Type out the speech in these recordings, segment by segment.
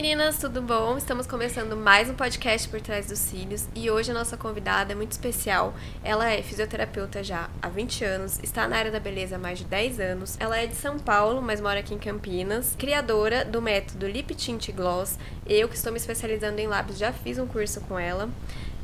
meninas, tudo bom? Estamos começando mais um podcast por trás dos cílios e hoje a nossa convidada é muito especial. Ela é fisioterapeuta já há 20 anos, está na área da beleza há mais de 10 anos. Ela é de São Paulo, mas mora aqui em Campinas. Criadora do método Lip Tint Gloss. Eu que estou me especializando em lábios já fiz um curso com ela.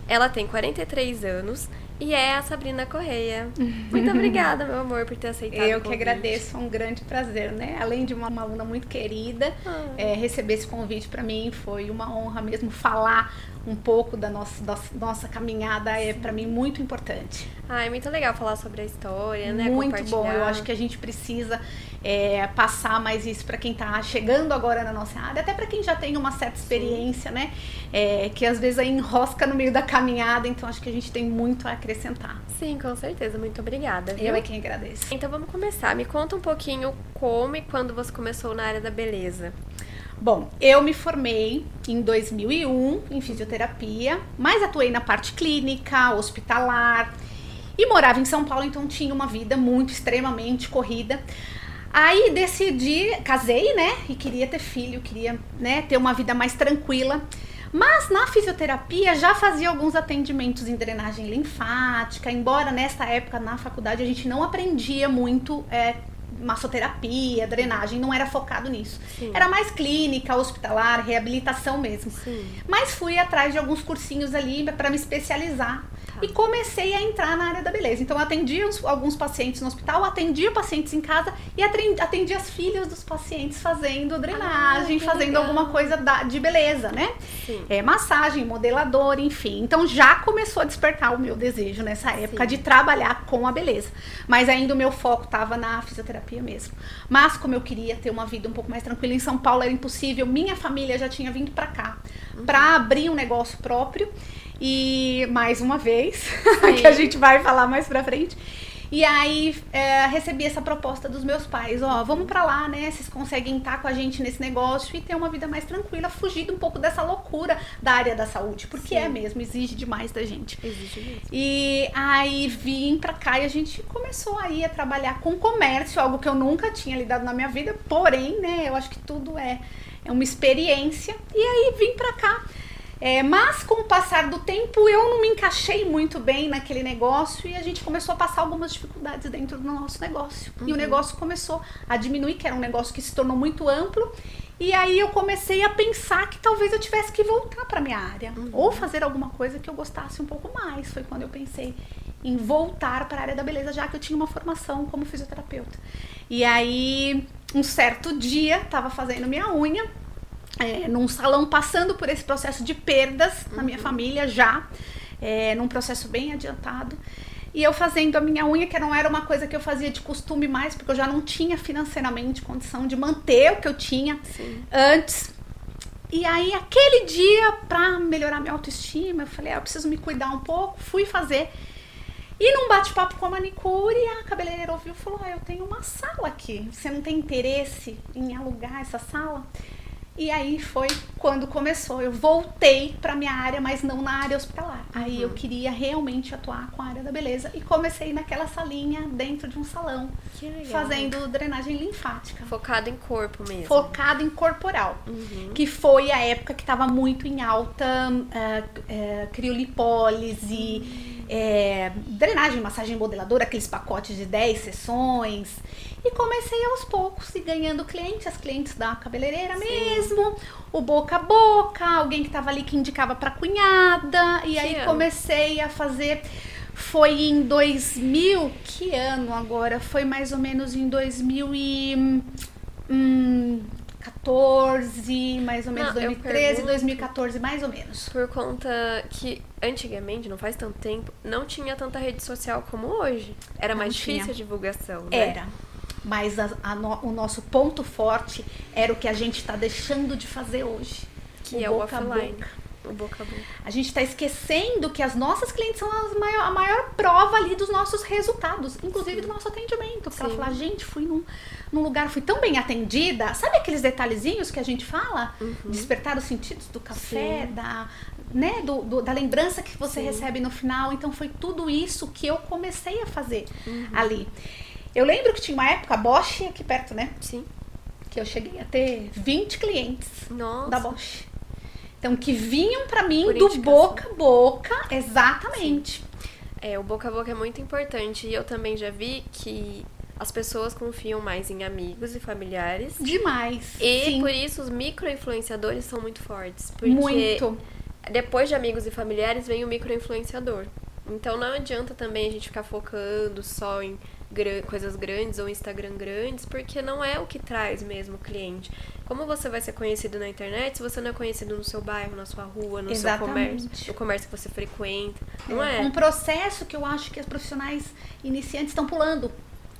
Ela tem 43 anos e é a Sabrina Correia. Muito obrigada, meu amor, por ter aceitado. Eu que agradeço, é um grande prazer, né? Além de uma, uma aluna muito querida, ah. é, receber esse convite para mim foi uma honra mesmo falar um pouco da nossa, da nossa caminhada é para mim muito importante. Ah, é muito legal falar sobre a história, né? Muito bom. Eu acho que a gente precisa é, passar mais isso para quem está chegando agora na nossa área, até para quem já tem uma certa experiência, Sim. né? É, que às vezes aí enrosca no meio da caminhada, então acho que a gente tem muito a acrescentar. Sim, com certeza. Muito obrigada. Viu? Eu é quem agradeço. Então vamos começar. Me conta um pouquinho como e quando você começou na área da beleza. Bom, eu me formei em 2001 em fisioterapia, mas atuei na parte clínica, hospitalar e morava em São Paulo, então tinha uma vida muito extremamente corrida. Aí decidi, casei, né? E queria ter filho, queria, né, ter uma vida mais tranquila. Mas na fisioterapia já fazia alguns atendimentos em drenagem linfática, embora nessa época na faculdade a gente não aprendia muito é, massoterapia, drenagem, não era focado nisso. Sim. Era mais clínica, hospitalar, reabilitação mesmo. Sim. Mas fui atrás de alguns cursinhos ali para me especializar e comecei a entrar na área da beleza. Então, atendia alguns pacientes no hospital, atendia pacientes em casa e atendia as filhas dos pacientes fazendo drenagem, ah, fazendo legal. alguma coisa da, de beleza, né? Sim. É, massagem, modelador, enfim. Então, já começou a despertar o meu desejo nessa época Sim. de trabalhar com a beleza. Mas ainda o meu foco estava na fisioterapia mesmo. Mas, como eu queria ter uma vida um pouco mais tranquila, em São Paulo era impossível. Minha família já tinha vindo para cá uhum. para abrir um negócio próprio. E mais uma vez, que a gente vai falar mais pra frente. E aí é, recebi essa proposta dos meus pais, ó, vamos para lá, né? Vocês conseguem estar com a gente nesse negócio e ter uma vida mais tranquila, fugir um pouco dessa loucura da área da saúde, porque Sim. é mesmo, exige demais da gente. Exige mesmo. E aí vim pra cá e a gente começou aí a trabalhar com comércio, algo que eu nunca tinha lidado na minha vida, porém, né, eu acho que tudo é, é uma experiência. E aí vim pra cá é, mas com o passar do tempo eu não me encaixei muito bem naquele negócio e a gente começou a passar algumas dificuldades dentro do nosso negócio. Uhum. E o uhum. negócio começou a diminuir, que era um negócio que se tornou muito amplo. E aí eu comecei a pensar que talvez eu tivesse que voltar para minha área uhum. ou fazer alguma coisa que eu gostasse um pouco mais. Foi quando eu pensei em voltar para a área da beleza, já que eu tinha uma formação como fisioterapeuta. E aí, um certo dia, estava fazendo minha unha é, num salão passando por esse processo de perdas uhum. na minha uhum. família já, é, num processo bem adiantado. E eu fazendo a minha unha, que não era uma coisa que eu fazia de costume mais, porque eu já não tinha financeiramente condição de manter o que eu tinha Sim. antes. E aí, aquele dia, pra melhorar minha autoestima, eu falei, ah, eu preciso me cuidar um pouco, fui fazer. E num bate-papo com a manicure, a cabeleireira ouviu e falou: ah, eu tenho uma sala aqui. Você não tem interesse em alugar essa sala? E aí foi quando começou. Eu voltei para minha área, mas não na área hospitalar. Uhum. Aí eu uhum. queria realmente atuar com a área da beleza e comecei naquela salinha dentro de um salão, fazendo drenagem linfática. Focado em corpo mesmo. Focado em corporal, uhum. que foi a época que estava muito em alta uh, uh, criolipólise. Uhum é, drenagem, massagem modeladora, aqueles pacotes de 10 sessões. E comecei aos poucos e ganhando clientes, as clientes da cabeleireira Sim. mesmo, o boca a boca, alguém que estava ali que indicava para cunhada. E que aí ano? comecei a fazer. Foi em 2000, que ano agora? Foi mais ou menos em 2000 e. Hum, 2014, mais ou menos não, 2013, 2014, mais ou menos. Por conta que antigamente, não faz tanto tempo, não tinha tanta rede social como hoje. Era não mais tinha. difícil a divulgação, né? Era. Mas a, a no, o nosso ponto forte era o que a gente está deixando de fazer hoje. Que o é o offline. O boca a boca. A gente está esquecendo que as nossas clientes são maior, a maior prova ali dos nossos resultados, inclusive Sim. do nosso atendimento. Porque Sim. ela fala, gente, fui num, num lugar, fui tão bem atendida. Sabe aqueles detalhezinhos que a gente fala? Uhum. Despertar os sentidos do café, Sim. da, né, do, do, da lembrança que você recebe no final. Então foi tudo isso que eu comecei a fazer uhum. ali. Eu lembro que tinha uma época, Bosch aqui perto, né? Sim que eu cheguei a ter 20 clientes Nossa. da Bosch. Então, que vinham pra mim Por do indicação. boca a boca, exatamente. É, o boca a boca é muito importante. E eu também já vi que as pessoas confiam mais em amigos e familiares. Demais. E Sim, por isso os micro-influenciadores são muito fortes. Porque muito. depois de amigos e familiares vem o micro-influenciador. Então não adianta também a gente ficar focando só em coisas grandes ou Instagram grandes, porque não é o que traz mesmo o cliente. Como você vai ser conhecido na internet se você não é conhecido no seu bairro, na sua rua, no seu Exatamente. comércio, no comércio que você frequenta? Não é? Um processo que eu acho que as profissionais iniciantes estão pulando.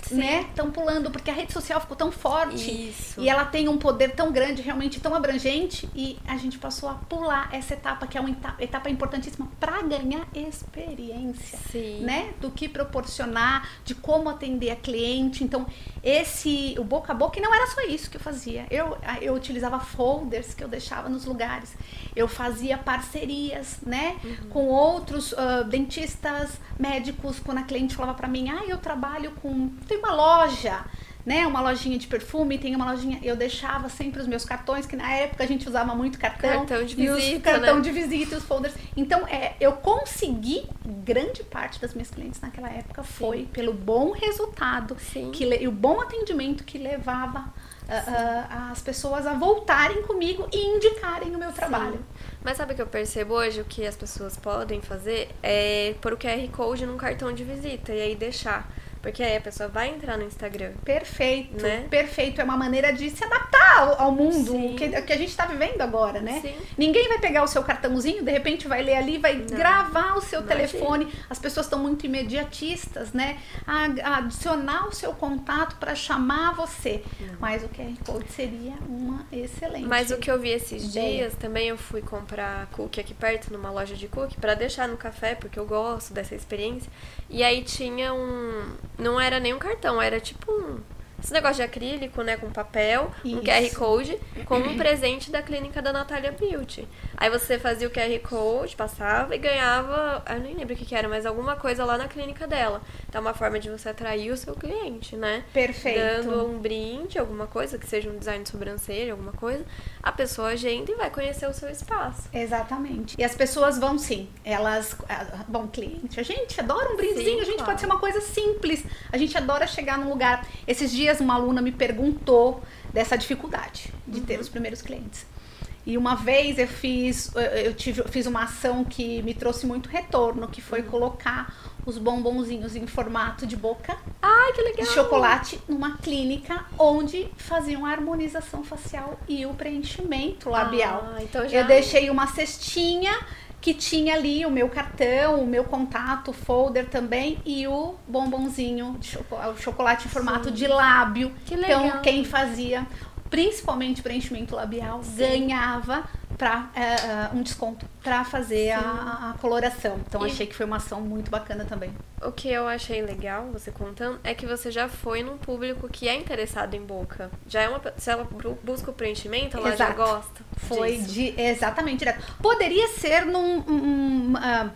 Sim. Né? Estão pulando, porque a rede social ficou tão forte. Isso. E ela tem um poder tão grande, realmente tão abrangente, e a gente passou a pular essa etapa, que é uma etapa, importantíssima para ganhar experiência. Sim. Né? Do que proporcionar, de como atender a cliente. Então, esse, o boca a boca, e não era só isso que eu fazia. Eu, eu utilizava folders que eu deixava nos lugares. Eu fazia parcerias, né? Com outros ah, dentistas, médicos, quando a cliente falava para mim, ah, eu trabalho com. Tem uma loja. Né, uma lojinha de perfume, tem uma lojinha. Eu deixava sempre os meus cartões, que na época a gente usava muito cartão. Cartão de e os visita, cartão né? de visita, os folders. Então, é, eu consegui, grande parte das minhas clientes naquela época foi pelo bom resultado Sim. que e o bom atendimento que levava ah, ah, as pessoas a voltarem comigo e indicarem o meu trabalho. Mas sabe o que eu percebo hoje? O que as pessoas podem fazer é pôr o QR Code num cartão de visita e aí deixar. Porque aí a pessoa vai entrar no Instagram. Perfeito, Né? perfeito. É uma maneira de se adaptar ao, ao mundo que, que a gente está vivendo agora, né? Sim. Ninguém vai pegar o seu cartãozinho, de repente vai ler ali, vai gravar o seu Imagina. telefone. As pessoas estão muito imediatistas, né? A, a adicionar o seu contato para chamar você. Mas o QR Code seria uma excelente. Mas o que eu vi esses Ideia. dias, também eu fui comprar cookie aqui perto, numa loja de cookie, pra deixar no café, porque eu gosto dessa experiência. E aí tinha um. Não era nem um cartão, era tipo um. Esse negócio de acrílico, né, com papel, um Isso. QR Code, com um presente da clínica da Natália Beauty. Aí você fazia o QR Code, passava e ganhava, eu nem lembro o que, que era, mas alguma coisa lá na clínica dela. Então é uma forma de você atrair o seu cliente, né? Perfeito. Dando um brinde, alguma coisa, que seja um design de sobrancelha, alguma coisa, a pessoa agenda e vai conhecer o seu espaço. Exatamente. E as pessoas vão sim. Elas. Bom, cliente, a gente adora um brindezinho, Sim, a gente claro. pode ser uma coisa simples. A gente adora chegar num lugar. Esses dias uma aluna me perguntou dessa dificuldade de Uhum. ter os primeiros clientes. E uma vez eu fiz, eu tive, fiz uma ação que me trouxe muito retorno, que Uhum. foi colocar os bombonzinhos em formato de boca Ai, que legal! de chocolate numa clínica onde faziam a harmonização facial e o preenchimento labial. Ah, então já... Eu deixei uma cestinha que tinha ali o meu cartão, o meu contato, o folder também e o bombonzinho, o chocolate em formato de lábio. Que legal. Então, quem fazia principalmente preenchimento labial ganhava pra, eh, eh, um desconto para fazer a, a- coloração. Então, E- achei que foi uma ação muito bacana também. O que eu achei legal, você contando, é que você já foi num público que é interessado em boca. Já é uma... Se ela bu- busca o preenchimento, ela já Exato. gosta Foi disso. de, exatamente direto. Poderia ser num um, um, ah,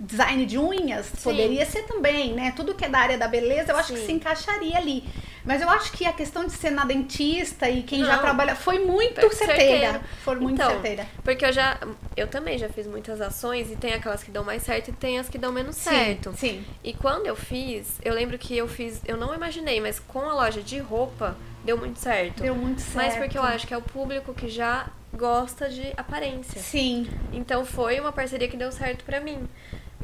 design de unhas, poderia ser também, né? Tudo que é da área da beleza, eu acho que Sim. se encaixaria ali. Mas eu acho que a questão de ser na dentista e quem já Não. trabalha foi muito certeira. Foi muito Então, certeira. Porque eu já... Eu também já fiz muitas ações e tem aquelas que dão mais certo e tem as que dão menos certo. Sim. E quando eu fiz, eu lembro que eu fiz, eu não imaginei, mas com a loja de roupa deu muito certo. Deu muito certo. Mas porque eu acho que é o público que já gosta de aparência. Sim. Então foi uma parceria que deu certo pra mim.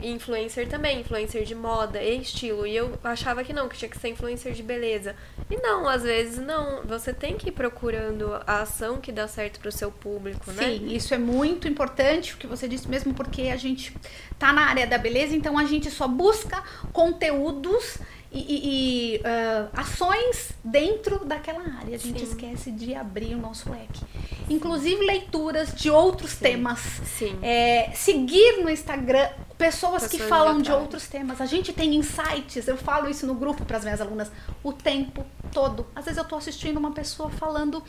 Influencer também, influencer de moda e estilo. E eu achava que não, que tinha que ser influencer de beleza. E não, às vezes não. Você tem que ir procurando a ação que dá certo pro seu público, né? Sim, isso é muito importante, o que você disse mesmo, porque a gente tá na área da beleza, então a gente só busca conteúdos e, e- ah, ações dentro daquela área. A gente Sim. esquece de abrir o nosso leque. Inclusive leituras de outros temas. Sim. É, seguir no Instagram pessoas, que Pessoas falam de de outros temas. A gente tem insights, eu falo isso no grupo para as minhas alunas o tempo todo. Às vezes eu tô assistindo uma pessoa falando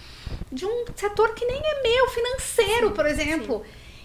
de um setor que nem é meu, financeiro, por exemplo.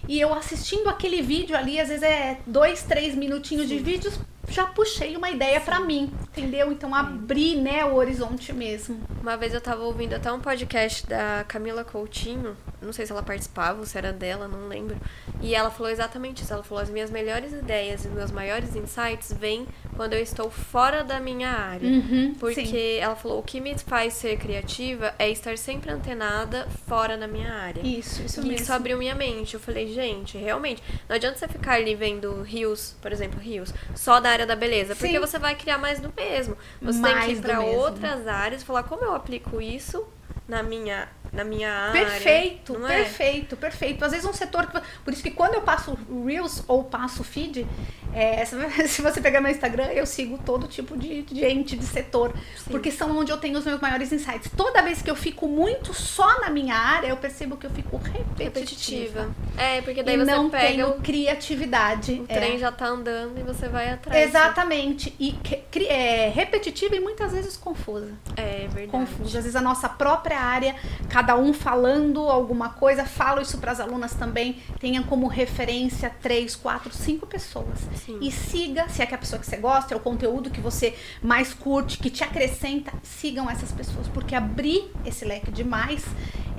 E eu assistindo aquele vídeo ali, às vezes é dois, três minutinhos de vídeos já puxei uma ideia para mim, entendeu? Então abri, né, o horizonte mesmo. Uma vez eu tava ouvindo até um podcast da Camila Coutinho, não sei se ela participava ou se era dela, não lembro. E ela falou exatamente isso. Ela falou: as minhas melhores ideias e meus maiores insights vêm quando eu estou fora da minha área. Uhum, porque sim. ela falou: o que me faz ser criativa é estar sempre antenada fora da minha área. Isso, isso E mesmo. isso abriu minha mente. Eu falei, gente, realmente, não adianta você ficar ali vendo rios, por exemplo, rios, só da área da beleza, porque Sim. você vai criar mais do mesmo. Você tem que Mais ir mesmo. outras áreas e falar como eu aplico isso na minha, na minha área. Perfeito, é? perfeito, perfeito. Às vezes um setor que. Por isso que quando eu passo Reels ou passo feed, é, se você pegar meu Instagram, eu sigo todo tipo de gente de setor. Sim. Porque são onde eu tenho os meus maiores insights. Toda vez que eu fico muito só na minha área, eu percebo que eu fico repetitiva. Repetitiva. É, porque daí E você não pega tenho o, criatividade. o É. trem já tá andando e você vai atrás. Exatamente. E é repetitiva e muitas vezes confusa. É verdade. confuso. Às vezes a nossa própria área, cada um falando alguma coisa, falo isso para as alunas também, tenha como referência três, quatro, cinco pessoas. Sim. E siga, se é que a pessoa que você gosta, é o conteúdo que você mais curte, que te acrescenta, sigam essas pessoas, porque abrir esse leque demais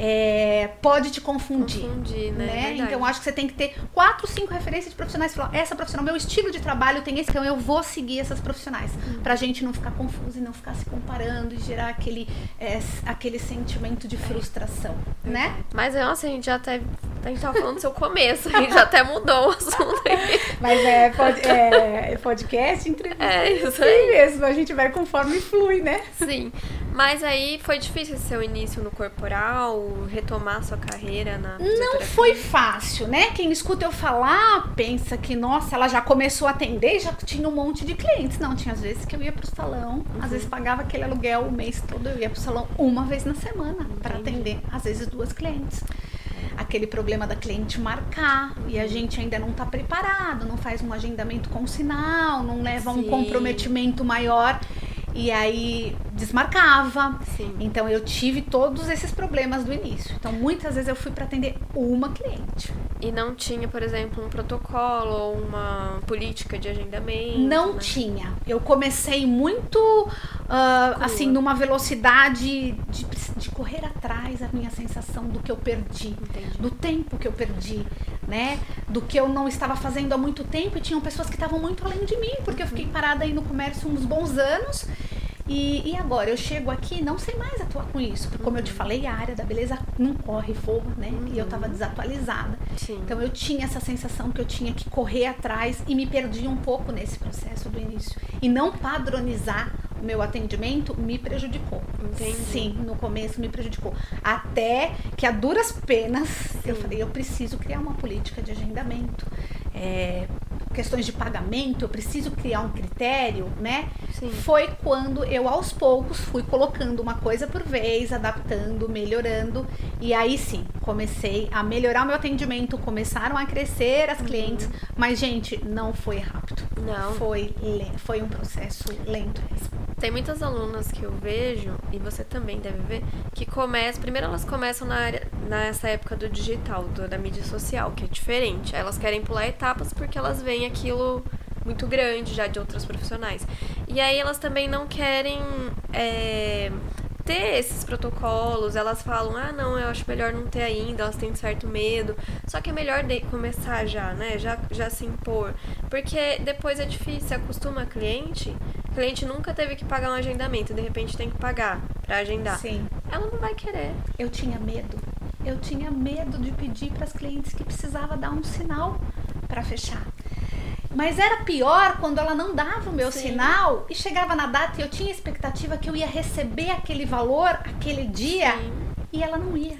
é, pode te confundir. Confundir, né? Né? Então acho que você tem que ter quatro, cinco referências de profissionais. Falar, essa profissional, meu estilo de trabalho tem esse, então eu vou seguir essas profissionais. Uhum. Pra gente não ficar confuso e não ficar se comparando e gerar aquele, é, aquele sentimento de frustração, né? Mas, nossa, a gente já até. A gente tava falando do seu começo, a gente já até mudou o assunto aí. Mas é, pod- é podcast, entrevista. É, isso Assim aí. mesmo, a gente vai conforme flui, né? Sim. Mas aí foi difícil seu início no corporal, retomar sua carreira na Não foi fácil, né? Quem escuta eu falar pensa que, nossa, ela já começou a atender já tinha um monte de clientes. Não, tinha às vezes que eu ia pro salão, às vezes pagava aquele aluguel o mês todo, eu ia pro salão uma vez na semana para atender, às vezes duas clientes. Aquele problema da cliente marcar e a gente ainda não tá preparado, não faz um agendamento com sinal, não leva um Sim. comprometimento maior. E aí desmarcava. Sim. Então eu tive todos esses problemas do início. Então muitas vezes eu fui para atender uma cliente. E não tinha, por exemplo, um protocolo ou uma política de agendamento? Não né? tinha. Eu comecei muito Crua. assim numa velocidade de, de correr atrás a minha sensação do que eu perdi. Entendi. Do tempo que eu perdi, né? Do que eu não estava fazendo há muito tempo e tinham pessoas que estavam muito além de mim, porque eu fiquei parada aí no comércio uns bons anos. E, e agora eu chego aqui não sei mais atuar com isso. Porque como eu te falei, a área da beleza não corre fogo, né? E eu tava desatualizada. Sim. Então eu tinha essa sensação que eu tinha que correr atrás e me perdi um pouco nesse processo do início. E não padronizar o meu atendimento me prejudicou. Entendi. Sim, no começo me prejudicou. Até que a duras penas eu Sim. falei, eu preciso criar uma política de agendamento. É, questões de pagamento, eu preciso criar um critério, né? Sim. Foi quando eu aos poucos fui colocando uma coisa por vez, adaptando, melhorando. E aí sim, comecei a melhorar o meu atendimento, começaram a crescer as clientes, mas gente, não foi rápido. Não. Foi, foi um processo lento mesmo. Tem muitas alunas que eu vejo, e você também deve ver, que começam. Primeiro elas começam na área, nessa época do digital, do- da mídia social, que é diferente. Elas querem pular etapas porque elas veem aquilo muito grande já de outras profissionais. E aí elas também não querem é, ter esses protocolos, elas falam, ah não, eu acho melhor não ter ainda, elas têm certo medo. Só que é melhor de- começar já, né? Já, já se impor. Porque depois é difícil, acostuma a cliente. O cliente nunca teve que pagar um agendamento, de repente tem que pagar pra agendar. Sim. Ela não vai querer. Eu tinha medo. Eu tinha medo de pedir para as clientes que precisava dar um sinal para fechar. Mas era pior quando ela não dava o meu Sim. sinal e chegava na data e eu tinha expectativa que eu ia receber aquele valor aquele dia Sim. e ela não ia.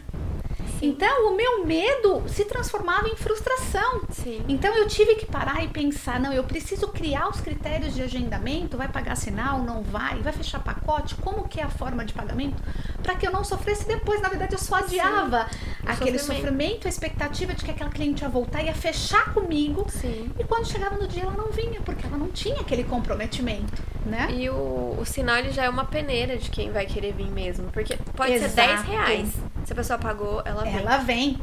Sim. Então o meu medo se transformava em frustração. Sim. Então eu tive que parar e pensar, não, eu preciso criar os critérios de agendamento, vai pagar sinal, não vai, vai fechar pacote, como que é a forma de pagamento, para que eu não sofresse depois. Na verdade, eu só adiava aquele sofrimento. sofrimento. a expectativa de que aquela cliente ia voltar, ia fechar comigo. Sim. E quando chegava no dia, ela não vinha, porque ela não tinha aquele comprometimento, né? E o, o sinal ele já é uma peneira de quem vai querer vir mesmo. Porque pode ser Exato. 10 reais. Se a pessoa pagou, ela. Ela vem.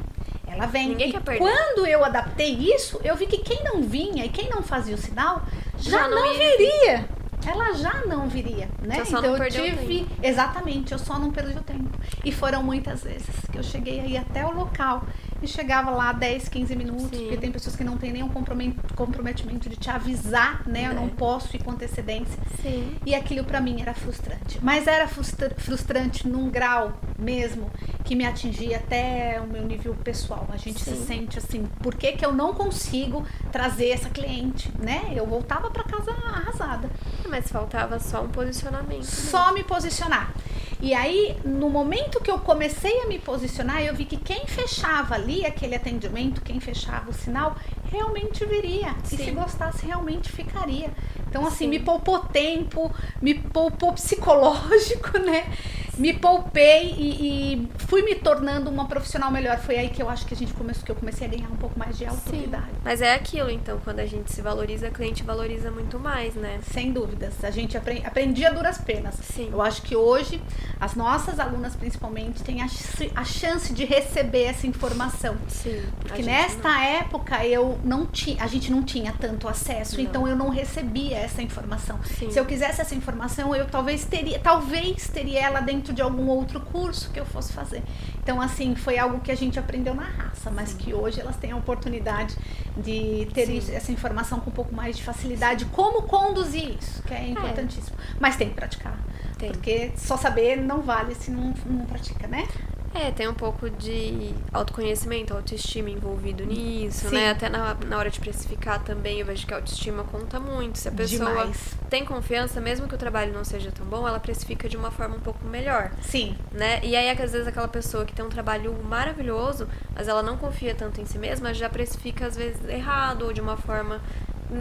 Ela vem. Ninguém e quer perder. quando eu adaptei isso, eu vi que quem não vinha e quem não fazia o sinal já, Já não, não viria. Ela já não viria, né? Então eu tive. tempo. Exatamente, eu só não perdi o tempo. E foram muitas vezes que eu cheguei aí até o local e chegava lá 10, 15 minutos, Sim. porque tem pessoas que não têm nenhum compromet- comprometimento de te avisar, né? Eu É. não posso ir com antecedência. Sim. E aquilo pra mim era frustrante. Mas era frustra- frustrante num grau mesmo que me atingia até o meu nível pessoal. A gente se Sim. sente assim, por que, que eu não consigo trazer essa cliente, né? Eu voltava pra casa arrasada. Mas faltava só um posicionamento. Só me posicionar. E aí, no momento que eu comecei a me posicionar, eu vi que quem fechava ali aquele atendimento, quem fechava o sinal, realmente viria. E Sim. se gostasse, realmente ficaria. Então, assim, Sim. me poupou tempo, me poupou psicológico, né? Me poupei e, e fui me tornando uma profissional melhor. Foi aí que eu acho que a gente começou, que eu comecei a ganhar um pouco mais de Sim. autoridade. Mas é aquilo, então, quando a gente se valoriza, a cliente valoriza muito mais, né? Sem dúvidas. A gente apre- aprendi a duras penas. Sim. Eu acho que hoje as nossas alunas, principalmente, têm a, a chance de receber essa informação. Sim. Porque nesta época eu não tinha, a gente não tinha tanto acesso, Não. então eu não recebia essa informação. Sim. Se eu quisesse essa informação, eu talvez teria, talvez teria ela dentro de algum outro curso que eu fosse fazer. Então assim, foi algo que a gente aprendeu na raça, mas que hoje elas têm a oportunidade de ter Sim. essa informação com um pouco mais de facilidade, como conduzir isso, que é importantíssimo. Mas tem que praticar. Tem. Porque só saber não vale se não, não pratica, né? É, tem um pouco de autoconhecimento, autoestima envolvido nisso, Sim. né? Até na, na hora de precificar também, eu vejo que a autoestima conta muito. Se a pessoa Demais. tem confiança, mesmo que o trabalho não seja tão bom, ela precifica de uma forma um pouco melhor, Sim. né? E aí, às vezes, aquela pessoa que tem um trabalho maravilhoso, mas ela não confia tanto em si mesma, já precifica, às vezes, errado ou de uma forma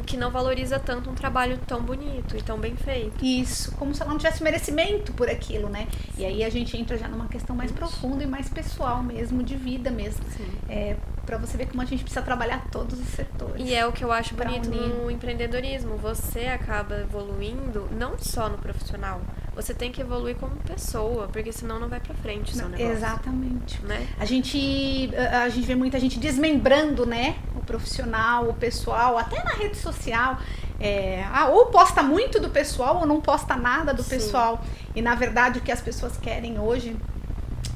que não valoriza tanto um trabalho tão bonito e tão bem feito. Isso, como se ela não tivesse merecimento por aquilo, né? E aí a gente entra já numa questão mais profunda e mais pessoal mesmo, de vida mesmo. Sim. É, para você ver como a gente precisa trabalhar todos os setores. E é o que eu acho bonito unir. no empreendedorismo. Você acaba evoluindo não só no profissional. Você tem que evoluir como pessoa, porque senão não vai pra frente o seu negócio. Exatamente. Né? A gente, a gente vê muita gente desmembrando, né? O profissional, o pessoal, até na rede social. É, ah, ou posta muito do pessoal ou não posta nada do Sim. pessoal. E na verdade o que as pessoas querem hoje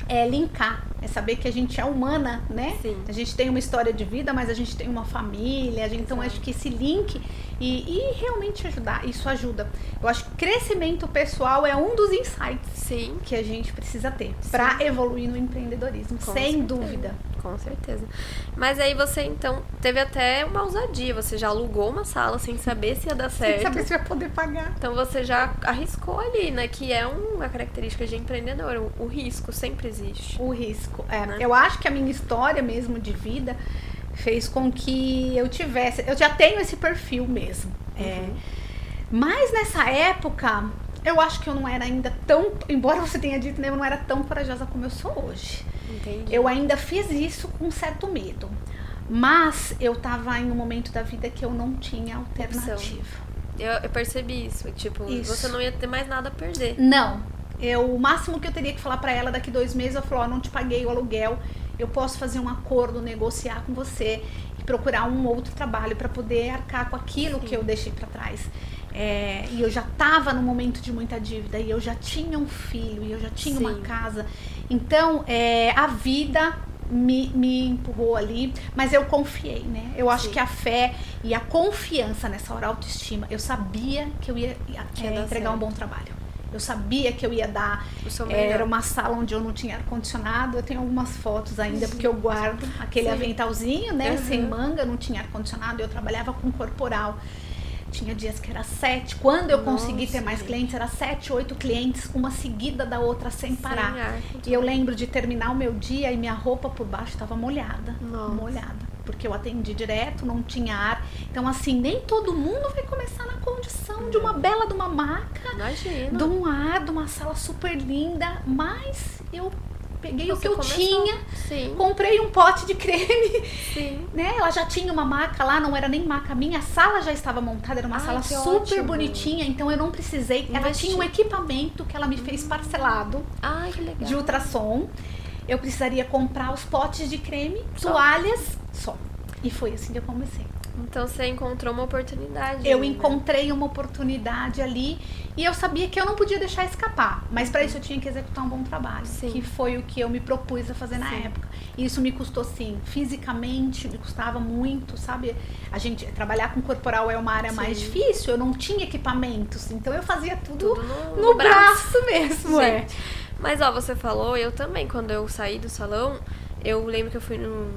é linkar, é saber que a gente é humana, né? Sim. A gente tem uma história de vida, mas a gente tem uma família, a gente, então acho que esse link e, e realmente ajudar, isso ajuda. Eu acho que crescimento pessoal é um dos insights Sim, que a gente precisa ter para evoluir no empreendedorismo, Com sem certeza. dúvida. com certeza. Mas aí você então teve até uma ousadia. Você já alugou uma sala sem saber se ia dar Sem certo. saber se vai poder pagar. Então você já arriscou ali, né? Que é uma característica de empreendedor. O, o risco sempre existe. O risco. É, Né? Eu acho que a minha história mesmo de vida fez com que eu tivesse. Eu já tenho esse perfil mesmo. É, Uhum. mas nessa época, eu acho que eu não era ainda tão. Embora você tenha dito, né, eu não era tão corajosa como eu sou hoje. Entendi. Eu ainda fiz isso com certo medo. Mas eu tava em um momento da vida que eu não tinha alternativa. Eu, eu percebi isso. Tipo, Isso. você não ia ter mais nada a perder. Não. Eu, o máximo que eu teria que falar pra ela daqui dois meses, eu falo, ó, não te paguei o aluguel, eu posso fazer um acordo, negociar com você e procurar um outro trabalho pra poder arcar com aquilo Sim. que eu deixei pra trás. É, e eu já tava num momento de muita dívida e eu já tinha um filho e eu já tinha uma Sim. casa. Então, é, a vida me, me empurrou ali, mas eu confiei, né? Eu acho Sim. que a fé e a confiança nessa hora, a autoestima, eu sabia que eu ia, ia, é, entregar um certo. bom trabalho. Eu sabia que eu ia dar. Era uma sala onde eu não tinha ar-condicionado. Eu tenho algumas fotos ainda, porque eu guardo aquele Sim. aventalzinho, né? Uhum. Sem manga, não tinha ar-condicionado. Eu trabalhava com corporal. Tinha dias que era sete. Quando eu consegui Nossa, ter mais clientes, era sete, oito clientes, uma seguida da outra sem parar. Sem E eu lembro de terminar o meu dia e minha roupa por baixo estava molhada. Nossa. Molhada. Porque eu atendi direto, não tinha ar. Então, assim, nem todo mundo vai começar na condição de uma bela de uma maca Imagina. de um ar, de uma sala super linda, mas eu peguei o Você que eu começou. tinha, Sim, comprei um pote de creme, sim. né? Ela já tinha uma maca lá, não era nem maca minha, a sala já estava montada, era uma Ai, sala super ótimo. bonitinha, então eu não precisei. Ela Investir. tinha um equipamento que ela me fez parcelado Ai, de ultrassom. Eu precisaria comprar os potes de creme, Só. toalhas, só. E foi assim que eu comecei. Então você encontrou uma oportunidade. Eu ainda. encontrei uma oportunidade ali e eu sabia que eu não podia deixar escapar. Mas para isso eu tinha que executar um bom trabalho, Sim. que foi o que eu me propus a fazer na Sim. época. E isso me custou sim, fisicamente me custava muito, sabe? A gente trabalhar com corporal é uma área mais Sim. difícil, eu não tinha equipamentos, então eu fazia tudo, Tudo no, no, no braço. mesmo, é. Mas ó, você falou, eu também, quando eu saí do salão, eu lembro que eu fui num-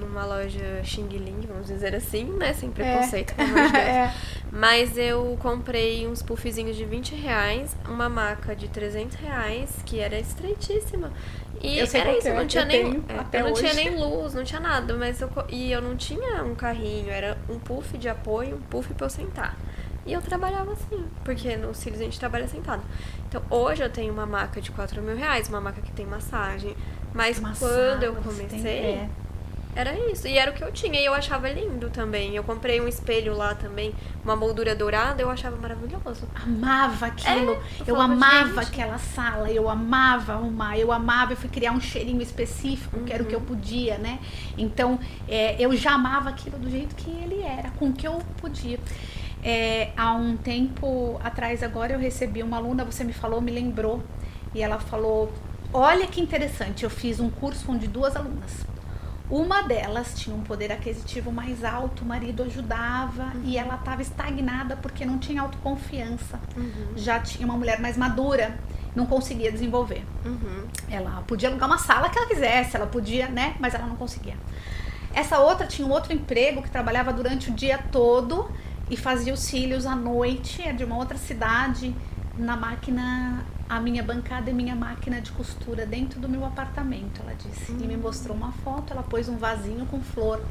numa loja Xing Ling, vamos dizer assim, né? Sem preconceito, pelo amor de Deus. É. Mas eu comprei uns puffzinhos de 20 reais, uma maca de 300 reais, que era estreitíssima. E Eu era isso, é, não tinha eu nem. é, não tinha nem luz, não tinha nada. Mas eu, e eu não tinha um carrinho, era um puff de apoio, um puff pra eu sentar. E eu trabalhava assim, porque no Cílios a gente trabalha sentado. Então hoje eu tenho uma maca de 4 mil reais, uma maca que tem massagem. Mas quando eu comecei, era isso. E era o que eu tinha. E eu achava lindo também. Eu comprei um espelho lá também, uma moldura dourada, eu achava maravilhoso. amava aquilo. É, eu amava aquela sala, eu amava arrumar, eu amava, eu fui criar um cheirinho específico, que era o que eu Uhum. podia, né? Então, é, eu já amava aquilo do jeito que ele era, com o que eu podia. É, há um tempo atrás, agora, eu recebi uma aluna, você me falou, me lembrou, e ela falou: Olha que interessante, eu fiz um curso onde duas alunas. Uma delas tinha um poder aquisitivo mais alto, o marido ajudava e ela estava estagnada porque não tinha autoconfiança. Já tinha uma mulher mais madura, não conseguia desenvolver. Uhum. Ela podia alugar uma sala que ela quisesse, ela podia, né? Mas ela não conseguia. Essa outra tinha um outro emprego que trabalhava durante o dia todo e fazia os cílios à noite, é de uma outra cidade, na máquina, a minha bancada e minha máquina de costura dentro do meu apartamento, ela disse. E me mostrou uma foto, ela pôs um vasinho com flor.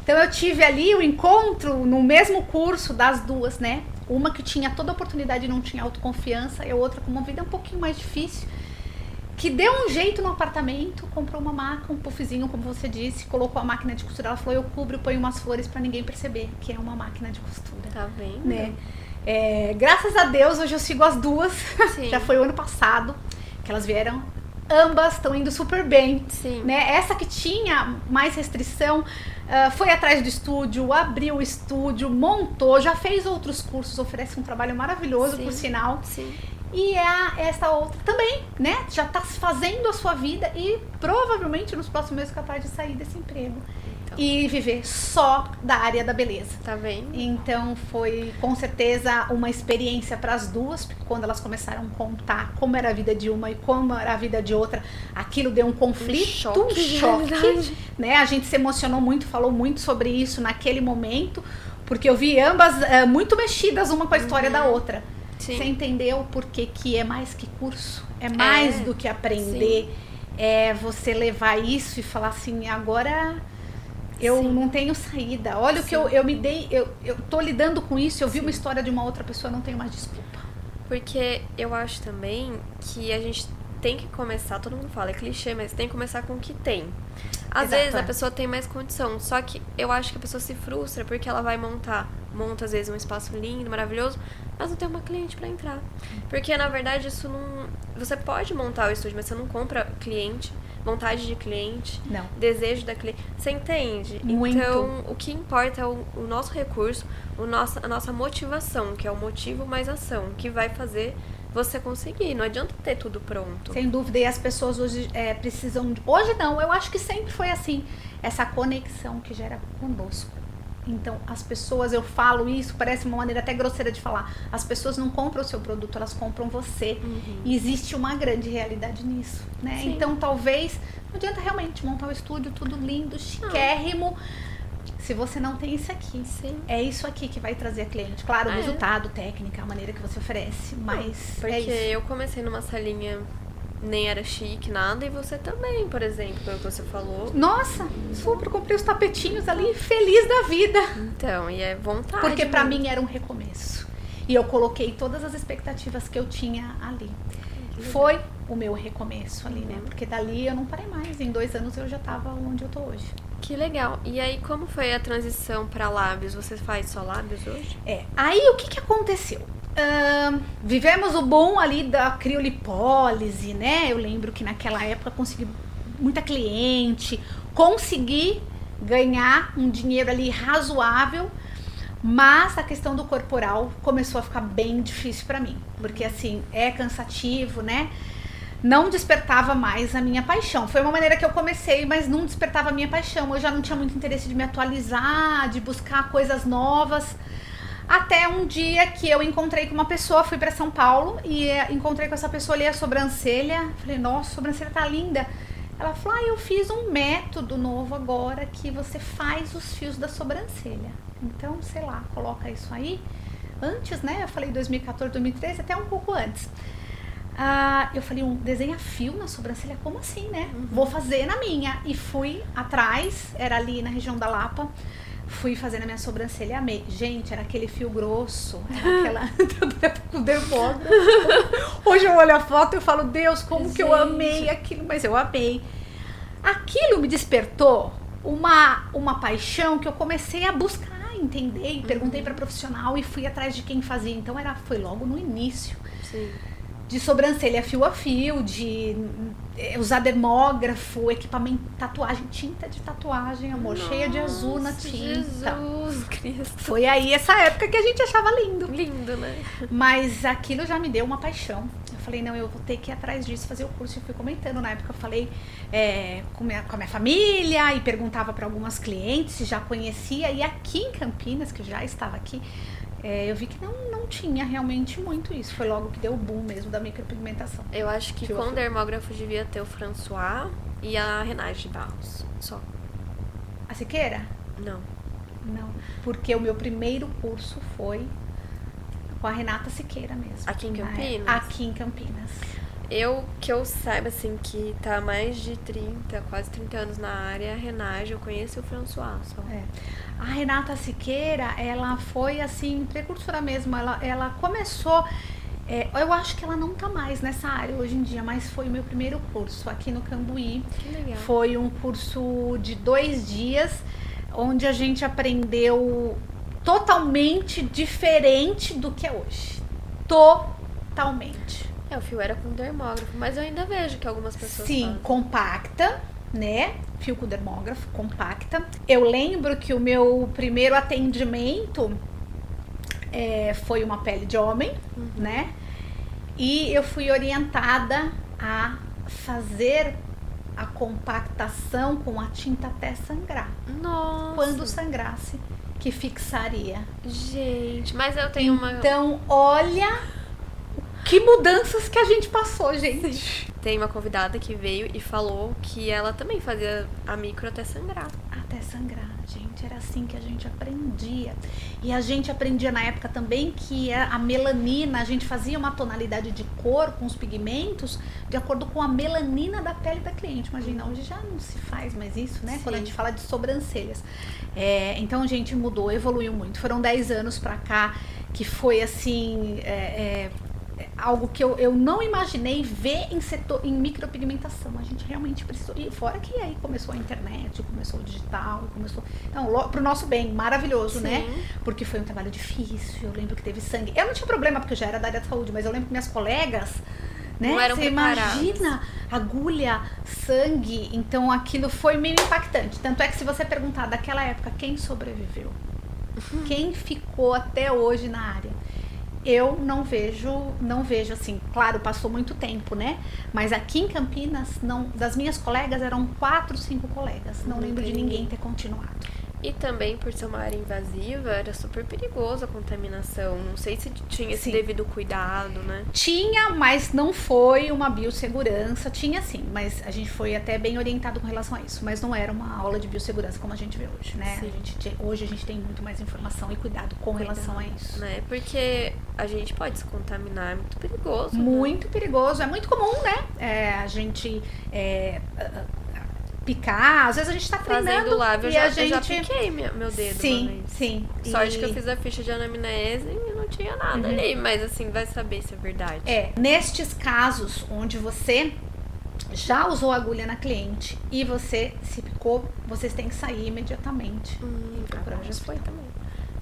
Então eu tive ali o encontro no mesmo curso das duas, né? Uma que tinha toda a oportunidade e não tinha autoconfiança, e a outra com uma vida um pouquinho mais difícil que deu um jeito no apartamento, comprou uma maca, um puffzinho, como você disse, colocou a máquina de costura. Ela falou: Eu cubro, ponho umas flores pra ninguém perceber que é uma máquina de costura. Tá vendo? Né? É, graças a Deus, hoje eu sigo as duas. Já foi o ano passado que elas vieram. Ambas estão indo super bem. Sim. Né? Essa que tinha mais restrição ah, foi atrás do estúdio, abriu o estúdio, montou, já fez outros cursos, oferece um trabalho maravilhoso, Sim. por sinal. Sim. E a, essa outra também, né? Já tá fazendo a sua vida e provavelmente nos próximos meses capaz de sair desse emprego. Então. E viver só da área da beleza. Tá vendo? Então foi com certeza uma experiência para as duas, porque quando elas começaram a contar como era a vida de uma e como era a vida de outra, aquilo deu um conflito, choque um choque, né? A gente se emocionou muito, falou muito sobre isso naquele momento, porque eu vi ambas eh, muito mexidas uma com a história da outra. Sim. Você entendeu por que, que é mais que curso? É mais É, do que aprender. É você levar isso e falar assim, agora eu Sim. não tenho saída. Olha o que eu, eu me dei, eu, eu tô lidando com isso, eu vi uma história de uma outra pessoa, não tenho mais desculpa. Porque eu acho também que a gente tem que começar, todo mundo fala, é clichê, mas tem que começar com o que tem. Às Exato, vezes a pessoa tem mais condição, só que eu acho que a pessoa se frustra porque ela vai montar, monta às vezes um espaço lindo, maravilhoso, mas não tem uma cliente pra entrar. Porque na verdade isso não. Você pode montar o estúdio, mas você não compra cliente, vontade de cliente, Não. desejo da cliente. Você entende? Muito. Então, o que importa é o, o nosso recurso, o nosso, a nossa motivação, que é o motivo mais ação, que vai fazer você conseguir. Não adianta ter tudo pronto. Sem dúvida, e as pessoas hoje é, precisam. de- Hoje não, eu acho que sempre foi assim. Essa conexão que gera conosco. Então, as pessoas, eu falo isso, parece uma maneira até grosseira de falar. As pessoas não compram o seu produto, elas compram você. E existe uma grande realidade nisso, né? Sim. Então, talvez não adianta realmente montar um estúdio tudo lindo, chiquérrimo, se você não tem isso aqui. Sim. É isso aqui que vai trazer a cliente. Claro, o Ah, é? resultado, técnica, a maneira que você oferece, mas Porque é eu comecei numa salinha, nem era chique, nada, e você também, por exemplo, pelo que você falou. Nossa, super, comprei os tapetinhos ali, feliz da vida. Então, e é vontade. Porque pra mesmo. mim era um recomeço. E eu coloquei todas as expectativas que eu tinha ali. Foi o meu recomeço ali, né? Uhum. Porque dali eu não parei mais. Em dois anos eu já tava onde eu tô hoje. Que legal. E aí, como foi a transição pra lábios? Você faz só lábios hoje? É, aí o que que aconteceu? Ahn, vivemos o boom ali da criolipólise, né? Eu lembro que naquela época consegui muita cliente, consegui ganhar um dinheiro ali razoável Mas a questão do corporal começou a ficar bem difícil para mim, porque assim, é cansativo, né? Não despertava mais a minha paixão. Foi uma maneira que eu comecei, mas não despertava a minha paixão. Eu já não tinha muito interesse de me atualizar, de buscar coisas novas. Até um dia que eu encontrei com uma pessoa, fui para São Paulo e eh, encontrei com essa pessoa ali a sobrancelha. Falei, nossa, a sobrancelha tá linda. Ela falou: ah, eu fiz um método novo agora que você faz os fios da sobrancelha. Então, sei lá, coloca isso aí. Antes, né? Eu falei 2014, 2013, até um pouco antes. Ah, eu falei, um desenha fio na sobrancelha? Como assim, né? Uhum. Vou fazer na minha. E fui atrás, era ali na região da Lapa. Fui fazendo a minha sobrancelha amei. Gente, era aquele fio grosso. Era aquela. com demônio. Hoje eu olho a foto e falo, Deus, como Gente. que eu amei aquilo. Mas eu amei. Aquilo me despertou uma, uma paixão que eu comecei a buscar entender. E perguntei uhum. para profissional e fui atrás de quem fazia. Então era, foi logo no início. Sim de sobrancelha fio a fio, de eh, usar dermógrafo, equipamento, tatuagem, tinta de tatuagem, amor, Nossa, cheia de azul na tinta. Jesus Cristo. Foi aí essa época que a gente achava lindo. Lindo, né? Mas aquilo já me deu uma paixão. Eu falei, não, eu vou ter que ir atrás disso, fazer o curso. Eu fui comentando na época, eu falei é, com, minha, com a minha família e perguntava para algumas clientes se já conhecia. E aqui em Campinas, que eu já estava aqui, é, eu vi que não, não tinha realmente muito isso. Foi logo que deu o boom mesmo da micropigmentação. Eu acho que, que com dermógrafo devia ter o François e a Renate Barros, só. A Siqueira? Não. Não, porque o meu primeiro curso foi com a Renata Siqueira mesmo. Aqui em Campinas? Aqui em Campinas. Eu, que eu saiba, assim, que tá há mais de 30, quase 30 anos na área, a Renage, eu conheço o François só. É. A Renata Siqueira, ela foi, assim, precursora mesmo. Ela, ela começou... É, eu acho que ela não tá mais nessa área hoje em dia, mas foi o meu primeiro curso aqui no Cambuí. Que legal. Foi um curso de dois dias, onde a gente aprendeu totalmente diferente do que é hoje. Totalmente. É, o fio era com dermógrafo, mas eu ainda vejo que algumas pessoas. Sim, fazem. compacta, né? Fio com dermógrafo, compacta. Eu lembro que o meu primeiro atendimento é, foi uma pele de homem, uhum. né? E eu fui orientada a fazer a compactação com a tinta até sangrar. Nossa. Quando sangrasse, que fixaria. Gente, mas eu tenho então, uma. Então, olha que mudanças que a gente passou, gente. Tem uma convidada que veio e falou que ela também fazia a micro até sangrar. Até sangrar, gente. Era assim que a gente aprendia. E a gente aprendia na época também que a melanina, a gente fazia uma tonalidade de cor com os pigmentos de acordo com a melanina da pele da cliente. Imagina, hoje já não se faz mais isso, né? Sim. Quando a gente fala de sobrancelhas. É, então, a gente mudou, evoluiu muito. Foram 10 anos pra cá que foi assim. É, é, algo que eu, eu não imaginei ver em setor em micropigmentação. A gente realmente precisou. E fora que aí começou a internet, começou o digital, começou. Então, pro nosso bem, maravilhoso, né? Sim. né? Porque foi um trabalho difícil. Eu lembro que teve sangue. Eu não tinha problema, porque eu já era da área da saúde, mas eu lembro que minhas colegas. Né? Não eram Você imagina agulha, sangue. Então aquilo foi meio impactante. Tanto é que se você perguntar daquela época quem sobreviveu, uhum. quem ficou até hoje na área, eu não vejo, não vejo assim, claro, passou muito tempo, né? Mas aqui em Campinas, não, das minhas colegas eram quatro, cinco colegas. Não Entendi. lembro de ninguém ter continuado. E também por ser uma área invasiva, era super perigoso a contaminação. Não sei se tinha esse sim. devido cuidado, né? Tinha, mas não foi uma biossegurança. Tinha sim, mas a gente foi até bem orientado com relação a isso. Mas não era uma aula de biossegurança como a gente vê hoje, né? A gente, hoje a gente tem muito mais informação e cuidado com cuidado, relação a isso. Né? Porque a gente pode se contaminar, é muito perigoso. Né? Muito né? perigoso. É muito comum, né? É, a gente. É, picar. Às vezes a gente tá treinando Fazendo live, eu e já, a gente... já piquei meu, meu dedo Sim, sim. Sorte e... que eu fiz a ficha de anamnese e não tinha nada uhum. ali. Mas assim, vai saber se é verdade. É, nestes casos onde você já usou agulha na cliente e você se picou, vocês têm que sair imediatamente. Hum, procurar já foi também.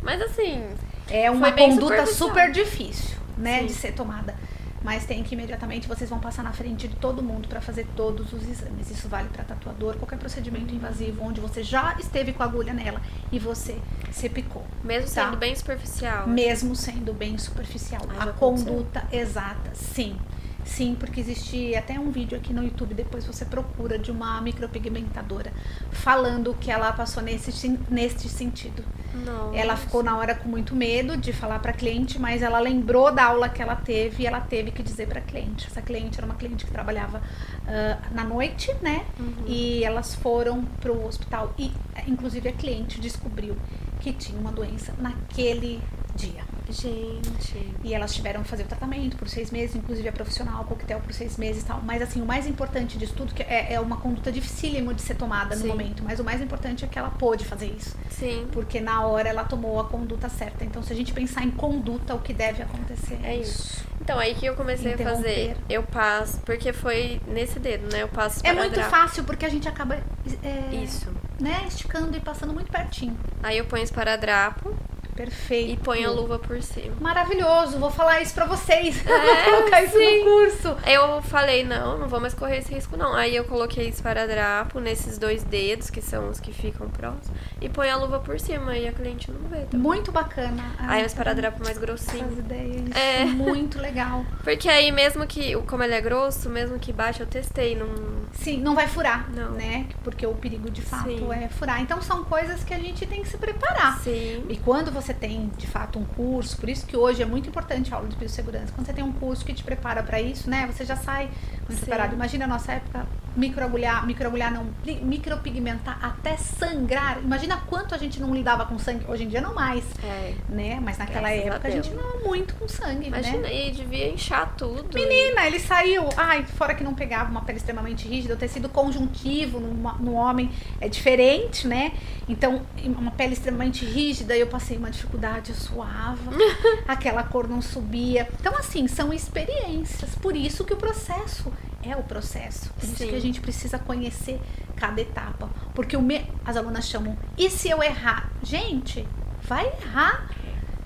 Mas assim... É uma conduta super difícil, né, Sim. de ser tomada. Mas tem que imediatamente vocês vão passar na frente de todo mundo para fazer todos os exames. Isso vale para tatuador, qualquer procedimento invasivo onde você já esteve com a agulha nela e você se picou. Mesmo Tá. sendo bem superficial. Mesmo sendo bem superficial. Já a aconteceu. conduta exata, sim. Sim, porque existe até um vídeo aqui no YouTube, depois você procura, de uma micropigmentadora, falando que ela passou nesse, neste sentido. Nossa. Ela ficou na hora com muito medo de falar para cliente, mas ela lembrou da aula que ela teve e ela teve que dizer para cliente. Essa cliente era uma cliente que trabalhava ah, na noite, né? E elas foram pro hospital e, inclusive, a cliente descobriu que tinha uma doença naquele dia. Gente. E elas tiveram que fazer o tratamento por seis meses, inclusive a profissional, coquetel por seis meses e tal. Mas assim, o mais importante disso tudo, que é, é uma conduta dificílima de ser tomada no Sim. momento, mas o mais importante é que ela pôde fazer isso. Sim. Porque na hora ela tomou a conduta certa. Então, se a gente pensar em conduta, o que deve acontecer É isso. Então, aí que eu comecei a fazer, eu passo, porque foi nesse dedo, né? Eu passo É muito fácil porque a gente acaba é, Isso. né, esticando e passando muito pertinho. Aí eu ponho esparadrapo Perfeito. e ponho a luva por cima. Maravilhoso, vou falar isso pra vocês. É, vou colocar isso sim. no curso. Eu falei, não, não vou mais correr esse risco, não. Aí eu coloquei esparadrapo nesses dois dedos, que são os que ficam próximos, e ponho a luva por cima, e a cliente não vê. Tá? Muito bacana. Aí Ah, o esparadrapo mais Essas grossinho. ideias. É. Muito legal. Porque aí mesmo que, como ele é grosso, mesmo que baixe, eu testei, não... Sim, não vai furar, Não. né? Porque o perigo de fato Sim. é furar. Então são coisas que a gente tem que se preparar. Sim. E quando você tem, de fato, um curso, por isso que hoje é muito importante a aula de biossegurança. Quando você tem um curso que te prepara para isso, né? Você já sai preparado. Imagina a nossa época, microagulhar, microagulhar não, pi- micropigmentar até sangrar. Imagina quanto a gente não lidava com sangue. Hoje em dia não mais, É. né? Mas naquela Graças a época a, Deus. gente não muito com sangue, Imagina, né? e devia inchar tudo. Menina, ele saiu. Ai, fora que não pegava uma pele extremamente rígida, o tecido conjuntivo numa- no homem é diferente, né? Então, uma pele extremamente rígida, eu passei uma dificuldade, eu suava, aquela cor não subia. Então, assim, são experiências. Por isso que o processo é o processo. Por isso que a gente precisa conhecer cada etapa. Porque o me... as alunas chamam, e se eu errar? Gente, vai errar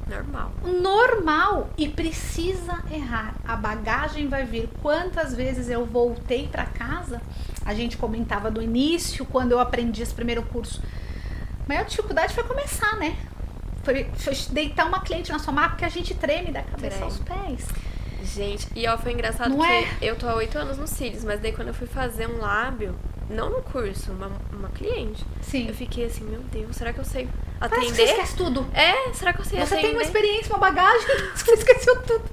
Normal. normal e precisa errar. A bagagem vai vir. Quantas vezes eu voltei para casa? A gente comentava do início, quando eu aprendi esse primeiro curso. A maior dificuldade foi começar, né? Foi, foi deitar uma cliente na sua maca porque a gente treme da cabeça Treme. aos pés. Gente, e ó, foi engraçado Não que é? eu tô há oito anos nos cílios, mas daí quando eu fui fazer um lábio, não no curso, uma, uma cliente, Sim. eu fiquei assim, meu Deus, será que eu sei Parece que você atender? esquece tudo. É, será que eu sei Você atender? tem uma experiência, uma bagagem, você esqueceu tudo.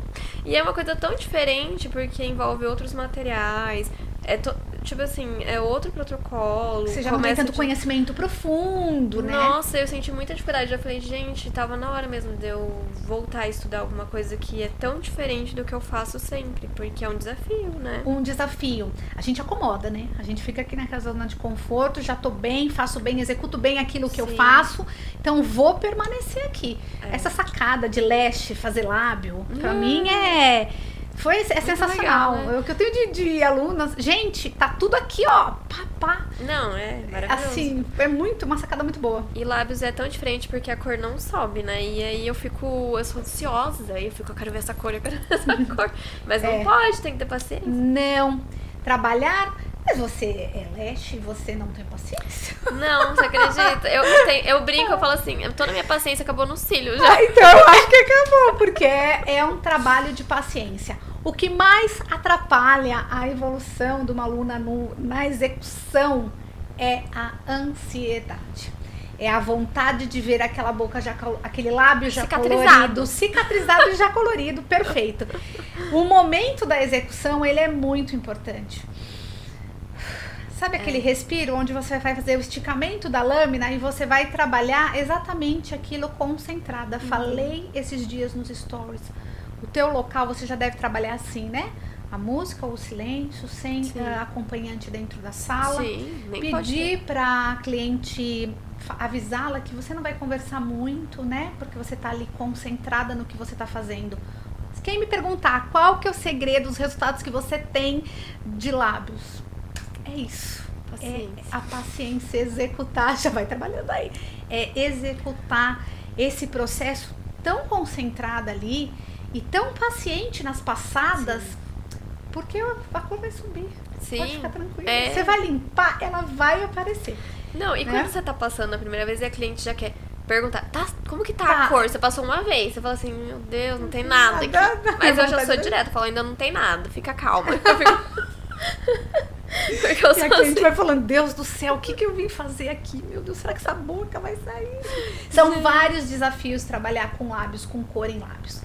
E é uma coisa tão diferente porque envolve outros materiais. É to- tipo assim, é outro protocolo. Você já não tem tanto de- conhecimento profundo, né? Nossa, eu senti muita dificuldade. Já falei, gente, tava na hora mesmo de eu voltar a estudar alguma coisa que é tão diferente do que eu faço sempre, porque é um desafio, né? um desafio. A gente acomoda, né? A gente fica aqui na zona de conforto, já tô bem, faço bem, executo bem aquilo que eu Sim. faço, então vou permanecer aqui. É. Essa sacada de leste, fazer lábio, pra Hum. mim é. Foi, é sensacional. legal, né? O que eu tenho de, de alunas. Gente, tá tudo aqui, ó. Pá, pá. Não, é maravilhoso. Assim, é muito, uma sacada muito boa. E lábios é tão diferente porque a cor não sobe, né? E aí eu fico, eu sou ansiosa, aí eu fico, eu quero ver essa cor, eu quero ver essa cor. Mas não É. pode, tem que ter paciência. Não trabalhar. Mas você é leste e você não tem paciência? Não, você acredita? Eu, tenho- eu brinco, eu falo assim, toda a minha paciência acabou no cílio já. Ah, então eu acho que acabou, porque é, é um trabalho de paciência. O que mais atrapalha a evolução de uma aluna no- na execução é a ansiedade. É a vontade de ver aquela boca já, aquele lábio já Cicatrizado. colorido, cicatrizado e já colorido, perfeito. O momento da execução, ele é muito importante. Sabe aquele respiro onde você vai fazer o esticamento da lâmina e você vai trabalhar exatamente aquilo concentrada. Falei esses dias nos stories. O teu local você já deve trabalhar assim, né? A música ou o silêncio, sem ah, acompanhante dentro da sala. Sim, nem. Pedir para cliente avisá-la que você não vai conversar muito, né? Porque você tá ali concentrada no que você tá fazendo. Quem me perguntar qual que é o segredo, os resultados que você tem de lábios? É isso. É Paciência. a paciência, executar, já vai trabalhando aí. É executar esse processo tão concentrada ali e tão paciente nas passadas, Sim. porque a cor vai subir. Sim. Pode ficar tranquila. É... Você vai limpar, ela vai aparecer. Não, e né? quando você tá passando a primeira vez e a cliente já quer perguntar, tá, como que tá, tá, a cor? Você passou uma vez, você fala assim, meu Deus, não tem nada aqui. Mas eu já sou direta, falo, ainda não tem nada, fica calma. Porque eu e a cliente assim. vai falando, Deus do céu, o que, que eu vim fazer aqui? Meu Deus, será que essa boca vai sair? São vários desafios trabalhar com lábios, com cor em lábios.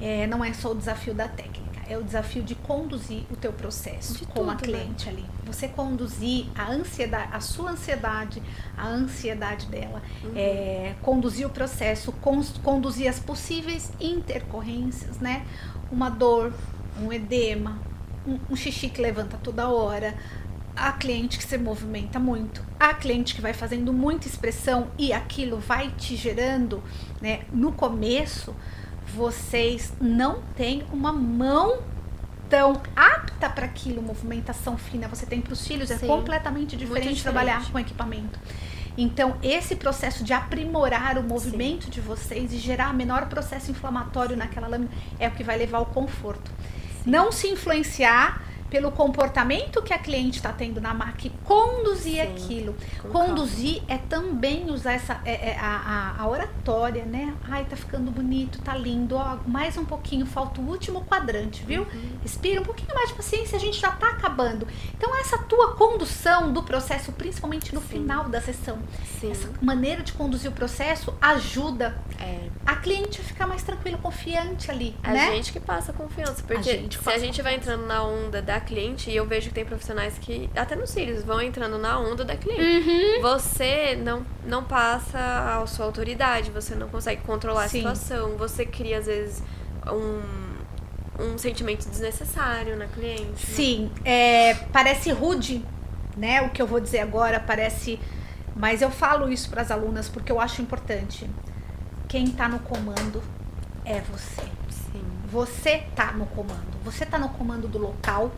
É, não é só o desafio da técnica é o desafio de conduzir o teu processo de com tudo, a né? cliente né? ali. Você conduzir a ansiedade, a sua ansiedade, a ansiedade dela, uhum. é, conduzir o processo, conduzir as possíveis intercorrências, né? Uma dor, um edema, um, um xixi que levanta toda hora, a cliente que se movimenta muito, a cliente que vai fazendo muita expressão e aquilo vai te gerando, né? No começo, vocês não têm uma mão tão apta para aquilo, movimentação fina você tem para os filhos, é Sim, é completamente diferente, diferente trabalhar com equipamento. Então, esse processo de aprimorar o movimento Sim. de vocês e gerar menor processo inflamatório naquela lâmina é o que vai levar ao conforto. Não se influenciar pelo comportamento que a cliente está tendo na marca conduzir Sim, aquilo. Conduzir é também usar essa é, é, a, a, oratória, né? Ai, tá ficando bonito, tá lindo. Ó, mais um pouquinho, falta o último quadrante, viu? Uhum. Respira um pouquinho mais de paciência, a gente já tá acabando. Então, essa tua condução do processo, principalmente no Sim. final da sessão, Sim. essa maneira de conduzir o processo ajuda é. a cliente a ficar mais tranquila, confiante ali. A né? gente que passa confiança, porque a se a gente vai entrando na onda da cliente, e eu vejo que tem profissionais que, até nos cílios, vão entrando na onda da cliente. Uhum. Você não, não passa a sua autoridade, você não consegue controlar Sim. a situação, você cria, às vezes, um, um sentimento desnecessário na cliente. Né? Sim, é, parece rude, né? O que eu vou dizer agora parece. Mas eu falo isso para as alunas porque eu acho importante. Quem está no comando é você. Sim. Você tá no comando. Você tá no comando do local,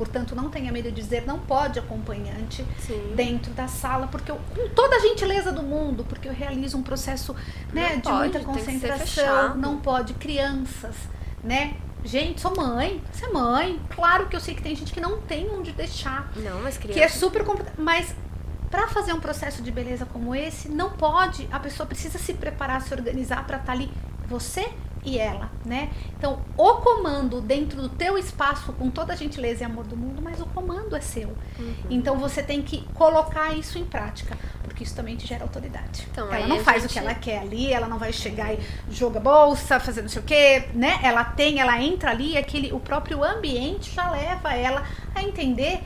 Portanto, não tenha medo de dizer não pode acompanhante Sim. dentro da sala, porque eu, com toda a gentileza do mundo, porque eu realizo um processo né, de pode, muita concentração, não pode. Crianças, né? Gente, sou mãe, você é mãe. Claro que eu sei que tem gente que não tem onde deixar. Não, mas criança. Que é super complicado. Mas para fazer um processo de beleza como esse, não pode. A pessoa precisa se preparar, se organizar para estar tá ali. Você e ela, né? Então, o comando dentro do teu espaço, com toda a gentileza e amor do mundo, mas o comando é seu. Uhum. Então, você tem que colocar isso em prática, porque isso também te gera autoridade. Então, ela não faz gente... o que ela quer ali, ela não vai chegar e joga bolsa, fazer não sei o quê, né? Ela tem, ela entra ali, aquele, o próprio ambiente já leva ela a entender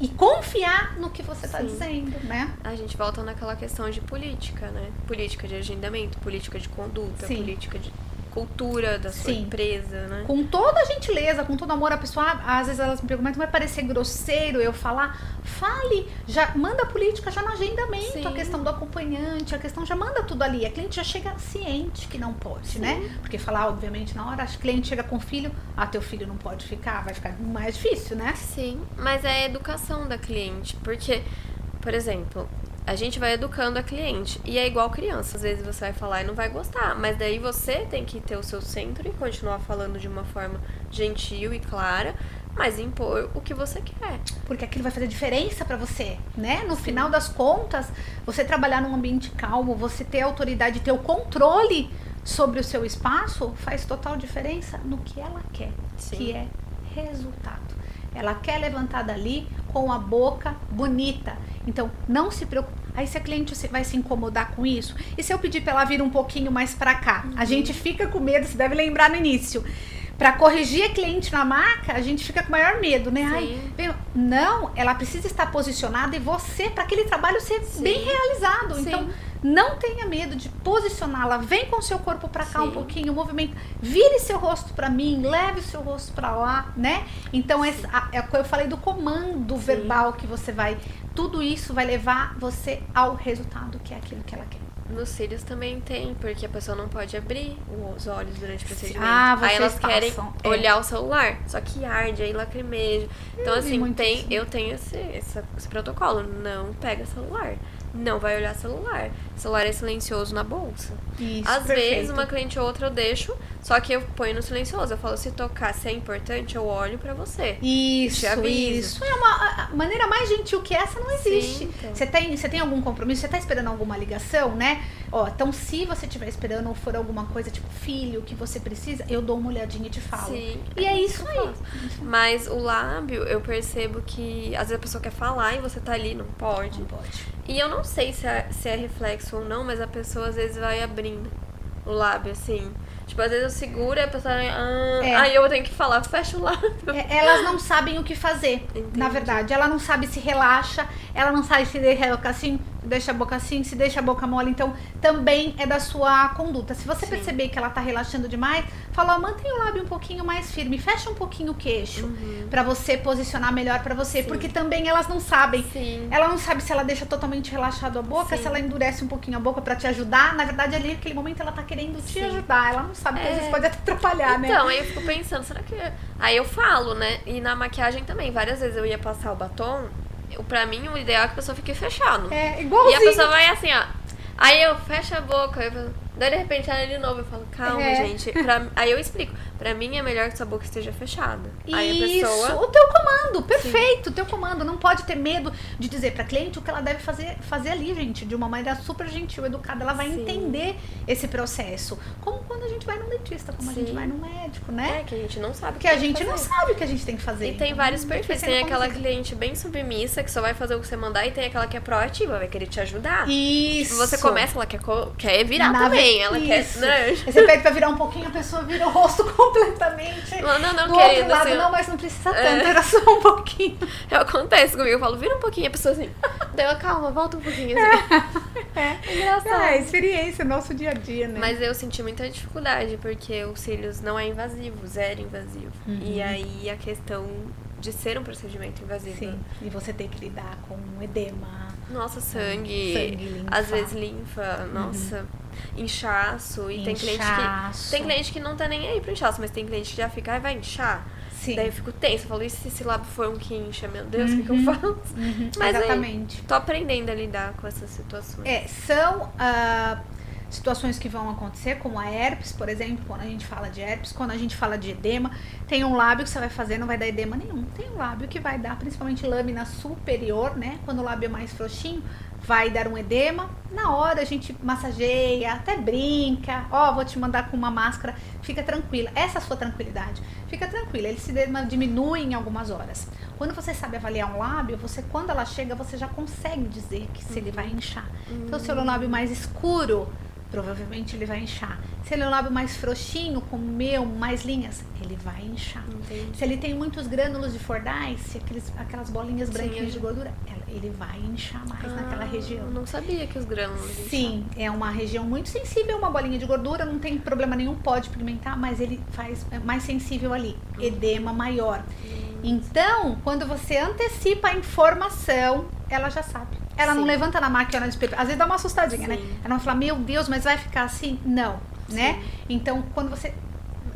e confiar no que você está dizendo, né? A gente volta naquela questão de política, né? Política de agendamento, política de conduta, Sim. política de cultura da sua Sim. empresa, né? Com toda a gentileza, com todo amor, a pessoa, às vezes elas me perguntam, vai parecer grosseiro eu falar? Fale, já manda a política já no agendamento, Sim. a questão do acompanhante, a questão já manda tudo ali. A cliente já chega ciente que não pode, Sim. né? Porque falar, obviamente, na hora, a cliente chega com o filho, ah, teu filho não pode ficar, vai ficar mais difícil, né? Sim, mas é a educação da cliente, porque, por exemplo, a gente vai educando a cliente. E é igual criança. Às vezes você vai falar e não vai gostar. Mas daí você tem que ter o seu centro e continuar falando de uma forma gentil e clara. Mas impor o que você quer. Porque aquilo vai fazer diferença para você, né? No Sim. final das contas, você trabalhar num ambiente calmo, você ter autoridade, ter o controle sobre o seu espaço, faz total diferença no que ela quer, Sim. que é resultado. Ela quer levantar dali com a boca bonita. Então, não se preocupe. Aí se a cliente vai se incomodar com isso, e se eu pedir para ela vir um pouquinho mais para cá? Uhum. A gente fica com medo, você deve lembrar no início. Para corrigir a cliente na maca, a gente fica com maior medo, né? Ai, não, ela precisa estar posicionada e você, para aquele trabalho ser Sim. bem realizado. Sim. Então, não tenha medo de posicioná-la. Vem com seu corpo para cá Sim. um pouquinho, o movimento. Vire seu rosto para mim, leve seu rosto para lá, né? Então, é, é eu falei do comando Sim. verbal que você vai. Tudo isso vai levar você ao resultado que é aquilo que ela quer. Nos cílios também tem, porque a pessoa não pode abrir os olhos durante o procedimento. Ah, aí elas passam. querem é. olhar o celular, só que arde, aí lacrimeja. Então, assim, tem, eu tenho esse, esse, esse, protocolo. Não pega celular. não vai olhar celular. Celular é silencioso na bolsa. Isso, Às perfeito. vezes, uma cliente ou outra eu deixo, só que eu ponho no silencioso. Eu falo, se tocar, se é importante, eu olho pra você. Isso, isso. É uma maneira mais gentil que essa não existe. Sim, então. Você tem, você tem algum compromisso? Você tá esperando alguma ligação, né? Ó, então se você estiver esperando ou for alguma coisa tipo filho que você precisa, eu dou uma olhadinha e te falo. Sim. E é isso eu aí. faço. Mas o lábio, eu percebo que às vezes a pessoa quer falar e você tá ali, não pode. Não pode. E eu não sei se é, se é reflexo ou não, mas a pessoa às vezes vai abrindo o lábio, assim. Tipo, às vezes eu seguro e a pessoa. Ah, É. Aí eu tenho que falar, fecha o lábio. É, elas não sabem o que fazer, Entendi. na verdade. Ela não sabe se relaxa, ela não sabe se deixa a boca assim, deixa a boca assim, se deixa a boca mole. Então, também é da sua conduta. Se você Sim. perceber que ela tá relaxando demais, fala, ó, mantém o lábio um pouquinho mais firme, fecha um pouquinho o queixo, pra você posicionar melhor pra você. Uhum. Sim. Porque também elas não sabem. Sim. Ela não sabe se ela deixa totalmente relaxado a boca, Sim. se ela endurece um pouquinho a boca pra te ajudar. Na verdade, ali naquele momento ela tá querendo te ajudar. Ela não sabe que às É. vezes pode até atrapalhar, né? Então, aí eu fico pensando, será que. Aí eu falo, né? E na maquiagem também, várias vezes eu ia passar o batom. Pra mim, o ideal é que a pessoa fique fechado. É E igualzinho. a pessoa vai assim, ó. Aí eu fecho a boca, eu falo, daí de repente ela de novo, eu falo, calma, É. gente. Pra- aí eu explico, pra mim é melhor que sua boca esteja fechada. Aí a Isso, pessoa. o teu comando, perfeito, o teu comando. Não pode ter medo de dizer pra cliente o que ela deve fazer, fazer ali, gente, de uma maneira super gentil, educada. Ela vai Sim. entender esse processo. Como quando a gente vai num dentista, como a gente Sim. vai num médico, né? É, que a gente não sabe o Porque a que gente não fazer. sabe o que a gente tem que fazer. E tem Então, vários perfis. Tem aquela cliente bem submissa que só vai fazer o que você mandar e tem aquela que é proativa, vai querer te ajudar. Isso. Tipo, você começa, ela quer, quer virar Na também. Ela Isso. quer. Né? Você pede pra virar um pouquinho, a pessoa vira o rosto completamente. Não, não, não, Do outro lado, assim, não, mas não precisa tanto, É. era só um pouquinho. Acontece comigo, eu falo, vira um pouquinho, a pessoa assim, daí eu, calma, volta um pouquinho assim. É, engraçado. É, experiência, nosso dia a dia, né? Mas eu senti muita dificuldade, porque os cílios não é invasivo, zero invasivo. Uhum. E aí a questão de ser um procedimento invasivo. Sim, e você tem que lidar com edema. Nossa, sangue, Sangue, linfa. às vezes linfa, nossa, inchaço. E tem cliente que. Inchaço. Tem cliente que não tá nem aí pro inchaço, mas tem cliente que já fica, ai, vai inchar. Sim. Daí eu fico tensa, eu falo, e se esse lábio for um que incha, meu Deus, o que, que eu Uhum. faço? Uhum, Mas aí, exatamente. tô aprendendo a lidar com essas situações. É, são ah, situações que vão acontecer, como a herpes, por exemplo, quando a gente fala de herpes, quando a gente fala de edema, tem um lábio que você vai fazer, não vai dar edema nenhum. Tem um lábio que vai dar, principalmente lâmina superior, né? Quando o lábio é mais frouxinho, vai dar um edema. Na hora a gente massageia, até brinca. Ó, vou te mandar com uma máscara. Fica tranquila. Essa é a sua tranquilidade. Fica tranquila. Ele se diminui em algumas horas. Quando você sabe avaliar um lábio, você quando ela chega, você já consegue dizer que se ele vai inchar. Então, se é um lábio mais escuro, provavelmente ele vai inchar. Se ele é um lábio mais frouxinho, como o meu, mais linhas, ele vai inchar. Entendi. Se ele tem muitos grânulos de Fordyce, aqueles, aquelas bolinhas Sim, branquinhas de gordura, ele vai inchar mais naquela Ah, região. Não sabia que os grânulos Sim, é uma região muito sensível, uma bolinha de gordura, não tem problema nenhum, pode pigmentar, mas ele faz é mais sensível ali, edema maior. Então, quando você antecipa a informação, ela já sabe. Ela não Sim. levanta na máquina de espelho. Às vezes dá uma assustadinha, né? Sim. Ela vai falar, meu Deus, mas vai ficar assim? Não, né? Então, quando você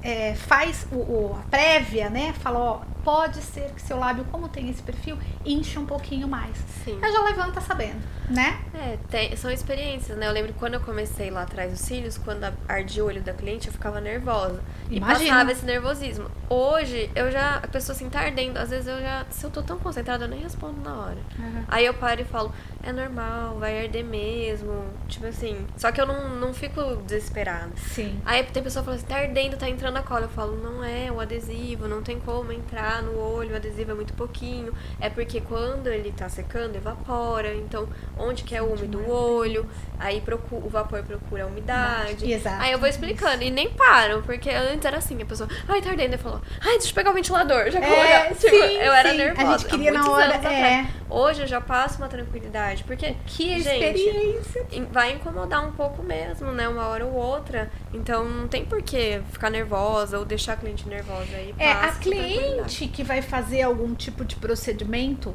é, faz o, o- a prévia, né? Fala, ó, pode ser que seu lábio, como tem esse perfil, inche um pouquinho mais. Sim. Ela já levanta sabendo, né? É, tem- são experiências, né? Eu lembro quando eu comecei lá atrás dos cílios, quando ardia o olho da cliente, eu ficava nervosa. E Imagino. passava esse nervosismo. Hoje, eu já. A pessoa assim tá ardendo. Às vezes eu já. Se eu tô tão concentrada, eu nem respondo na hora. Uhum. Aí eu paro e falo, é normal, vai arder mesmo. Tipo assim. Só que eu não, não fico desesperada. Sim. Aí tem pessoa que fala assim, tá ardendo, tá entrando a cola. Eu falo, não é o adesivo, não tem como entrar no olho, o adesivo é muito pouquinho. É porque quando ele tá secando, evapora. Então, onde que é úmido o olho, aí procu o vapor procura a umidade. Exato. Aí eu vou explicando e nem param, porque antes era assim, a pessoa, ai, tá ardendo. Eu falo, ai, deixa eu pegar o ventilador, já É. Tipo, eu era sim. nervosa. A gente queria na hora, é. Hoje eu já passo uma tranquilidade, porque Que Gente, experiência. vai incomodar um pouco mesmo, né? Uma hora ou outra. Então não tem por que ficar nervosa ou deixar a cliente nervosa aí. É, a passa cliente que vai fazer algum tipo de procedimento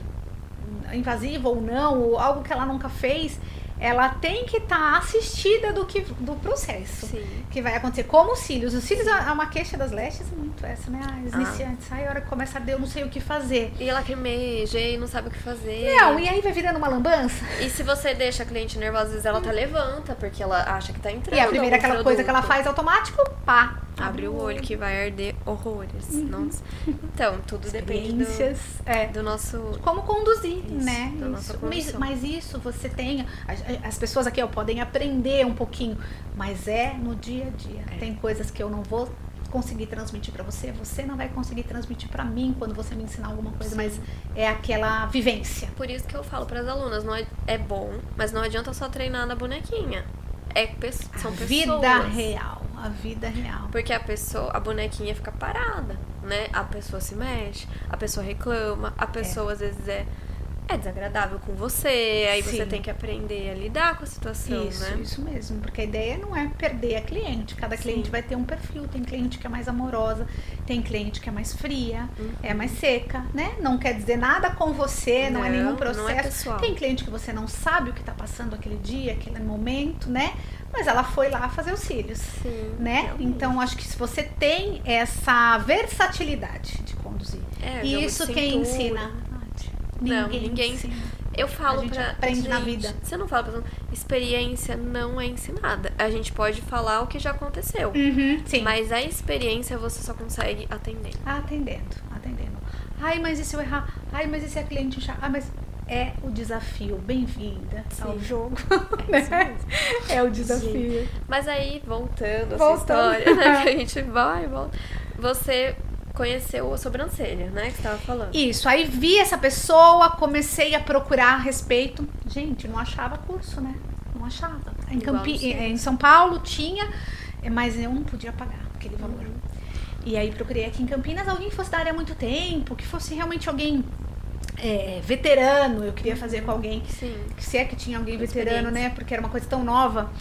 invasivo ou não, ou algo que ela nunca fez, ela tem que estar tá assistida do, que, do processo Sim. que vai acontecer. Como os cílios. Os cílios é uma queixa das lestes muito essa, né? Ah, os Ah. iniciantes. Ai, a hora que começa a dar, eu não sei o que fazer. E ela cremeja e não sabe o que fazer. Não, e aí vai virando uma lambança. E se você deixa a cliente nervosa, às vezes ela tá levanta, porque ela acha que tá entrando. E a primeira aquela coisa que ela produto. faz automático, pá. Abre o olho que vai arder horrores. Nossa. Então, tudo depende do. É. do nosso. como conduzir, Isso, né? Isso. Mas, mas isso você tem. As, as pessoas aqui ó, podem aprender um pouquinho, mas é no dia a dia. É. Tem coisas que eu não vou conseguir transmitir pra você, você não vai conseguir transmitir pra mim quando você me ensinar alguma coisa, Sim. mas é aquela vivência. Por isso que eu falo pras alunas, não é, é bom, mas não adianta só treinar na bonequinha. É, são a pessoas. vida real, a vida real. Porque a pessoa, a bonequinha fica parada, né? A pessoa se mexe, a pessoa reclama, a pessoa às vezes é, é desagradável com você, aí você Sim. tem que aprender a lidar com a situação, Isso, né? isso mesmo, porque a ideia não é perder a cliente. Cada Sim. cliente vai ter um perfil. Tem cliente que é mais amorosa, tem cliente que é mais fria, Uhum. é mais seca, né? Não quer dizer nada com você, não, é Não, nenhum é processo. pessoal. tem cliente que você não sabe o que tá passando aquele dia, aquele momento, né? Mas ela foi lá fazer os cílios, Sim. né? realmente. Então acho que se você tem essa versatilidade de conduzir, É, isso quem ensina? Não, ninguém ensina. Eu falo A gente pra. aprende na gente, vida. Você não fala pra experiência não é ensinada. A gente pode falar o que já aconteceu. Uhum, sim. Mas a experiência você só consegue atender. Atendendo, atendendo. Ai, mas e se eu errar? Ai, mas e se a cliente achar? Ah, mas é o desafio. Bem-vinda ao Sim. jogo. É né? É o desafio. Mas aí, voltando a Voltando. sua história, né? Que a gente vai e volta. Você conheceu a sobrancelha, né? Que você tava falando. Isso, aí vi essa pessoa, comecei a procurar a respeito. Gente, não achava curso, né? Não achava. Em, Campi... centro. em São Paulo tinha, mas eu não podia pagar aquele valor. Uhum. E aí procurei aqui em Campinas alguém que fosse da área há muito tempo, que fosse realmente alguém é, veterano. Eu queria fazer com alguém Sim. que se é que tinha alguém veterano, né? Porque era uma coisa tão nova.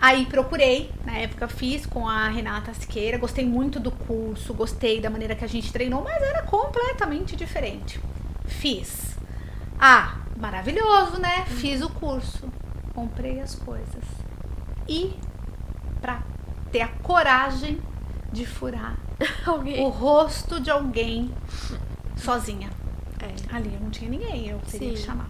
Aí procurei, na época fiz com a Renata Siqueira, gostei muito do curso, gostei da maneira que a gente treinou, mas era completamente diferente. Fiz. Ah, maravilhoso, né? Fiz o curso, comprei as coisas. E pra ter a coragem de furar Alguém. o rosto de alguém sozinha. É. Ali eu não tinha ninguém, eu teria que Sim. chamar.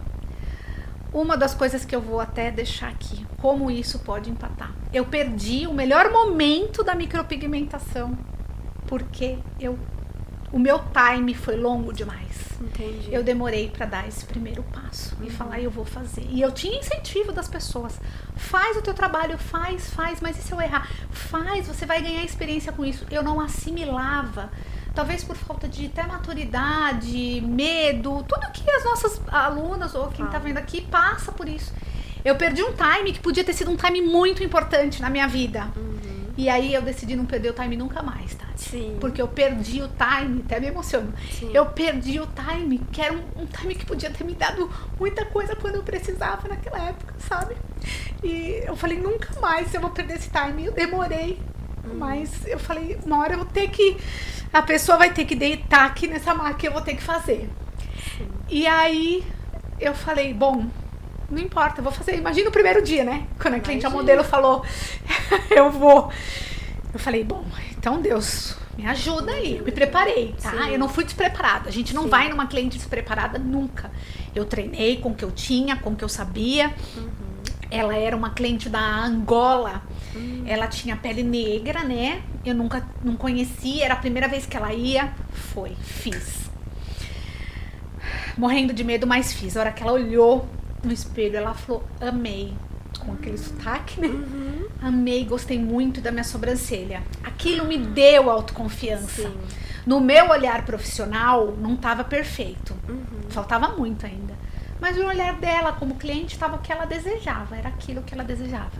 Uma das coisas que eu vou até deixar aqui, como isso pode empatar. Eu perdi o melhor momento da micropigmentação, porque eu o meu time foi longo demais. Entendi. Eu demorei para dar esse primeiro passo e falar eu vou fazer. E eu tinha incentivo das pessoas. Faz o teu trabalho, faz, faz, mas e se eu errar? Faz, você vai ganhar experiência com isso. Eu não assimilava. Talvez por falta de até maturidade, medo, tudo que as nossas alunas ou quem tá Fala. vendo aqui passa por isso. Eu perdi um time que podia ter sido um time muito importante na minha vida. Uhum. E aí eu decidi não perder o time nunca mais, Tati. Sim. Porque eu perdi o time, até me emociono. Sim. Eu perdi o time, que era um, um time que podia ter me dado muita coisa quando eu precisava naquela época, sabe? E eu falei, nunca mais eu vou perder esse time. Eu demorei, mas eu falei, uma hora eu vou ter que. A pessoa vai ter que deitar aqui nessa máquina, eu vou ter que fazer. Sim. E aí eu falei, bom, não importa, eu vou fazer. Imagina o primeiro dia, né? Quando a cliente, a modelo falou, eu vou. Eu falei, bom, então Deus, me ajuda aí. Eu me preparei, tá? Sim. Eu não fui despreparada. A gente não Sim. vai numa cliente despreparada nunca. Eu treinei com o que eu tinha, com o que eu sabia. Uhum. Ela era uma cliente da Angola. Hum. Ela tinha pele negra, né? Eu nunca não conhecia, era a primeira vez que ela ia. Foi, fiz. Morrendo de medo, mas fiz. A hora que ela olhou no espelho, ela falou: amei. Com aquele sotaque, né? Uhum. Amei, gostei muito da minha sobrancelha. Aquilo me deu autoconfiança. Sim. No meu olhar profissional, não estava perfeito. Uhum. Faltava muito ainda. Mas o olhar dela como cliente estava o que ela desejava, era aquilo que ela desejava.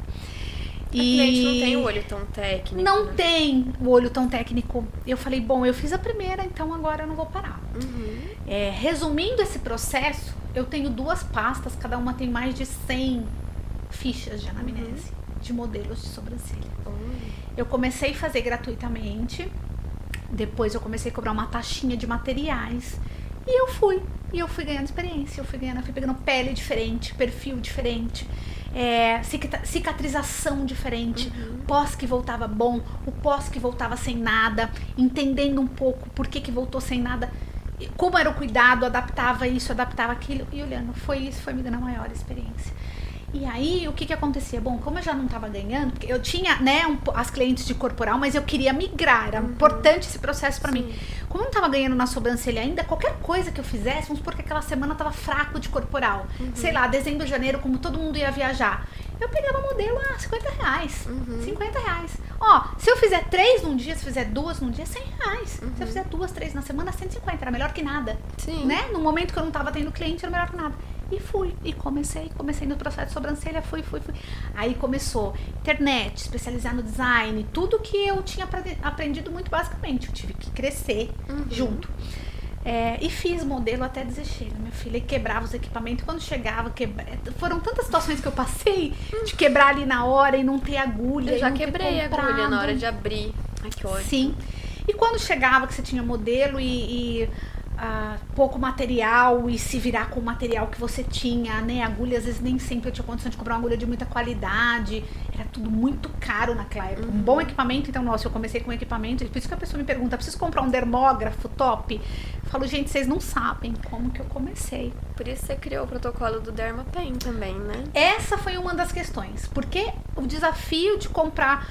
A cliente não tem o olho tão técnico. Não né? tem o olho tão técnico. Eu falei, bom, eu fiz a primeira, então agora eu não vou parar. Uhum. É, resumindo esse processo, eu tenho duas pastas, cada uma tem mais de 100 fichas de anamnese, de modelos de sobrancelha. Oi. Eu comecei a fazer gratuitamente, depois eu comecei a cobrar uma taxinha de materiais. E eu fui. E eu fui ganhando experiência, eu fui ganhando, eu fui pegando pele diferente, perfil diferente, é, cicatrização diferente, uhum. pós que voltava bom, o pós que voltava sem nada, entendendo um pouco por que, que voltou sem nada, como era o cuidado, adaptava isso, adaptava aquilo, e olhando, foi isso, foi me dando a maior experiência. E aí, o que que acontecia? Bom, como eu já não estava ganhando, porque eu tinha, né, um, as clientes de corporal, mas eu queria migrar, era uhum. importante esse processo para mim. Como eu não estava ganhando na sobrancelha ainda, qualquer coisa que eu fizesse, vamos supor que aquela semana tava fraco de corporal. Uhum. Sei lá, dezembro, janeiro, como todo mundo ia viajar. Eu pegava modelo a 50 reais. Uhum. 50 reais. Ó, se eu fizer três num dia, se fizer duas num dia, 100 reais. Uhum. Se eu fizer duas, três na semana, 150. Era melhor que nada. Sim. Né? No momento que eu não tava tendo cliente, era melhor que nada. E fui, e comecei, comecei no processo de sobrancelha, fui, fui, fui. Aí começou internet, especializar no design, tudo que eu tinha aprendido muito basicamente. Eu tive que crescer uhum. junto. É, e fiz modelo até desistir. Minha filha quebrava os equipamentos. Quando chegava, quebra... foram tantas situações que eu passei de quebrar ali na hora e não ter agulha. Eu já quebrei a agulha na hora de abrir. Ai, que ódio. Sim. E quando chegava que você tinha modelo e, e pouco material e se virar com o material que você tinha, né? Agulha, às vezes nem sempre eu tinha condição de comprar uma agulha de muita qualidade. Era tudo muito caro naquela época. Uhum. Um bom equipamento, então, nossa, eu comecei com equipamento. Por isso que a pessoa me pergunta, preciso comprar um dermógrafo top? Eu falo, gente, vocês não sabem como que eu comecei. Por isso você criou o protocolo do Dermapen também, né? Essa foi uma das questões. Porque o desafio de comprar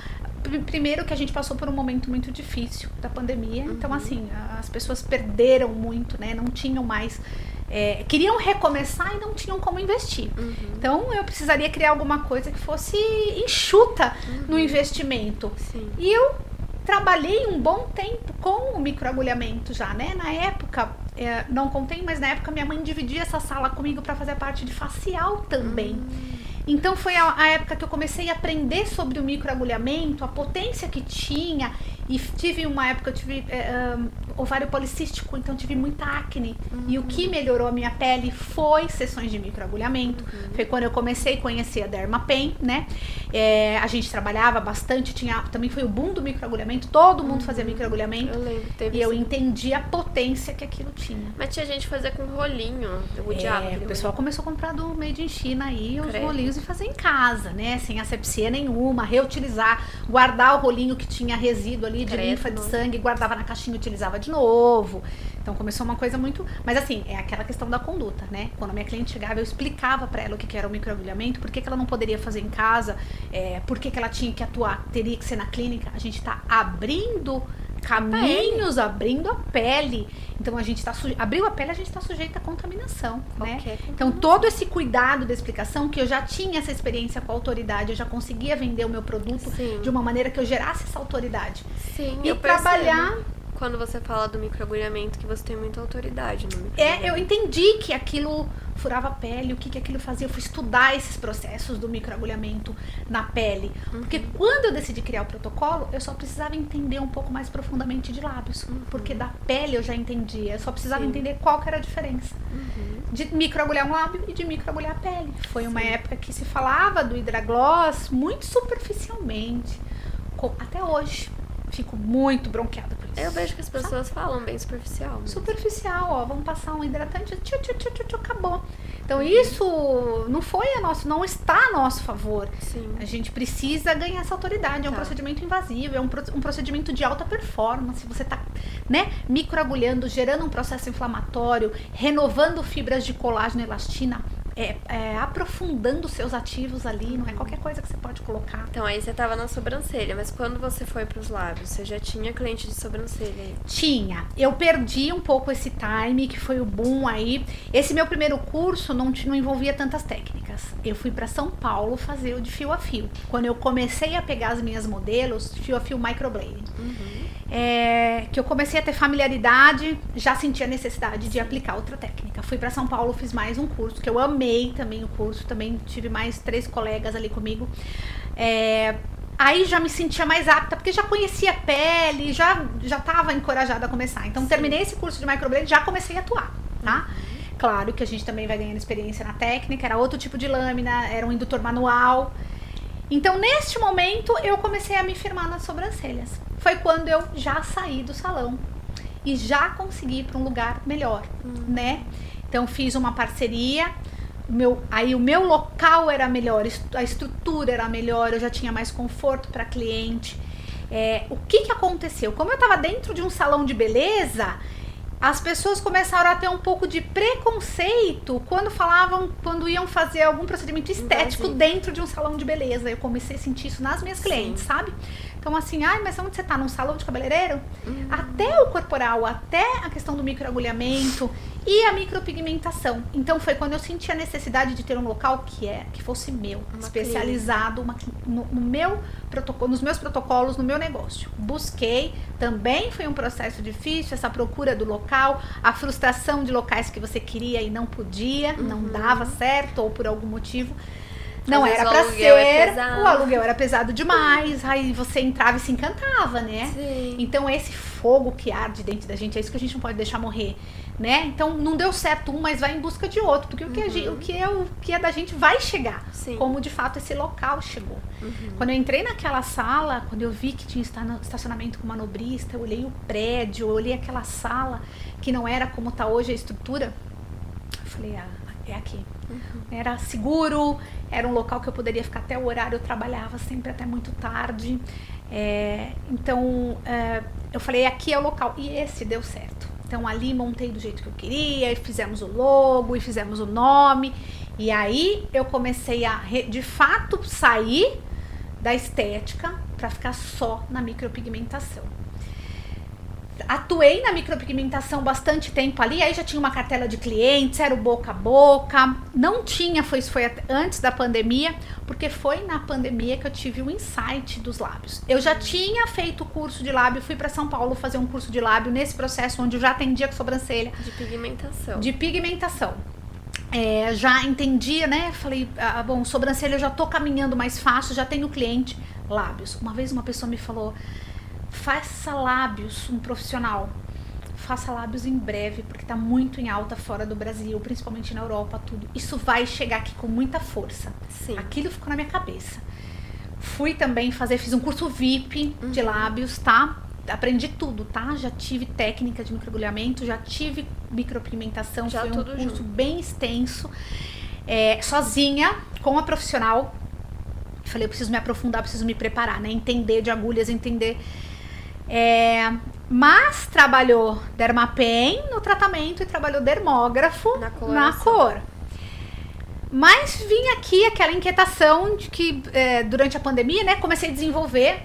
primeiro que a gente passou por um momento muito difícil da pandemia. Uhum. Então, assim, as pessoas perderam muito, né? Não tinham mais. É, queriam recomeçar e não tinham como investir. Uhum. Então, eu precisaria criar alguma coisa que fosse enxuta uhum. no investimento. Sim. E eu trabalhei um bom tempo com o microagulhamento já, né? Na época, é, não contei, mas na época minha mãe dividia essa sala comigo para fazer parte de facial também. Uhum. Então foi a, a, época que eu comecei a aprender sobre o microagulhamento, a potência que tinha. E tive uma época, eu tive é, um, ovário policístico, então tive muita acne. Uhum. E o que melhorou a minha pele foi sessões de microagulhamento. Uhum. Foi quando eu comecei a conhecer a Dermapen, né? É, a gente trabalhava bastante, tinha também foi o boom do microagulhamento, todo mundo fazia uhum. microagulhamento. Eu lembro, teve E eu entendi a potência que aquilo tinha. Mas tinha gente fazer com rolinho, o diabo. É, o pessoal começou a comprar do Made in China aí, os rolinhos e fazer em casa, né? Sem asepsia nenhuma, reutilizar, guardar o rolinho que tinha resíduo ali de Credo. linfa de sangue, guardava na caixinha e utilizava de novo. Então começou uma coisa muito. Mas assim, é aquela questão da conduta, né? Quando a minha cliente chegava, eu explicava para ela o que, que era o microagulhamento, por que, que ela não poderia fazer em casa, é, por que, que ela tinha que atuar, teria que ser na clínica. A gente tá abrindo caminhos, abrindo a pele. Então a gente está abriu a pele, a gente está sujeita à contaminação, né? Então todo esse cuidado da explicação que eu já tinha essa experiência com a autoridade, eu já conseguia vender o meu produto Sim. de uma maneira que eu gerasse essa autoridade. Sim, e trabalhar percebo quando você fala do microagulhamento que você tem muita autoridade no É, eu entendi que aquilo furava a pele, o que, que aquilo fazia. Eu fui estudar esses processos do microagulhamento na pele. Uhum. Porque quando eu decidi criar o protocolo, eu só precisava entender um pouco mais profundamente de lábios. Uhum. Porque da pele eu já entendia. Eu só precisava Sim. entender qual que era a diferença. Uhum. De microagulhar um lábio e de microagulhar a pele. Foi Sim. uma época que se falava do hidragloss muito superficialmente. Até hoje fico muito bronqueada. Eu vejo que as pessoas falam bem superficial. Mas... Superficial, ó, vamos passar um hidratante, tchu, tchu, tchu, tchu, acabou. Então isso não foi a nosso, não está a nosso favor. Sim. A gente precisa ganhar essa autoridade. É um tá. procedimento invasivo, é um, um procedimento de alta performance. Você está, né, microagulhando, gerando um processo inflamatório, renovando fibras de colágeno e elastina é, é, aprofundando seus ativos ali, não é qualquer coisa que você pode colocar. Então aí você tava na sobrancelha, mas quando você foi para os lábios, você já tinha cliente de sobrancelha aí? Tinha. Eu perdi um pouco esse time, que foi o boom aí. Esse meu primeiro curso não, não envolvia tantas técnicas. Eu fui para São Paulo fazer o de fio a fio. Quando eu comecei a pegar as minhas modelos, fio a fio microblading. Uhum. É, que eu comecei a ter familiaridade, já senti a necessidade de aplicar outra técnica. Fui para São Paulo, fiz mais um curso que eu amei também o curso, também tive mais três colegas ali comigo. É, aí já me sentia mais apta, porque já conhecia a pele, já já estava encorajada a começar. Então Sim. terminei esse curso de microblade, já comecei a atuar, tá? Uhum. Claro que a gente também vai ganhando experiência na técnica, era outro tipo de lâmina, era um indutor manual. Então, neste momento, eu comecei a me firmar nas sobrancelhas. Foi quando eu já saí do salão e já consegui ir para um lugar melhor, uhum. né? Então, fiz uma parceria meu, aí o meu local era melhor, a estrutura era melhor, eu já tinha mais conforto para cliente. É, o que, que aconteceu? Como eu estava dentro de um salão de beleza, as pessoas começaram a ter um pouco de preconceito quando falavam, quando iam fazer algum procedimento estético dentro de um salão de beleza. Eu comecei a sentir isso nas minhas Sim. clientes, sabe? Então, assim, ai, mas onde você tá? Num salão de cabeleireiro? Uhum. Até o corporal, até a questão do microagulhamento e a micropigmentação. Então, foi quando eu senti a necessidade de ter um local que é que fosse meu, uma especializado uma, no, no, meu protocolo, nos meus protocolos, no meu negócio. Busquei, também foi um processo difícil, essa procura do local, a frustração de locais que você queria e não podia, uhum. não dava certo ou por algum motivo não era para é ser. É o aluguel era pesado demais. Aí você entrava e se encantava, né? Sim. Então esse fogo que arde dentro da gente é isso que a gente não pode deixar morrer, né? Então não deu certo um, mas vai em busca de outro, porque uhum. o, que gente, o, que é, o que é da gente vai chegar. Sim. Como de fato esse local chegou. Uhum. Quando eu entrei naquela sala, quando eu vi que tinha estacionamento com manobrista, eu olhei o prédio, eu olhei aquela sala que não era como está hoje a estrutura, eu falei, ah, é aqui. Uhum. Era seguro, era um local que eu poderia ficar até o horário, eu trabalhava sempre até muito tarde. É, então é, eu falei, aqui é o local. E esse deu certo. Então ali montei do jeito que eu queria, e fizemos o logo, e fizemos o nome. E aí eu comecei a de fato sair da estética para ficar só na micropigmentação atuei na micropigmentação bastante tempo ali, aí já tinha uma cartela de clientes, era o boca a boca. Não tinha, foi foi antes da pandemia, porque foi na pandemia que eu tive o insight dos lábios. Eu já tinha feito o curso de lábio, fui para São Paulo fazer um curso de lábio nesse processo onde eu já atendia com sobrancelha. De pigmentação. De pigmentação. É, já entendia, né? Falei, ah, bom, sobrancelha eu já tô caminhando mais fácil, já tenho cliente. Lábios. Uma vez uma pessoa me falou, faça lábios um profissional. Faça lábios em breve, porque está muito em alta fora do Brasil, principalmente na Europa, tudo. Isso vai chegar aqui com muita força. Sim. Aquilo ficou na minha cabeça. Fui também fazer, fiz um curso VIP uhum. de lábios, tá? Aprendi tudo, tá? Já tive técnica de microagulhamento, já tive micropigmentação, já foi um curso junto. bem extenso. É, sozinha, com a profissional. Falei, eu preciso me aprofundar, preciso me preparar, né? Entender de agulhas, entender é, mas trabalhou Dermapen no tratamento e trabalhou dermógrafo na, na cor. Mas vinha aqui aquela inquietação de que é, durante a pandemia, né, comecei a desenvolver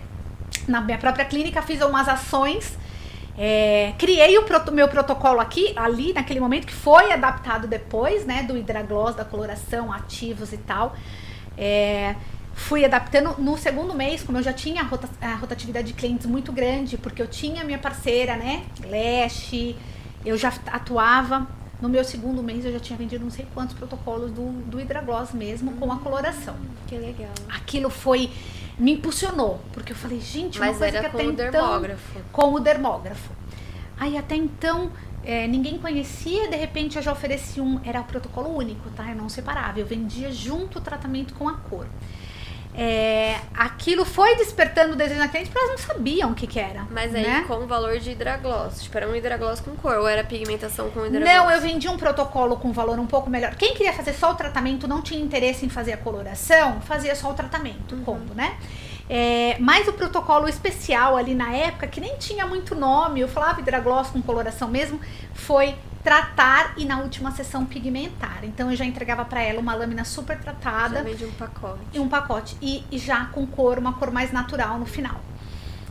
na minha própria clínica, fiz algumas ações, é, criei o proto, meu protocolo aqui, ali naquele momento, que foi adaptado depois, né, do hidragloss, da coloração, ativos e tal. É, fui adaptando no segundo mês, como eu já tinha a, rota, a rotatividade de clientes muito grande, porque eu tinha minha parceira, né? Lash, eu já atuava. No meu segundo mês eu já tinha vendido não sei quantos protocolos do, do Hidragloss mesmo, hum, com a coloração. Que legal. Aquilo foi. Me impulsionou, porque eu falei, gente, Mas uma coisa que até com então, o dermógrafo. Com o dermógrafo. Aí até então é, ninguém conhecia, de repente eu já ofereci um. Era o protocolo único, tá? Eu não separava. Eu vendia junto o tratamento com a cor é, aquilo foi despertando o desejo na cliente, porque elas não sabiam o que, que era. Mas aí né? com o valor de hidragloss. Tipo, era um hidragloss com cor ou era pigmentação com hidragloss? Não, eu vendi um protocolo com valor um pouco melhor. Quem queria fazer só o tratamento, não tinha interesse em fazer a coloração, fazia só o tratamento, uhum. combo, né? É, mas o protocolo especial ali na época, que nem tinha muito nome, eu falava hidragloss com coloração mesmo, foi tratar e na última sessão pigmentar. Então eu já entregava para ela uma lâmina super tratada. Já vende um pacote. E um pacote. E, e, já com cor, uma cor mais natural no final.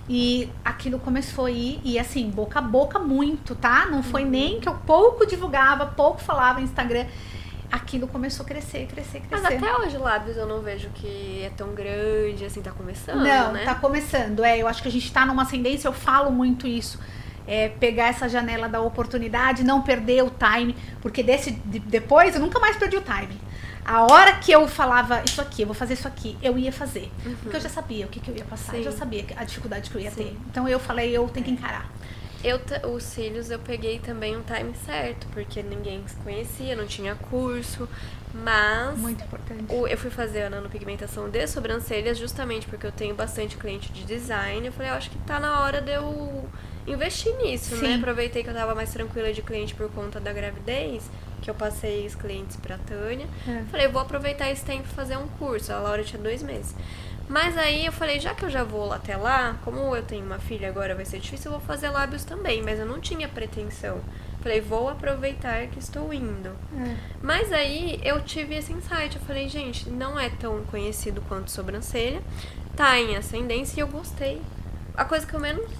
E aquilo começou a ir, e assim, boca a boca muito, tá? Não foi uhum. nem que eu pouco divulgava, pouco falava no Instagram. Aquilo começou a crescer, crescer, crescer. Mas até hoje lábios eu não vejo que é tão grande, assim, tá começando, Não, né? tá começando. É, eu acho que a gente tá numa ascendência, eu falo muito isso é, pegar essa janela da oportunidade, não perder o time, porque desse de, depois eu nunca mais perdi o time. A hora que eu falava isso aqui, eu vou fazer isso aqui, eu ia fazer. Uhum. Porque eu já sabia o que, que eu ia passar, Sim. eu já sabia a dificuldade que eu ia Sim. ter. Então eu falei, eu tenho que encarar. Eu, os cílios eu peguei também um time certo, porque ninguém conhecia, não tinha curso, mas. Muito importante. O, eu fui fazer a nanopigmentação de sobrancelhas justamente porque eu tenho bastante cliente de design. Eu falei, eu acho que tá na hora de eu investir nisso, né? Sim. né? Aproveitei que eu tava mais tranquila de cliente por conta da gravidez. que eu passei os clientes pra Tânia. É. Falei, vou aproveitar esse tempo e fazer um curso. A Laura tinha dois meses. Mas aí eu falei, já que eu já vou até lá, como eu tenho uma filha agora vai ser difícil, eu vou fazer lábios também. Mas eu não tinha pretensão. Falei, vou aproveitar que estou indo. É. Mas aí eu tive esse insight. Eu falei, gente, não é tão conhecido quanto sobrancelha. Tá em ascendência e eu gostei. A coisa que eu menos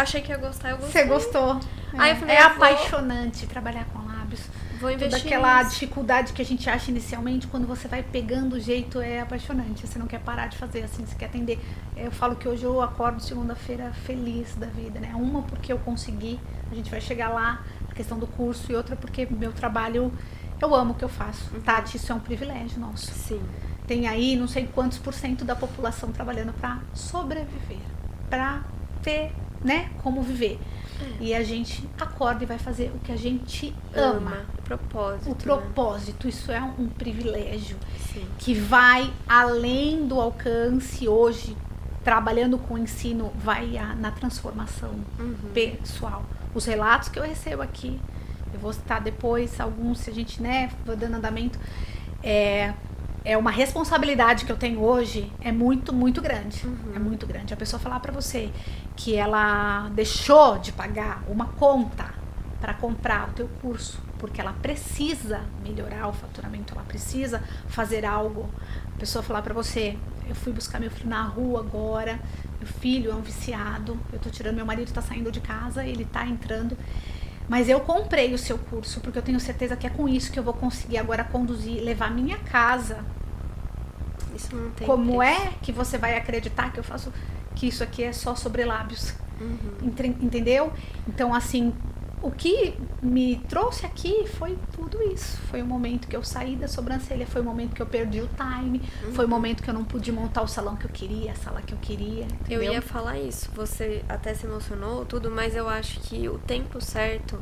achei que ia gostar, eu gostei. Você gostou? Aí é eu falei, é eu vou- apaixonante trabalhar com lábios. Vou Toda investir aquela nisso. dificuldade que a gente acha inicialmente, quando você vai pegando o jeito, é apaixonante. Você não quer parar de fazer assim, você quer atender. Eu falo que hoje eu acordo segunda-feira feliz da vida, né? Uma porque eu consegui, a gente vai chegar lá, a questão do curso, e outra porque meu trabalho, eu amo o que eu faço. Uhum. Tati, isso é um privilégio nosso. Sim. Tem aí não sei quantos por cento da população trabalhando para sobreviver, para ter, né, como viver. É. E a gente acorda e vai fazer o que a gente ama. Ama. O propósito. O né? propósito, isso é um privilégio Sim. que vai além do alcance hoje, trabalhando com o ensino, vai a- na transformação Uhum. pessoal. Os relatos que eu recebo aqui, eu vou citar depois alguns, se a gente, né, dando andamento, é, é uma responsabilidade que eu tenho hoje, é muito, muito grande. Uhum. É muito grande. A pessoa falar pra você que ela deixou de pagar uma conta para comprar o teu curso, porque ela precisa melhorar o faturamento, ela precisa fazer algo. A pessoa falar pra você, eu fui buscar meu filho na rua agora, meu filho é um viciado, eu tô tirando, meu marido tá saindo de casa, ele tá entrando. Mas eu comprei o seu curso, porque eu tenho certeza que é com isso que eu vou conseguir agora conduzir, levar minha casa. Isso não tem Como preço. é que você vai acreditar que eu faço que isso aqui é só sobre lábios? Uhum. Entendeu? Então, assim, o que me trouxe aqui foi tudo isso. Foi o momento que eu saí da sobrancelha, foi o momento que eu perdi o time, foi o momento que eu não pude montar o salão que eu queria, a sala que eu queria. Eu Entendeu? ia falar isso. Você até se emocionou, tudo, mas eu acho que o tempo certo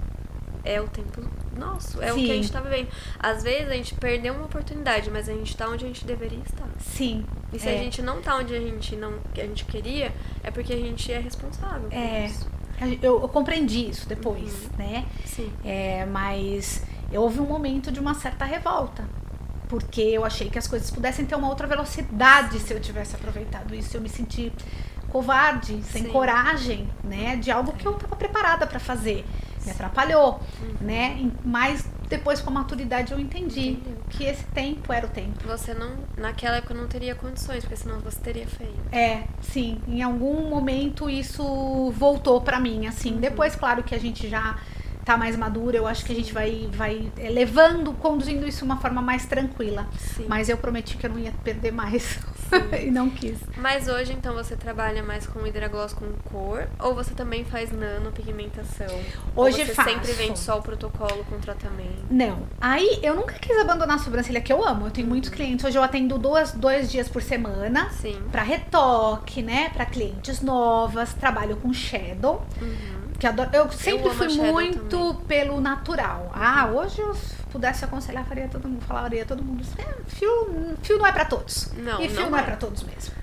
é o tempo nosso. É o que a Sim. gente tá vivendo. Às vezes a gente perdeu uma oportunidade, mas a gente tá onde a gente deveria estar. Sim. E se é. a gente não tá onde a gente não a gente queria, é porque a gente é responsável por É. isso. Eu, eu compreendi isso depois, Uhum. né? Sim. É, mas houve um momento de uma certa revolta. Porque eu achei que as coisas pudessem ter uma outra velocidade se eu tivesse aproveitado isso. Eu me senti covarde, sem Sim. coragem, né? De algo que eu estava preparada para fazer. Me atrapalhou, né? Em- Mas depois com a maturidade eu entendi Entendeu. que esse tempo era o tempo. Você não, naquela época não teria condições, porque senão você teria feito. É, sim. Em algum momento isso voltou pra mim, assim. Uhum. Depois, claro que a gente já tá mais madura, eu acho que a gente vai, vai é, levando, conduzindo isso de uma forma mais tranquila. Sim. Mas eu prometi que eu não ia perder mais. e não quis. Mas hoje, então, você trabalha mais com hidragloss com cor? Ou você também faz nanopigmentação? Hoje ou você faço. sempre vende só o protocolo com tratamento? Não. Aí eu nunca quis abandonar a sobrancelha que eu amo. Eu tenho muitos clientes. Hoje eu atendo duas, dois dias por semana. Sim. Pra retoque, né? Pra clientes novas. Trabalho com shadow. Uhum. Que adoro. Eu sempre amo fui muito pelo natural. Ah, hoje eu pudesse aconselhar, faria todo mundo, falaria todo mundo. É, fio, fio não é pra todos. Não, e fio não não, é. é. pra todos mesmo.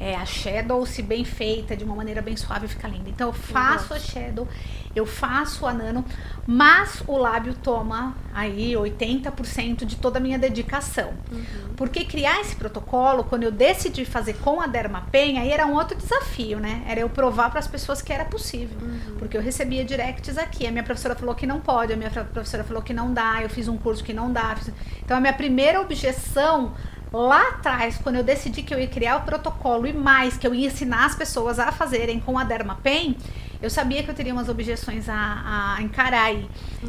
É, a shadow, se bem feita, de uma maneira bem suave, fica linda. Então eu faço a shadow, eu faço a nano, mas o lábio toma aí 80% de toda a minha dedicação. Uhum. Porque criar esse protocolo, quando eu decidi fazer com a Dermapen, aí era um outro desafio, né? Era eu provar para as pessoas que era possível. Uhum. Porque eu recebia directs aqui. A minha professora falou que não pode, a minha professora falou que não dá, eu fiz um curso que não dá. Então a minha primeira objeção lá atrás, quando eu decidi que eu ia criar o protocolo e mais, que eu ia ensinar as pessoas a fazerem com a Dermapen, eu sabia que eu teria umas objeções a, a encarar aí.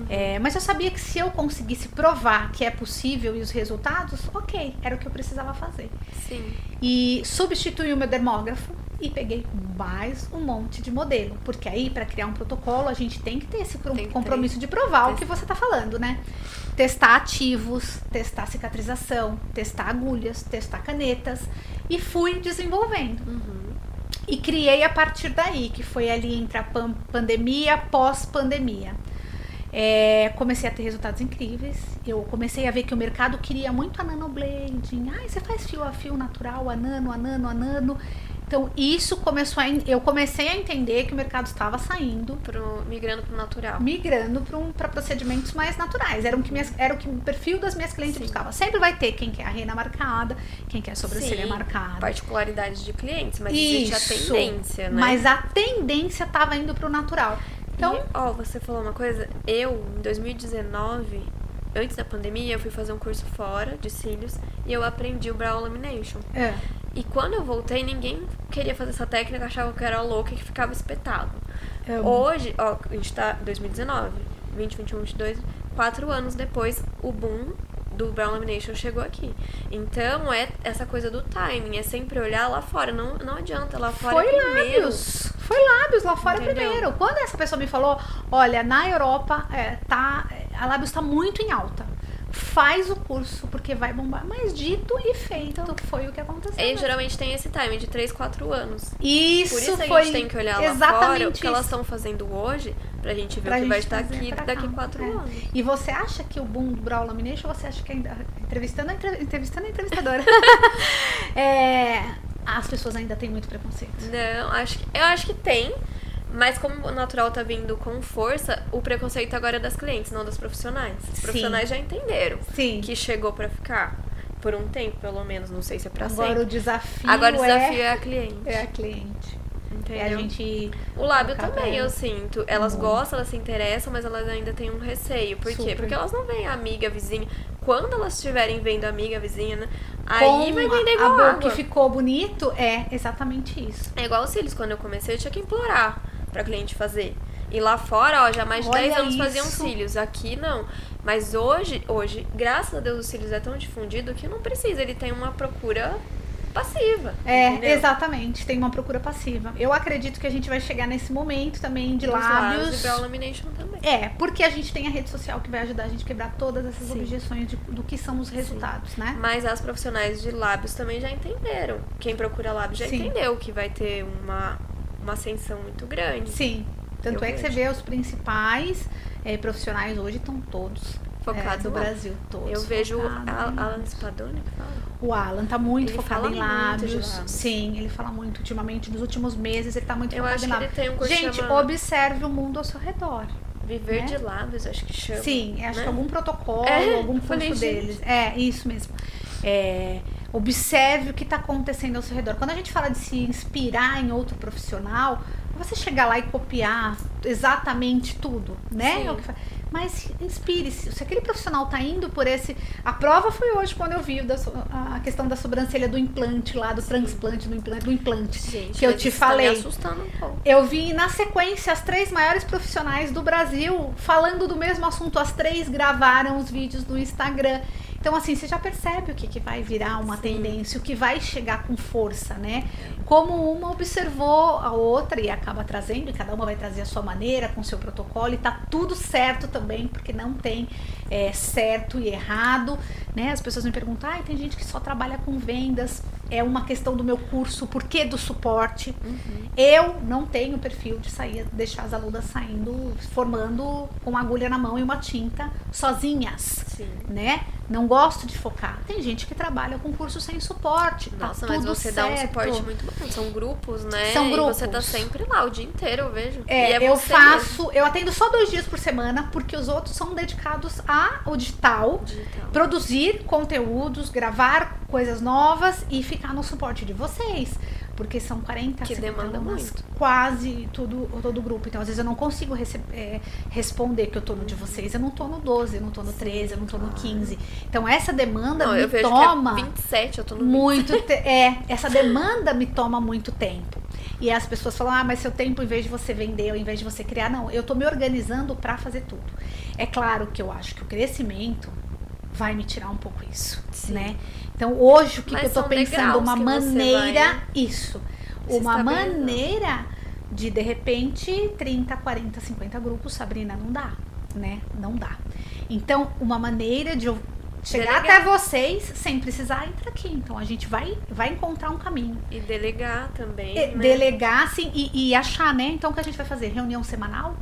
É, mas eu sabia que se eu conseguisse provar que é possível e os resultados, ok, era o que eu precisava fazer. Sim. E substituí o meu dermógrafo e peguei mais um monte de modelo. Porque aí, para criar um protocolo, a gente tem que ter esse Tem compromisso de provar o que você tá falando, né? Testar ativos, testar cicatrização, testar agulhas, testar canetas. E fui desenvolvendo. Uhum. E criei a partir daí, que foi ali entre a pan- pandemia pós-pandemia. É, comecei a ter resultados incríveis. Eu comecei a ver que o mercado queria muito a nanoblading. Ai, você faz fio a fio natural, a nano, a nano, a nano. Então isso começou a, eu comecei a entender que o mercado estava saindo, Pro, migrando pro natural. migrando para um, pra procedimentos mais naturais. Era o que minhas, era o que o perfil das minhas clientes Sim. buscava. Sempre vai ter quem quer a reina marcada, quem quer a sobrancelha Sim, marcada. Particularidades de clientes, mas existe a Isso. tendência, né? Mas a tendência estava indo para o natural. Então, ó, você falou uma coisa, eu, em 2019, antes da pandemia, eu fui fazer um curso fora de cílios e eu aprendi o Brow Lamination. é, E quando eu voltei, ninguém queria fazer essa técnica, achava que eu era louca e que ficava espetado. eu- Hoje, ó, a gente tá em 2019, 20, 21, 22, quatro anos depois, o boom do Brown Lamination chegou aqui. Então, é essa coisa do timing, é sempre olhar lá fora. Não, não adianta, lá fora Foi é primeiro. lábios. Foi lábios lá fora Entendeu? primeiro. Quando essa pessoa me falou, olha, na Europa é, tá, a lábios está muito em alta. Faz o curso, porque vai bombar. Mas dito e feito, foi o que aconteceu. E geralmente tem esse timing de 3, 4 anos. Isso, Por isso a foi gente tem que olhar lá fora o que elas estão fazendo hoje pra gente ver Pra o que vai gente estar aqui daqui cá. 4 É. anos. E você acha que o boom do Brow Lamination, você acha que ainda. Entrevistando a, entre- entrevistando a entrevistadora. é, as pessoas ainda têm muito preconceito. Não, acho que, eu acho que tem. Mas como o natural tá vindo com força, o preconceito agora é das clientes, não das profissionais. Os Sim. profissionais já entenderam Sim. que chegou pra ficar. Por um tempo, pelo menos. Não sei se é pra Agora sempre. o desafio, Agora o desafio é, é a cliente. é a cliente. Entendeu? É a gente. O lábio também, eu. sinto. Elas Muito. gostam, elas se interessam, mas elas ainda têm um receio. Por quê? Super. Porque elas não veem a amiga, a vizinha. Quando elas estiverem vendo a amiga, a vizinha, né? com Aí vai vender a igual boca água. que ficou bonito, é exatamente isso. É igual os cílios. Quando eu comecei, eu tinha que implorar pra cliente fazer. E lá fora, ó, já há mais de Olha 10 anos faziam isso. cílios. Aqui não. Mas hoje, hoje, graças a Deus, os cílios é tão difundido que não precisa. Ele tem uma procura passiva. É, entendeu? exatamente, tem uma procura passiva. Eu acredito que a gente vai chegar nesse momento também de Os lábios. e brow lamination também. É, porque a gente tem a rede social que vai ajudar a gente a quebrar todas essas Sim. objeções de- do que são os resultados, né? Mas as profissionais de lábios também já entenderam. Quem procura lábios já Sim. entendeu que vai ter uma, uma ascensão muito grande. Sim. Tanto Eu é que você vejo. vê os principais eh, profissionais hoje estão todos Focados eh, do lá. Brasil, todos. Eu vejo o Alan. Spadoni que fala. O Alan tá muito Ele focado em lábios. lábios. Sim, ele fala muito ultimamente, nos últimos meses ele tá muito Eu focado em lábios. um Gente, chama observe o mundo ao seu redor. Viver né? de lábios, acho que chama. Sim, acho né? que algum protocolo, É, algum curso deles. É, isso mesmo. É, observe o que está acontecendo ao seu redor. Quando a gente fala de se inspirar em outro profissional, você chegar lá e copiar exatamente tudo, né? Sim. É Mas inspire-se. Se aquele profissional está indo por esse. A prova foi hoje quando eu vi a questão da sobrancelha do implante lá, do transplante do implante, do implante. Gente, que eu te tá me falei. assustando um pouco. Eu vi na sequência as três maiores profissionais do Brasil falando do mesmo assunto. As três gravaram os vídeos no Instagram. Então, assim, você já percebe o que, que vai virar uma Sim. tendência, o que vai chegar com força, né? Como uma observou a outra e acaba trazendo, e cada uma vai trazer a sua maneira, com seu protocolo, e tá tudo certo também, porque não tem é, certo e errado, né? As pessoas me perguntam, ah, tem gente que só trabalha com vendas, é uma questão do meu curso, por que do suporte? Eu não tenho perfil de sair, deixar as alunas saindo, formando com agulha na mão e uma tinta sozinhas, Sim. né? Não gosto de focar. Tem gente que trabalha com curso sem suporte. tá Nossa, mas tudo você dá um certo. suporte muito bom. São grupos, né? São E você tá grupos. sempre lá o dia inteiro, eu vejo. É, e é eu você mesmo. faço, eu atendo só dois dias por semana, porque os outros são dedicados ao digital, Digital. produzir conteúdos, gravar coisas novas e ficar no suporte de vocês. Porque são 40, Que 50 demanda muito. quase tudo, todo o grupo. Então, às vezes, eu não consigo é, responder que eu tô no de vocês. Eu não tô no 12, eu não tô no 13, eu não tô no 15. Então, essa demanda Não, me eu vejo toma que é 27, eu tô no muito te- é essa demanda me toma muito tempo e as pessoas falam ah mas seu tempo em vez de você vender ou em vez de você criar não eu tô me organizando para fazer tudo é claro que eu acho que o crescimento vai me tirar um pouco isso Sim. né então hoje o que, que eu tô são pensando uma maneira vai isso se uma maneira de de repente 30 40 50 grupos Sabrina não dá né não dá então uma maneira de eu chegar Delegar. até vocês sem precisar entrar aqui. Então a gente vai, vai encontrar um caminho. E delegar também. E- né? Delegar, assim, e, e achar, né? Então o que a gente vai fazer? Reunião semanal?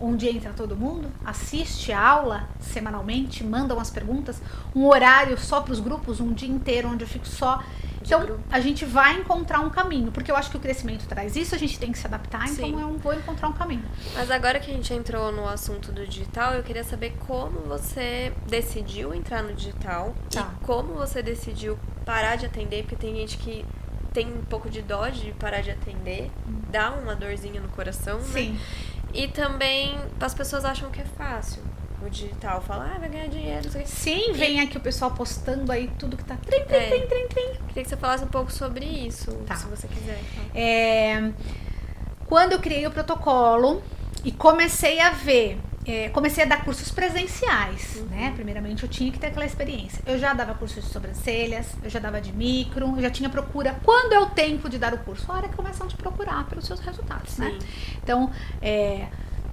Onde entra todo mundo, assiste a aula semanalmente, mandam as perguntas, um horário só para os grupos, um dia inteiro onde eu fico só Então, a gente vai encontrar um caminho, porque eu acho que o crescimento traz isso, a gente tem que se adaptar, Sim. então eu vou encontrar um caminho. Mas agora que a gente entrou no assunto do digital, eu queria saber como você decidiu entrar no digital Tá. e como você decidiu parar de atender, porque tem gente que tem um pouco de dó de parar de atender, dá uma dorzinha no coração, né? Sim. E também as pessoas acham que é fácil o digital, fala, ah, vai ganhar dinheiro. Sim, vem aqui o pessoal postando aí tudo que tá trim, trim, É. trim, trim, trim. Queria que você falasse um pouco sobre isso, Tá. se você quiser. É, quando eu criei o protocolo e comecei a ver, é, comecei a dar cursos presenciais, né? Primeiramente eu tinha que ter aquela experiência. Eu já dava cursos de sobrancelhas, eu já dava de micro, eu já tinha procura. Quando é o tempo de dar o curso? A hora que começam a te procurar pelos seus resultados, né? Sim. Então, é,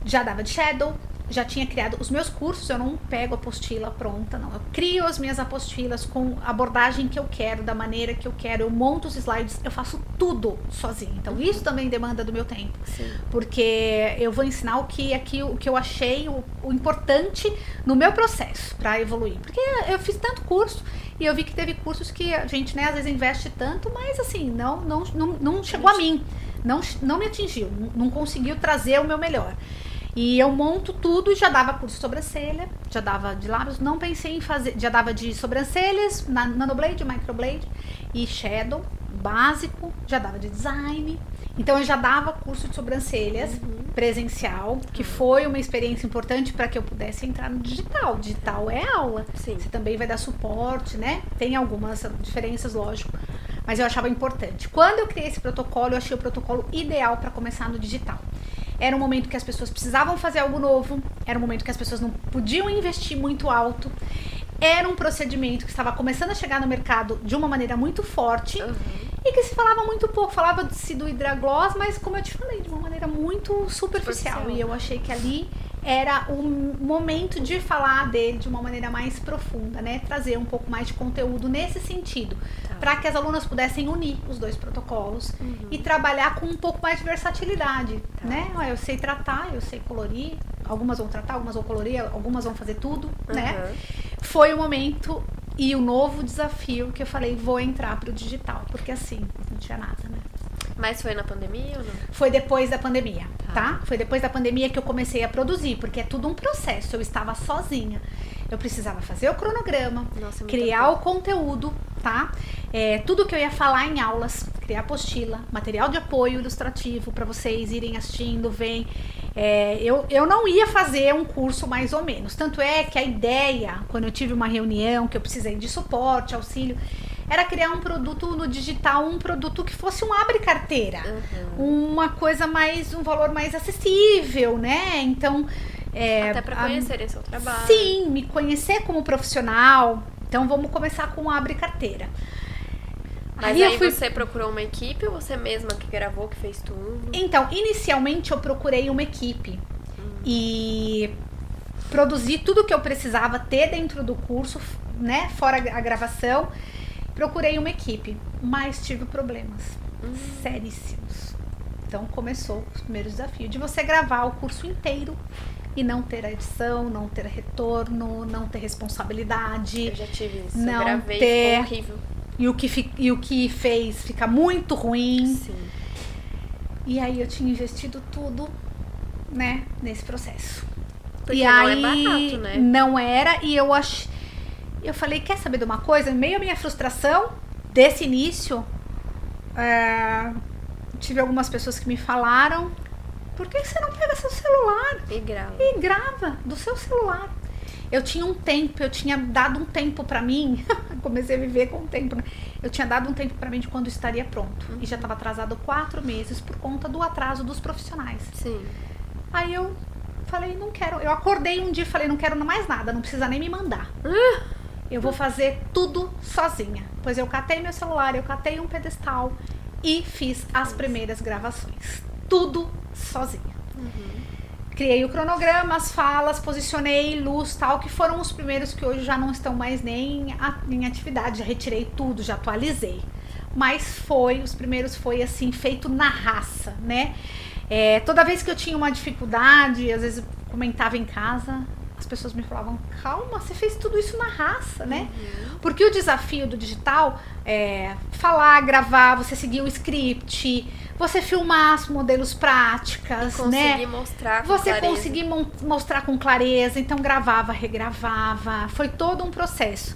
já dava de shadow, já tinha criado os meus cursos, eu não pego a apostila pronta, não. Eu crio as minhas apostilas com a abordagem que eu quero, da maneira que eu quero, eu monto os slides, eu faço tudo sozinho. Então, isso também demanda do meu tempo. Sim. Porque eu vou ensinar o que aqui o que eu achei o, o importante no meu processo para evoluir. Porque eu fiz tanto curso e eu vi que teve cursos que a gente, né, às vezes investe tanto, mas assim, não não, não, não chegou a mim. Não, não me atingiu, não conseguiu trazer o meu melhor. E eu monto tudo e já dava curso de sobrancelha, já dava de lábios, não pensei em fazer, já dava de sobrancelhas, na, nanoblade, microblade e shadow, básico, já dava de design. Então eu já dava curso de sobrancelhas presencial, que foi uma experiência importante para que eu pudesse entrar no digital. Digital é aula. Sim. Você também vai dar suporte, né? Tem algumas diferenças, lógico. Mas eu achava importante. Quando eu criei esse protocolo, eu achei o protocolo ideal para começar no digital. Era um momento que as pessoas precisavam fazer algo novo, era um momento que as pessoas não podiam investir muito alto. Era um procedimento que estava começando a chegar no mercado de uma maneira muito forte Uhum. e que se falava muito pouco. Falava-se do hidragloss, mas como eu te falei, de uma maneira muito superficial. Superficial. E eu achei que ali era o momento de falar dele de uma maneira mais profunda, né? Trazer um pouco mais de conteúdo nesse sentido. Para que as alunas pudessem unir os dois protocolos e trabalhar com um pouco mais de versatilidade, Tá. né? Ó, Eu sei tratar, eu sei colorir, algumas vão tratar, algumas vão colorir, algumas vão fazer tudo, né? Uhum. Foi o momento e o novo desafio que eu falei, vou entrar pro digital, porque assim, não tinha nada, né? Mas foi na pandemia ou não? Foi depois da pandemia, Tá. tá? Foi depois da pandemia que eu comecei a produzir, porque é tudo um processo. Eu estava sozinha. Eu precisava fazer o cronograma, Nossa, é criar o conteúdo, tá? É, tudo que eu ia falar em aulas, criar apostila, material de apoio ilustrativo para vocês irem assistindo, vem. É, eu, eu não ia fazer um curso mais ou menos. Tanto é que a ideia, quando eu tive uma reunião que eu precisei de suporte, auxílio, era criar um produto no digital, um produto que fosse um abre carteira Uhum. uma coisa mais, um valor mais acessível, né? Então, é, Até pra a- conhecerem seu trabalho. Sim, me conhecer como profissional. Então, vamos começar com o abre carteira. Mas Aí aí, fui- você procurou uma equipe ou você mesma que gravou, que fez tudo? Então, inicialmente eu procurei uma equipe e produzi tudo que eu precisava ter dentro do curso, né? Fora a gravação. Procurei uma equipe, mas tive problemas seríssimos. Então começou os primeiros desafios de você gravar o curso inteiro e não ter a edição, não ter retorno, não ter responsabilidade. Eu já tive isso. Não gravei, ter- horrível. E o, que e o que fez fica muito ruim. Sim. E aí eu tinha investido tudo, né, nesse processo. Porque e não aí, é barato, né? Não era, e eu ach... eu falei, quer saber de uma coisa? Meio à minha frustração desse início, é, tive algumas pessoas que me falaram, por que você não pega seu celular E grava. e grava do seu celular? Eu tinha um tempo, eu tinha dado um tempo pra mim, comecei a viver com o tempo, né? Eu tinha dado um tempo pra mim de quando estaria pronto. E já estava atrasado quatro meses por conta do atraso dos profissionais. Sim. Aí eu falei, não quero. Eu acordei um dia e falei, não quero mais nada, não precisa nem me mandar. Eu vou fazer tudo sozinha. Pois eu catei meu celular, eu catei um pedestal e fiz as primeiras gravações. Tudo sozinha. Criei o cronograma, as falas, posicionei, luz, tal, que foram os primeiros que hoje já não estão mais nem em atividade. Já retirei tudo, já atualizei. Mas foi, os primeiros foi assim, feito na raça, né? É, toda vez que eu tinha uma dificuldade, às vezes comentava em casa, as pessoas me falavam, calma, você fez tudo isso na raça, né? Uhum. Porque o desafio do digital é falar, gravar, você seguir o script, você filmar os modelos práticas, Conseguir né? mostrar com Você clareza. conseguir mostrar com clareza, então gravava, regravava, foi todo um processo.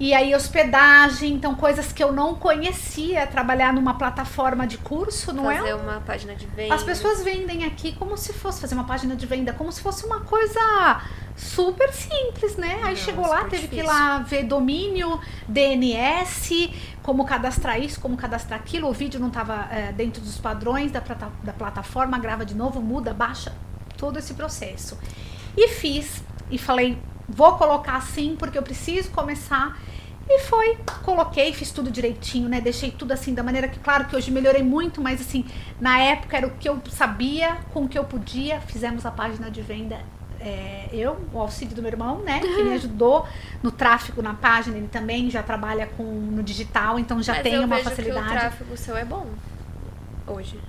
E aí hospedagem, então coisas que eu não conhecia, trabalhar numa plataforma de curso, não é fazer uma página de venda. as pessoas vendem aqui como se fosse fazer uma página de venda, como se fosse uma coisa super simples, né? Aí Não, chegou lá, teve que ir difícil. lá ver domínio, DNS, como cadastrar isso, como cadastrar aquilo. O vídeo não estava dentro dos padrões da, plata- da plataforma, grava de novo, muda, baixa, todo esse processo. E fiz, e falei, vou colocar assim porque eu preciso começar. E foi, coloquei, fiz tudo direitinho, né? Deixei tudo assim da maneira que, claro, que hoje melhorei muito, mas assim, na época era o que eu sabia, com o que eu podia. Fizemos a página de venda, é, eu, o auxílio do meu irmão, né? Que me ajudou no tráfego na página, ele também já trabalha com no digital, então já Mas tem uma facilidade. O tráfego seu é bom hoje.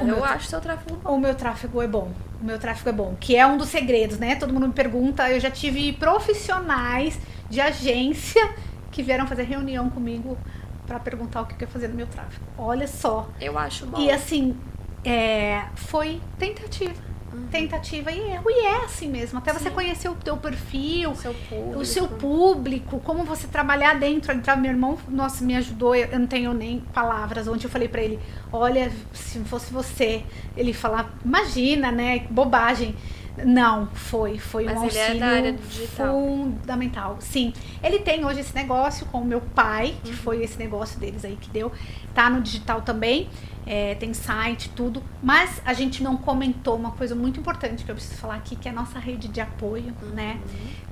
O eu meu acho seu tráfego bom. O meu tráfego é bom. O meu tráfego é bom. Que é um dos segredos, né? Todo mundo me pergunta. Eu já tive profissionais de agência que vieram fazer reunião comigo para perguntar o que eu ia fazer no meu tráfego. Olha só. Eu acho bom. E assim, é, foi tentativa. Tentativa e erro. E é assim mesmo. Até você Sim. conhecer o teu perfil, o seu público. o seu público, como você trabalhar dentro. Então, meu irmão, nossa, me ajudou. Eu não tenho nem palavras. Ontem eu falei pra ele: olha, se fosse você, ele falar, imagina, né? Bobagem. Não, foi, foi Mas um ele é auxílio da área digital. fundamental. Sim, ele tem hoje esse negócio com o meu pai, que Uhum. foi esse negócio deles aí que deu. Tá no digital também, é, tem site, tudo. Mas a gente não comentou uma coisa muito importante que eu preciso falar aqui, que é a nossa rede de apoio, Uhum. né?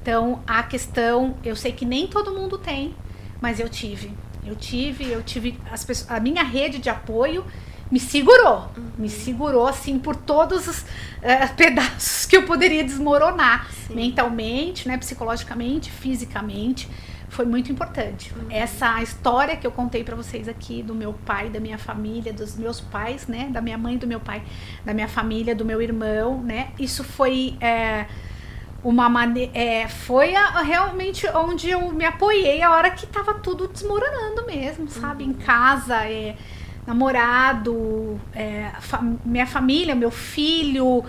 Então, a questão, eu sei que nem todo mundo tem, mas eu tive. Eu tive, eu tive as pessoas, a minha rede de apoio me segurou, Uhum. me segurou assim por todos os eh, pedaços que eu poderia desmoronar, Sim. mentalmente, né, psicologicamente, fisicamente. Foi muito importante. Uhum. Essa história que eu contei pra vocês aqui do meu pai, da minha família, dos meus pais, né, da minha mãe, do meu pai, da minha família, do meu irmão, né? Isso foi eh, uma maneira. foi a- realmente onde eu me apoiei a hora que tava tudo desmoronando mesmo, sabe? Em casa, é, namorado, é, minha família, meu filho,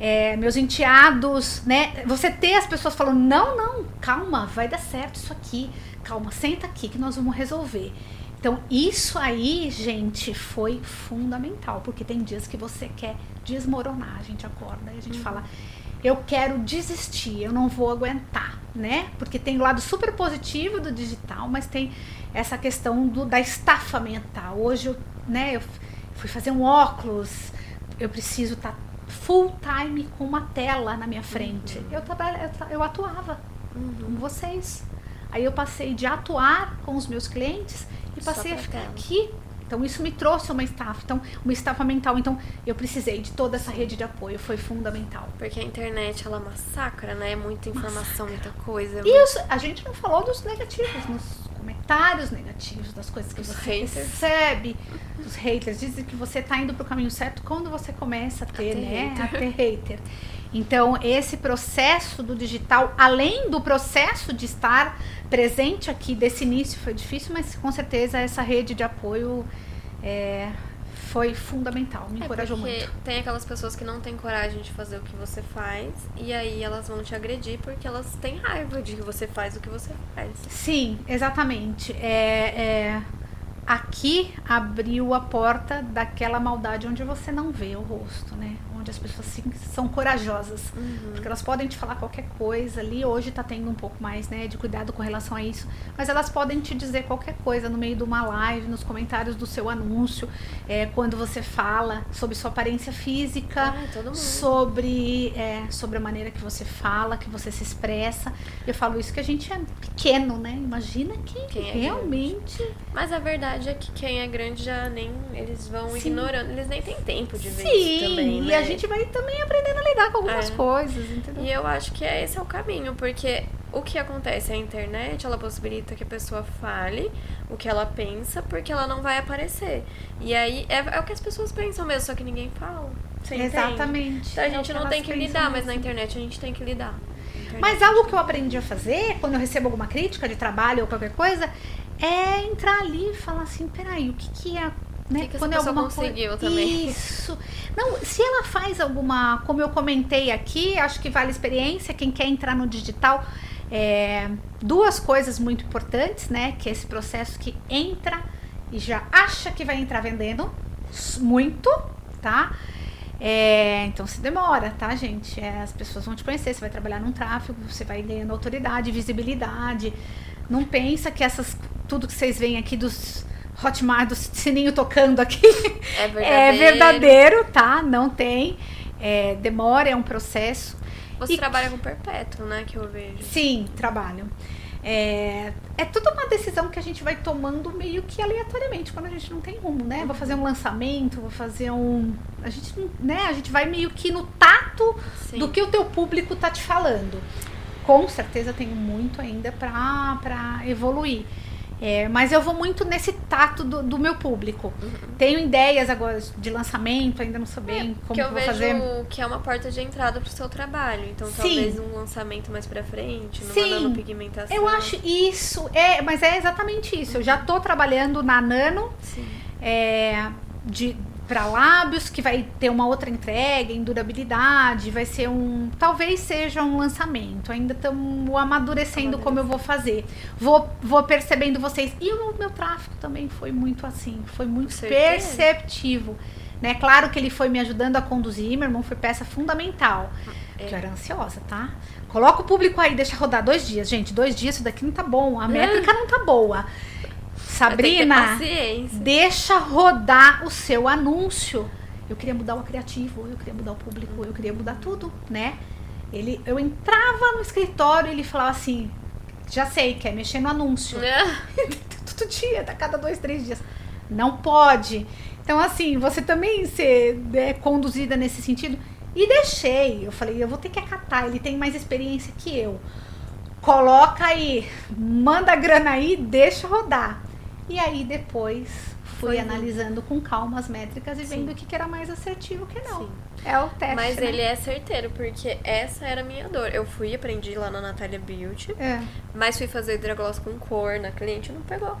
é, meus enteados, né? Você ter as pessoas falando, não, não, calma, vai dar certo isso aqui, calma, senta aqui que nós vamos resolver. Então, isso aí, gente, foi fundamental, porque tem dias que você quer desmoronar, a gente acorda e a gente fala, eu quero desistir, eu não vou aguentar, né? Porque tem o lado super positivo do digital, mas tem essa questão do, da estafa mental. Hoje, eu, né, eu fui fazer um óculos, eu preciso estar full time com uma tela na minha frente. Eu, trabalha, eu, atuava Uhum. com vocês. Aí eu passei de atuar com os meus clientes e Só passei a ficar tela. aqui. Então isso me trouxe uma estafa, então uma estafa mental. Então eu precisei de toda essa rede de apoio, foi fundamental. Porque a internet, ela massacra, né? Muita informação, muita coisa. E os- a gente não falou dos negativos, nos comentários negativos, das coisas que Os você haters. recebe. Os haters dizem que você tá indo pro caminho certo quando você começa a ter, ter né? hater. A ter hater. Então, esse processo do digital, além do processo de estar presente aqui desse início, foi difícil, mas com certeza essa rede de apoio é, foi fundamental, me É encorajou porque muito. tem aquelas pessoas que não têm coragem de fazer o que você faz e aí elas vão te agredir porque elas têm raiva de que você faz o que você faz. Sim, exatamente. É, é, aqui abriu a porta daquela maldade onde você não vê o rosto, né? Onde as pessoas são corajosas. Porque elas podem te falar qualquer coisa ali. Hoje tá tendo um pouco mais, né, de cuidado com relação a isso. Mas elas podem te dizer qualquer coisa no meio de uma live, nos comentários do seu anúncio, é, quando você fala sobre sua aparência física Ai, sobre, é, sobre a maneira que você fala, que você se expressa. Eu falo isso que a gente é pequeno, né? Imagina quem, Quem é realmente. Mas a verdade é que quem é grande já nem. Eles vão Sim. ignorando. Eles nem têm tempo de ver Sim, isso também. e né? a gente vai também aprendendo a lidar com algumas É. coisas, entendeu? E eu acho que esse é o caminho, porque o que acontece? A internet, ela possibilita que a pessoa fale o que ela pensa, porque ela não vai aparecer. E aí, é, é o que as pessoas pensam mesmo, só que ninguém fala. Exatamente. Então a É gente não elas tem que lidar, mas na mesmo. internet a gente tem que lidar. Mas algo que eu aprendi a fazer, quando eu recebo alguma crítica de trabalho ou qualquer coisa, é entrar ali e falar assim, peraí, o que que é... Né? que quando é alguma conseguiu coisa... também? Isso. Não, se ela faz alguma, como eu comentei aqui, acho que vale experiência, quem quer entrar no digital, é, duas coisas muito importantes, né? Que é esse processo que entra e já acha que vai entrar vendendo muito, tá? É, então se demora, tá, gente? É, as pessoas vão te conhecer, você vai trabalhar num tráfego, você vai ganhando autoridade, visibilidade. Não pensa que essas tudo que vocês veem aqui dos Hotmart, do sininho tocando aqui, É verdadeiro. é verdadeiro, tá? Não tem. É, demora, é um processo. Você E- trabalha com perpétuo, né? Que eu vejo. Sim, trabalho. É, é tudo uma decisão que a gente vai tomando meio que aleatoriamente, quando a gente não tem rumo, né? Vou fazer um lançamento, vou fazer um. A gente, né? A gente vai meio que no tato Sim. do que o teu público tá te falando. Com certeza tenho muito ainda pra evoluir. É, mas eu vou muito nesse tato do, do meu público. Uhum. Tenho ideias agora de lançamento, ainda não sei bem como que eu eu vou vejo fazer. que é uma porta de entrada pro seu trabalho. Então, Sim. talvez um lançamento mais pra frente, numa Sim. nanopigmentação. Eu acho isso, é, mas é exatamente isso. Eu já tô trabalhando na Nano, Sim. é, de para lábios que vai ter uma outra entrega em durabilidade, vai ser um, talvez seja um lançamento. Ainda estamos amadurecendo como eu vou fazer. Vou, vou percebendo vocês e o meu tráfego também foi muito assim, foi muito perceptivo. Né? Claro que ele foi me ajudando a conduzir, meu irmão foi peça fundamental. É. Que eu era ansiosa, tá? Coloca o público aí, deixa rodar dois dias. Gente, dois dias, isso daqui não tá bom. A métrica não tá boa. Sabrina, deixa rodar o seu anúncio. Eu queria mudar o criativo, eu queria mudar o público, eu queria mudar tudo, né? Ele, eu entrava no escritório e ele falava assim: já sei, quer mexer no anúncio. Todo dia, a cada dois, três dias. Não pode. Então, assim, você também ser é, conduzida nesse sentido. E deixei. Eu falei, eu vou ter que acatar. Ele tem mais experiência que eu. Coloca aí, manda a grana aí, deixa rodar. E aí depois fui Foi analisando com calma as métricas e vendo o que que era mais assertivo que não. Sim. É o teste. Mas né? ele é certeiro, porque essa era a minha dor. Eu fui aprendi lá na Natália Beauty, É. mas fui fazer hidrogloss com cor na cliente e não pegou.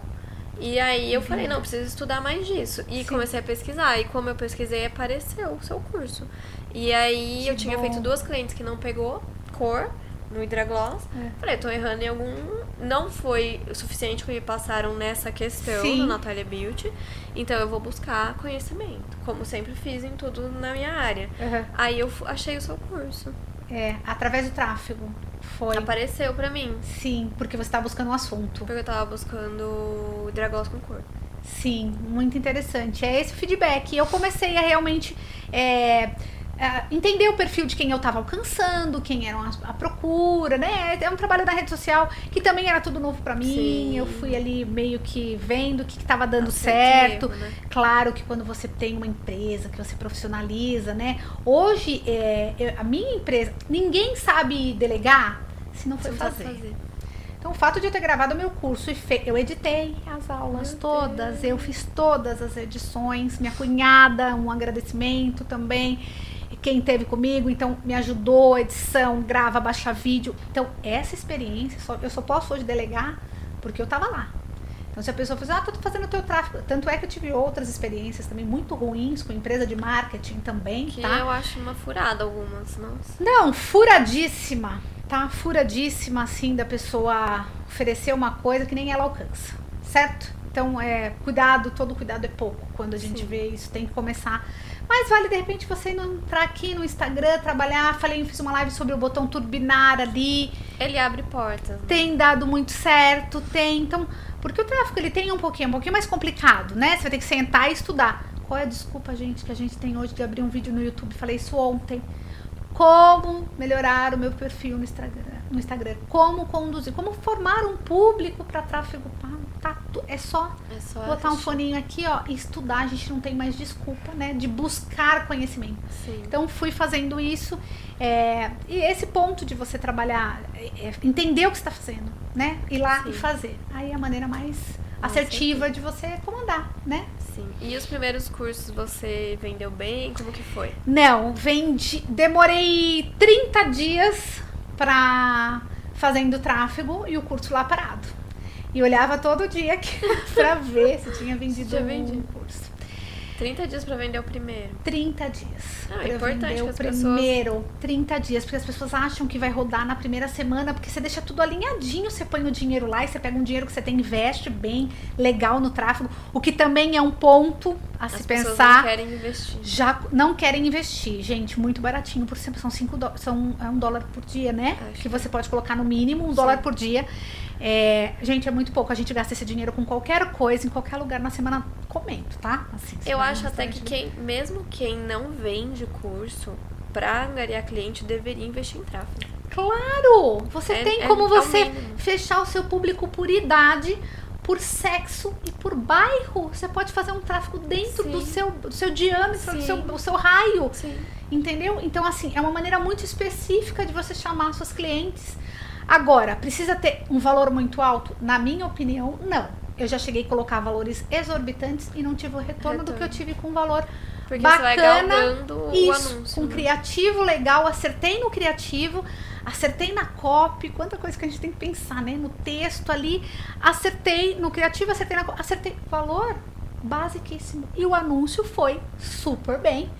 E aí eu falei, não, preciso estudar mais disso. E Sim. comecei a pesquisar. E como eu pesquisei, apareceu o seu curso. E aí Que eu tinha bom. feito duas clientes que não pegou cor no hidrogloss. É. Falei, tô errando em algum. Não foi o suficiente que me passaram nessa questão Sim. no Natália Beauty. Então eu vou buscar conhecimento. Como sempre fiz em tudo na minha área. Uhum. Aí eu achei o seu curso. É, através do tráfego. Foi. Apareceu pra mim. Sim, porque você está buscando um assunto. Porque eu tava buscando hidrogloss com cor. Sim, muito interessante. É esse o feedback. E eu comecei a realmente é, a entender o perfil de quem eu estava alcançando, quem era a, procura, né? É um trabalho na rede social que também era tudo novo para mim. Sim. Eu fui ali meio que vendo o que estava dando certo. né? Claro que quando você tem uma empresa, que você profissionaliza, né? Hoje, é, eu- a minha empresa, ninguém sabe delegar se não sabe fazer. fazer. Então, o fato de eu ter gravado o meu curso e fe... eu editei as aulas Meu todas, Deus. eu fiz todas as edições, minha cunhada, um agradecimento também. Quem teve comigo, então me ajudou, edição, grava, baixa vídeo. Então, essa experiência, só- eu só posso hoje delegar porque eu tava lá. Então, se a pessoa fala, ah, tô fazendo o teu tráfego. Tanto é que eu tive outras experiências também muito ruins com empresa de marketing também, Que tá? eu acho uma furada algumas, nossa. Não, furadíssima, tá? Furadíssima, assim, da pessoa oferecer uma coisa que nem ela alcança, certo? Então, é, cuidado, todo cuidado é pouco. Quando a gente Sim. vê isso, tem que começar. Mas vale, de repente, você não entrar aqui no Instagram, trabalhar. Falei, fiz uma live sobre o botão turbinar ali. Ele abre portas. né? Tem dado muito certo, tem. Então, porque o tráfego, ele tem um pouquinho, um pouquinho mais complicado, né? Você vai ter que sentar e estudar. Qual é a desculpa, gente, que a gente tem hoje de abrir um vídeo no YouTube? Falei isso ontem como melhorar o meu perfil no Instagram, no Instagram, como conduzir, como formar um público para tráfego pago. Tá, é só É só botar um assistir. foninho aqui, ó, e estudar. A gente não tem mais desculpa, né, de buscar conhecimento. Sim. Então fui fazendo isso é, e esse ponto de você trabalhar, é, é, entender o que está fazendo, né, ir lá Sim. e fazer. Aí é a maneira mais assertiva de você comandar, né? Sim. E os primeiros cursos você vendeu bem? Como que foi? Não, vendi. Demorei 30 dias pra fazendo tráfego e o curso lá parado. E olhava todo dia pra ver se tinha vendido Já um vendi. curso. 30 dias pra vender o primeiro. 30 dias. Ah, é importante vender o as pessoas- primeiro 30 dias, porque as pessoas acham que vai rodar na primeira semana, porque você deixa tudo alinhadinho, você põe o dinheiro lá e você pega um dinheiro que você tem, investe bem, legal no tráfego, o que também é um ponto a As se pensar. não querem investir. Já não querem investir, gente, muito baratinho, por exemplo, são 5 dólares, são é um dólar por dia, né? Acho que você pode colocar no mínimo, um dólar por dia. É, gente, é muito pouco. A gente gasta esse dinheiro com qualquer coisa, em qualquer lugar na semana, comendo, tá? Assim, Eu vai acho até que quem, mesmo quem não vende curso, pra angariar cliente, deveria investir em tráfego. Claro! Você É- tem é- como você fechar o seu público por idade, por sexo e por bairro. Você pode fazer um tráfego dentro Sim. do seu, do seu diâmetro, do Sim. seu, do seu raio. Sim. Entendeu? Então, assim, é uma maneira muito específica de você chamar seus clientes. Agora, precisa ter um valor muito alto? Na minha opinião, não. Eu já cheguei a colocar valores exorbitantes e não tive o retorno, do que eu Retorno. tive com um valor Porque bacana. o Isso, anúncio. com né? criativo legal, acertei no criativo, acertei na copy, quanta coisa que a gente tem que pensar, né? No texto ali, acertei no criativo, acertei na copy, acertei valor basiquíssimo. E o anúncio foi super bem.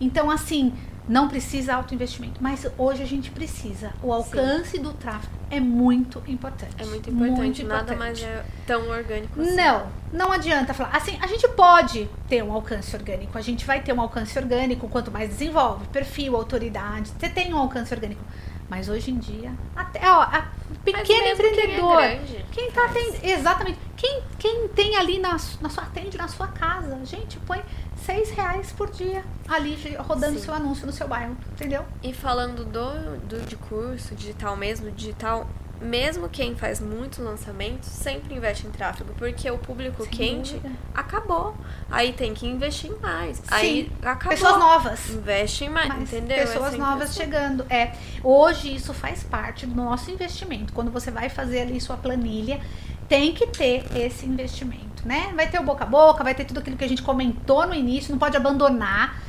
Então, assim, não precisa alto investimento, mas hoje a gente precisa. O alcance do tráfego é muito importante. É muito importante. Muito Nada importante. mais é tão orgânico assim. Não, não adianta falar. Assim, a gente pode ter um alcance orgânico. A gente vai ter um alcance orgânico quanto mais desenvolve, perfil, autoridade. Você tem um alcance orgânico. Mas hoje em dia, até ó, a pequeno mesmo quem é empreendedor. grande, Quem tá atendendo. Exatamente. Quem, quem tem ali na, na sua atende na sua casa, gente, põe seis reais por dia ali rodando Sim. seu anúncio no seu bairro. Entendeu? E falando do, do de curso digital mesmo, digital, mesmo quem faz muitos lançamentos, sempre investe em tráfego, porque o público Sem quente dúvida. acabou. Aí tem que investir mais. Aí acabou. Pessoas novas. Investe em mais, Mas entendeu? É Pessoas sempre novas chegando. É, hoje isso faz parte do nosso investimento. Quando você vai fazer ali sua planilha, tem que ter esse investimento, né? Vai ter o boca a boca, vai ter tudo aquilo que a gente comentou no início, não pode abandonar.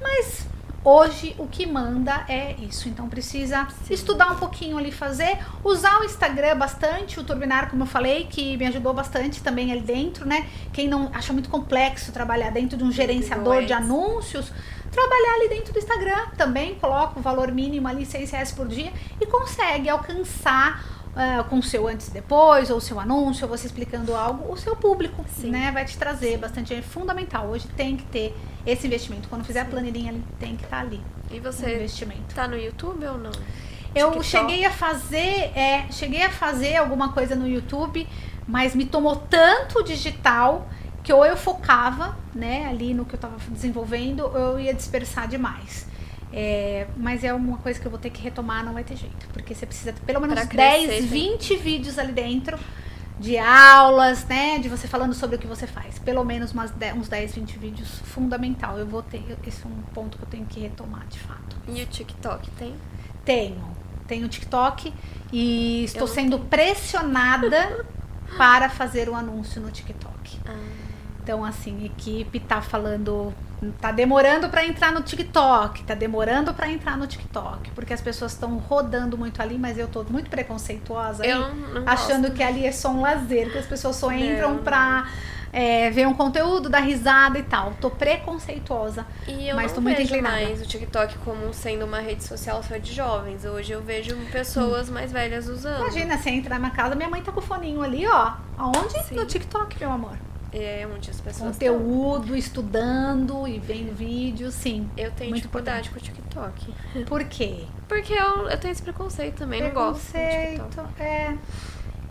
Mas hoje o que manda é isso. Então precisa Sim. estudar um pouquinho ali, fazer, usar o Instagram bastante, o Turbinar, como eu falei, que me ajudou bastante também ali dentro, né? Quem não acha muito complexo trabalhar dentro de um gerenciador de anúncios, trabalhar ali dentro do Instagram também, coloca o valor mínimo ali, seis reais por dia, e consegue alcançar ah, com o seu antes e depois, ou seu anúncio, ou você explicando algo, o seu público, Sim. né? Vai te trazer bastante, é fundamental. Hoje tem que ter esse investimento. Quando fizer a planilhinha tem que estar ali, E você investimento. tá no YouTube ou não? Eu TikTok? cheguei a fazer, é, cheguei a fazer alguma coisa no YouTube, mas me tomou tanto o digital que ou eu focava, né, ali no que eu tava desenvolvendo, ou eu ia dispersar demais. É, mas é uma coisa que eu vou ter que retomar, não vai ter jeito. Porque você precisa pelo menos Pra crescer, 10, tem- 20 vídeos ali dentro de aulas, né? De você falando sobre o que você faz. Pelo menos umas 10, uns 10, 20 vídeos fundamental. Eu vou ter. Esse é um ponto que eu tenho que retomar, de fato. E o TikTok tem? Tenho. Tenho TikTok e estou sendo pressionada para fazer o anúncio no TikTok. Ah, Então, assim, equipe tá falando, tá demorando para entrar no TikTok, tá demorando para entrar no TikTok, porque as pessoas estão rodando muito ali, mas eu tô muito preconceituosa aí, eu não achando gosto. que ali é só um lazer, que as pessoas só entram não. pra é, ver um conteúdo, dar risada e tal. Tô preconceituosa. E eu Mas não tô muito vejo inclinada. mais o TikTok como sendo uma rede social só de jovens. Hoje eu vejo pessoas mais velhas usando. Imagina, você entra na casa, minha mãe tá com o foninho ali, ó. Aonde? Sim. No TikTok, meu amor. É onde as pessoas estão. Conteúdo, estudando e vendo vídeo, sim. Eu tenho Muito dificuldade com o TikTok. Por quê? Porque eu, eu tenho esse preconceito também, não gosto do. Preconceito, é.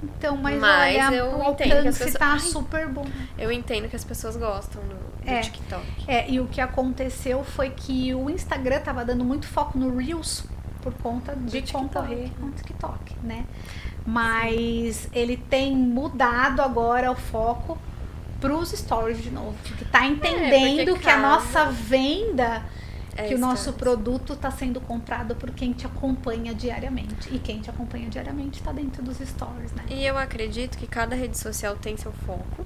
Então, mas, Mas olha, eu o entendo que as alcance pessoas- tá super bom. Eu entendo que as pessoas gostam do, do É. TikTok. É, e o que aconteceu foi que o Instagram tava dando muito foco no Reels por conta de TikTok. concorrer com o TikTok, né? Mas ele tem mudado agora o foco pros stories de novo, porque tá entendendo porque que a nossa venda, É que o nosso produto tá sendo comprado por quem te acompanha diariamente. E quem te acompanha diariamente tá dentro dos stories, né? E eu acredito que cada rede social tem seu foco.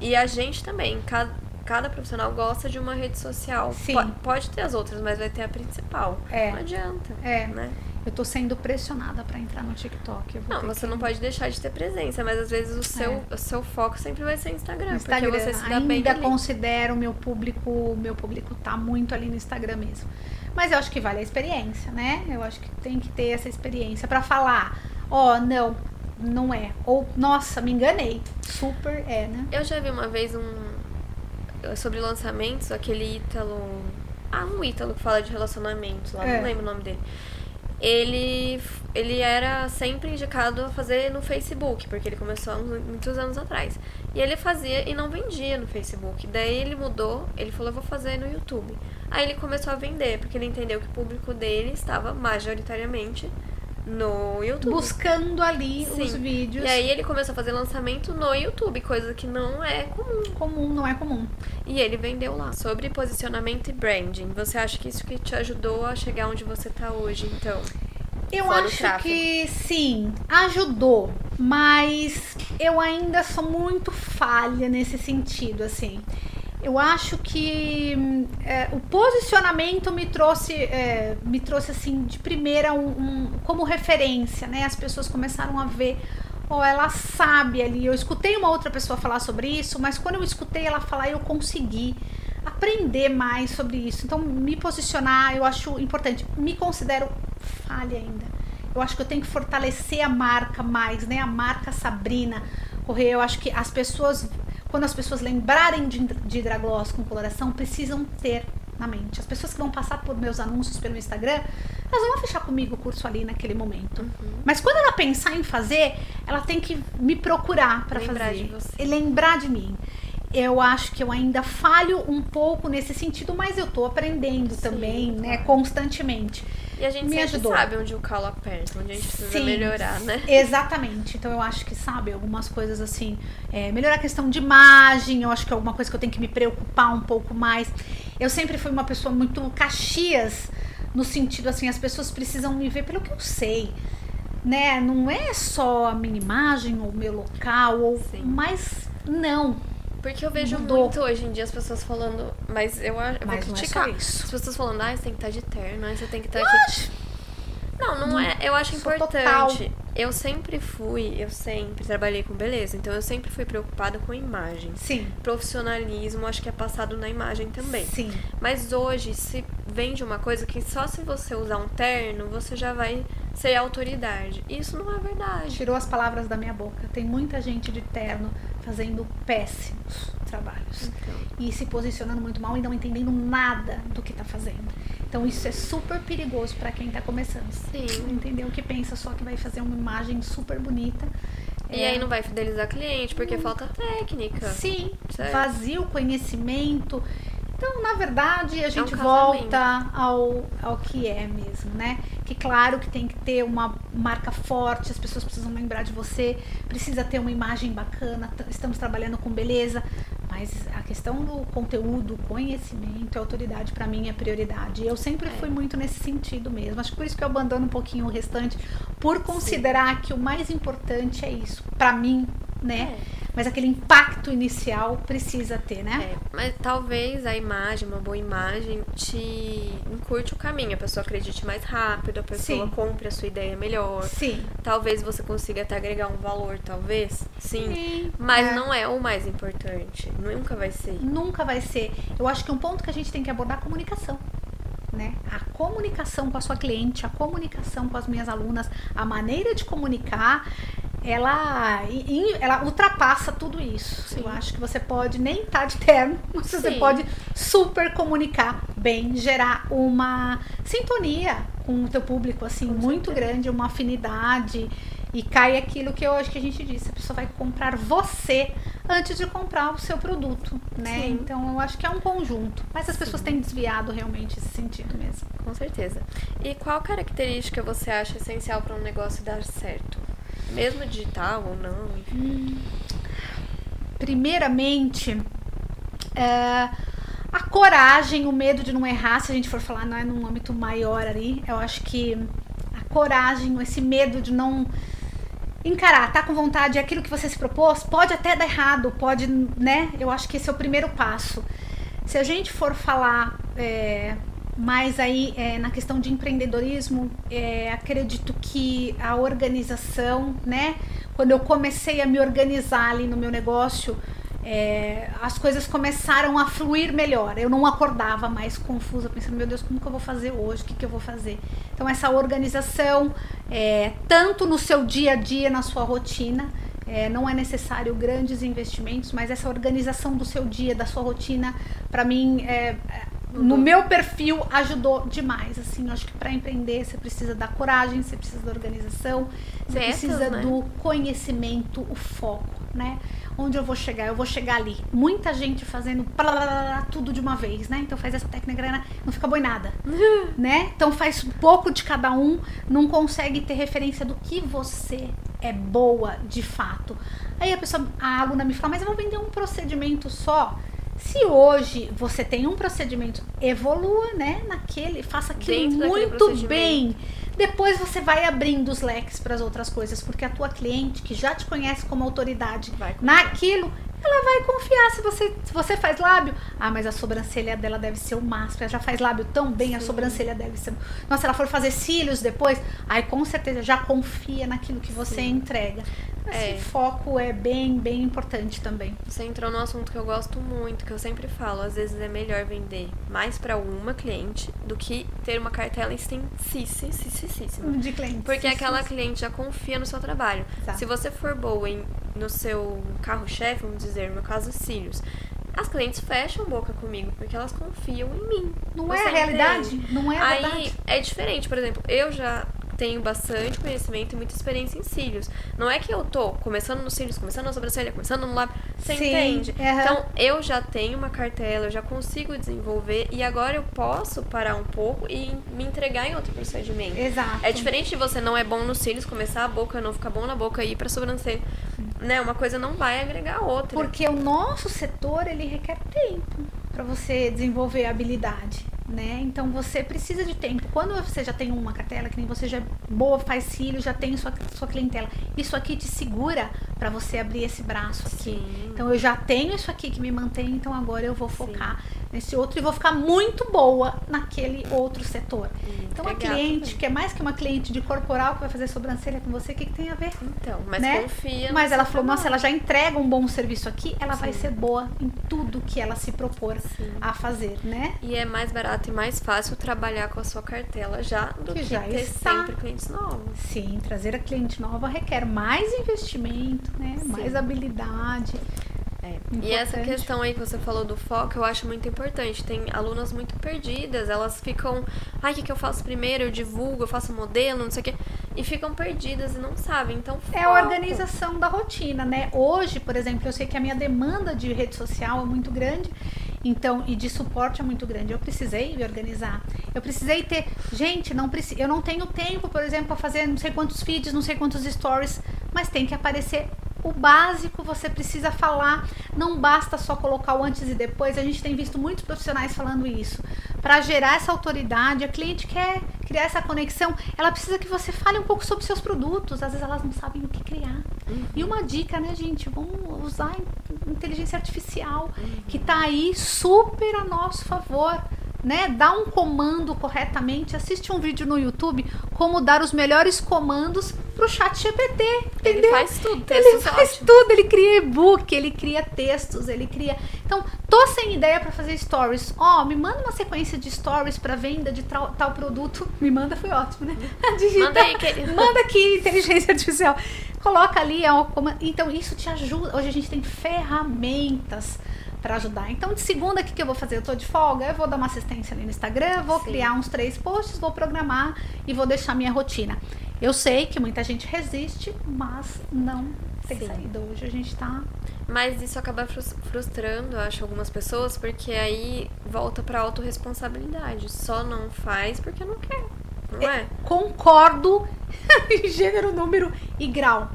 E a gente também. Cada, cada profissional gosta de uma rede social. Sim. Po- pode ter as outras, mas vai ter a principal. É. Não adianta. É. Né? Eu tô sendo pressionada para entrar no TikTok. Não, você que... não pode deixar de ter presença, mas às vezes o seu, é. o seu foco sempre vai ser Instagram, Instagram. porque você se dá Ainda bem Ainda considero o meu público, meu público tá muito ali no Instagram mesmo. Mas eu acho que vale a experiência, né? Eu acho que tem que ter essa experiência para falar, ó, oh, não, não é. Ou, nossa, me enganei. Super é, né? Eu já vi uma vez um sobre lançamentos, aquele Ítalo. Ah, um Ítalo que fala de relacionamentos lá, é. não lembro o nome dele. Ele, ele era sempre indicado a fazer no Facebook, porque ele começou há muitos anos atrás. E ele fazia e não vendia no Facebook. Daí ele mudou, ele falou: vou fazer no YouTube. Aí ele começou a vender, porque ele entendeu que o público dele estava majoritariamente no YouTube. Buscando ali Sim. os vídeos. E aí ele começou a fazer lançamento no YouTube, coisa que não é comum. Comum, não é comum. E ele vendeu lá. Sobre posicionamento e branding, você acha que isso que te ajudou a chegar onde você tá hoje, então? Eu acho que sim, ajudou, mas eu ainda sou muito falha nesse sentido, assim eu acho que é, o posicionamento me trouxe, é, me trouxe assim de primeira um, um, como referência, né? As pessoas começaram a ver, ó, oh, ela sabe ali. Eu escutei uma outra pessoa falar sobre isso, mas quando eu escutei ela falar, eu consegui aprender mais sobre isso. Então, me posicionar, eu acho importante. Me considero falha ainda. Eu acho que eu tenho que fortalecer a marca mais, né? A marca Sabrina Correia. Eu acho que as pessoas quando as pessoas lembrarem de, de hidragloss com coloração, precisam ter na mente. As pessoas que vão passar por meus anúncios pelo Instagram, elas vão fechar comigo o curso ali naquele momento. Uhum. Mas quando ela pensar em fazer, ela tem que me procurar para fazer. E lembrar de mim. Eu acho que eu ainda falho um pouco nesse sentido, mas eu tô aprendendo Sim, também, né, claro. né, constantemente. E a gente me ajudou. sabe onde o calo aperta, onde a gente precisa Sim, melhorar, né? Exatamente. Então eu acho que, sabe, algumas coisas assim, é, melhorar a questão de imagem, eu acho que é alguma coisa que eu tenho que me preocupar um pouco mais. Eu sempre fui uma pessoa muito caxias, no sentido assim, as pessoas precisam me ver pelo que eu sei. Né? Não é só a minha imagem ou o meu local, ou, Sim. mas não porque eu vejo Mudou. muito hoje em dia as pessoas falando, mas eu, eu vou criticar. É As pessoas falando, ah, você tem que estar de terno, ah, você tem que estar aqui. Não, não, é. Eu acho importante. Total. Eu sempre fui, eu sempre trabalhei com beleza, então eu sempre fui preocupada com imagem. Sim. Profissionalismo, acho que é passado na imagem também. Sim. Mas hoje se vende uma coisa que só se você usar um terno, você já vai ser autoridade. Isso não é verdade. Tirou as palavras da minha boca. Tem muita gente de terno fazendo péssimos trabalhos então. e se posicionando muito mal e não entendendo nada do que está fazendo. Então isso é super perigoso para quem está começando. Sim. Entendeu? Que pensa só que vai fazer uma imagem super bonita. E é... aí não vai fidelizar cliente porque hum. falta técnica. Sim, certo. vazio conhecimento. Então, na verdade, a gente é um volta ao, ao que é mesmo, né? Que claro que tem que ter uma marca forte, as pessoas precisam lembrar de você, precisa ter uma imagem bacana, estamos trabalhando com beleza, mas a questão do conteúdo, conhecimento, autoridade para mim é prioridade. Eu sempre fui é. muito nesse sentido mesmo. Acho que por isso que eu abandono um pouquinho o restante, por considerar Sim. que o mais importante é isso, para mim, né? É mas aquele impacto inicial precisa ter, né? É, mas talvez a imagem, uma boa imagem, te encurte o caminho. A pessoa acredite mais rápido, a pessoa Sim. compre a sua ideia melhor. Sim. Talvez você consiga até agregar um valor, talvez. Sim. Sim. Mas é. não é o mais importante. Nunca vai ser. Nunca vai ser. Eu acho que um ponto que a gente tem que abordar é a comunicação. Né? A comunicação com a sua cliente, a comunicação com as minhas alunas, a maneira de comunicar ela, ela ultrapassa tudo isso. Sim. Eu acho que você pode nem estar tá de terno, mas Sim. você pode super comunicar bem, gerar uma sintonia com o teu público, assim, com muito certeza. grande, uma afinidade. E cai aquilo que hoje que a gente disse, a pessoa vai comprar você antes de comprar o seu produto, né? Sim. Então eu acho que é um conjunto. Mas as pessoas têm desviado realmente esse sentido mesmo. Com certeza. E qual característica você acha essencial para um negócio dar certo? Mesmo digital ou não? Hum, primeiramente, é, a coragem, o medo de não errar, se a gente for falar não é num âmbito maior ali, eu acho que a coragem, esse medo de não encarar, tá com vontade, é aquilo que você se propôs, pode até dar errado, pode, né? Eu acho que esse é o primeiro passo. Se a gente for falar é, Mas aí, é, na questão de empreendedorismo, é, acredito que a organização, né? Quando eu comecei a me organizar ali no meu negócio, é, as coisas começaram a fluir melhor. Eu não acordava mais confusa, pensando, meu Deus, como que eu vou fazer hoje? O que, que eu vou fazer? Então, essa organização, é, tanto no seu dia a dia, na sua rotina, é, não é necessário grandes investimentos, mas essa organização do seu dia, da sua rotina, para mim, é, no meu perfil ajudou demais. Assim, eu acho que para empreender você precisa da coragem, você precisa da organização, você Metas, precisa né? do conhecimento, o foco, né? Onde eu vou chegar? Eu vou chegar ali. Muita gente fazendo tudo de uma vez, né? Então faz essa técnica, não fica bom em nada, né? Então faz um pouco de cada um, não consegue ter referência do que você é boa de fato. Aí a pessoa, a aluna me fala, mas eu vou vender um procedimento só. Se hoje você tem um procedimento, evolua, né? Naquele, faça aquilo Dentro muito bem. Depois você vai abrindo os leques para as outras coisas, porque a tua cliente que já te conhece como autoridade naquilo, ela vai confiar se você, se você faz lábio. Ah, mas a sobrancelha dela deve ser o máximo. Ela já faz lábio tão bem, Sim. a sobrancelha deve ser. Nossa, se ela for fazer cílios depois, aí com certeza já confia naquilo que você Sim. entrega. Esse é. foco é bem, bem importante também. Você entrou num assunto que eu gosto muito, que eu sempre falo, às vezes é melhor vender mais para uma cliente do que ter uma cartela extensíssima de clientes. Porque aquela cliente já confia no seu trabalho. Exato. Se você for boa em, no seu carro-chefe, vamos dizer, no meu caso, cílios, as clientes fecham boca comigo porque elas confiam em mim. Não é a realidade? Não é a Aí verdade. é diferente, por exemplo, eu já tenho bastante conhecimento e muita experiência em cílios. Não é que eu tô começando nos cílios, começando na sobrancelha, começando no lábio. Você Sim, entende? Uhum. Então, eu já tenho uma cartela, eu já consigo desenvolver e agora eu posso parar um pouco e me entregar em outro procedimento. Exato. É diferente de você não é bom nos cílios, começar a boca, não ficar bom na boca e ir pra sobrancelha. Né? Uma coisa não vai agregar a outra. Porque o nosso setor, ele requer tempo para você desenvolver a habilidade né? Então você precisa de tempo. Quando você já tem uma cartela, que nem você já é boa, faz cílio, já tem sua, sua clientela, isso aqui te segura para você abrir esse braço aqui. Sim. Então eu já tenho isso aqui que me mantém, então agora eu vou focar Sim. Nesse outro e vou ficar muito boa naquele outro setor. Hum, então a cliente, também. que é mais que uma cliente de corporal que vai fazer sobrancelha com você, o que, que tem a ver? Então, mas né? confia. Mas ela falou, nossa, ela já entrega um bom serviço aqui, ela Sim. vai ser boa em tudo que ela se propor a fazer, né? E é mais barato barato e mais fácil trabalhar com a sua cartela já do que, que já ter está. sempre clientes novos. Sim, trazer a cliente nova requer mais investimento, né? Sim. Mais habilidade. É. E essa questão aí que você falou do foco, eu acho muito importante. Tem alunas muito perdidas, elas ficam, ai, o que, que eu faço primeiro? Eu divulgo, eu faço modelo, não sei o quê. E ficam perdidas e não sabem. Então, foco. É a organização da rotina, né? Hoje, por exemplo, eu sei que a minha demanda de rede social é muito grande então, e de suporte é muito grande. Eu precisei me organizar. Eu precisei ter, gente, não preciso, eu não tenho tempo, por exemplo, para fazer não sei quantos feeds, não sei quantos stories, mas tem que aparecer o básico você precisa falar, não basta só colocar o antes e depois. A gente tem visto muitos profissionais falando isso. Para gerar essa autoridade, a cliente quer criar essa conexão, ela precisa que você fale um pouco sobre seus produtos. Às vezes elas não sabem o que criar. Uhum. E uma dica, né, gente? Vamos usar inteligência artificial, uhum. que está aí super a nosso favor né, dá um comando corretamente, assiste um vídeo no YouTube como dar os melhores comandos pro chat GPT, entendeu? Ele faz tudo, Ele faz tudo, ele cria e-book, ele cria textos, ele cria... Então, tô sem ideia para fazer stories. Ó, oh, me manda uma sequência de stories para venda de tal, tal, produto. Me manda, foi ótimo, né? Digita, manda aí, querido. Manda aqui, inteligência artificial. Coloca ali, ó, então isso te ajuda. Hoje a gente tem ferramentas para ajudar. Então, de segunda, o que, que eu vou fazer? Eu tô de folga, eu vou dar uma assistência ali no Instagram, vou Sim. criar uns três posts, vou programar e vou deixar minha rotina. Eu sei que muita gente resiste, mas não tem Sim. saída. Hoje a gente tá. Mas isso acaba frustrando, acho, algumas pessoas, porque aí volta pra autorresponsabilidade. Só não faz porque não quer. Não é? é? Concordo gênero, número e grau.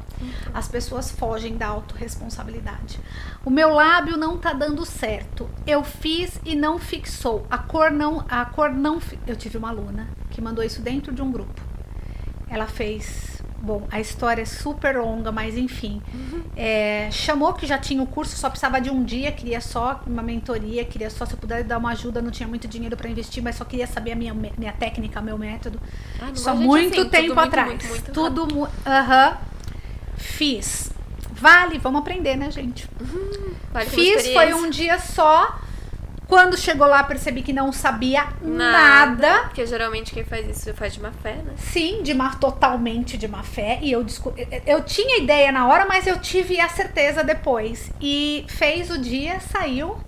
As pessoas fogem da autorresponsabilidade. O meu lábio não tá dando certo. Eu fiz e não fixou. A cor não, a cor não, eu tive uma aluna que mandou isso dentro de um grupo. Ela fez Bom, a história é super longa, mas enfim. É, chamou que já tinha o curso, só precisava de um dia, queria só uma mentoria, queria só se eu pudesse dar uma ajuda, não tinha muito dinheiro para investir, mas só queria saber a minha, minha técnica, meu método. Ah, Só muito assim, tempo tudo muito, atrás. muito, muito tudo. mu- Aham. Fiz. Vale, vamos aprender, né, gente? Vale como Fiz, foi um dia só. Quando chegou lá, percebi que não sabia nada. Porque geralmente quem faz isso faz de má fé, né? Sim, de má, totalmente de má fé. E eu, eu tinha ideia na hora, mas eu tive a certeza depois. E fez o dia, saiu.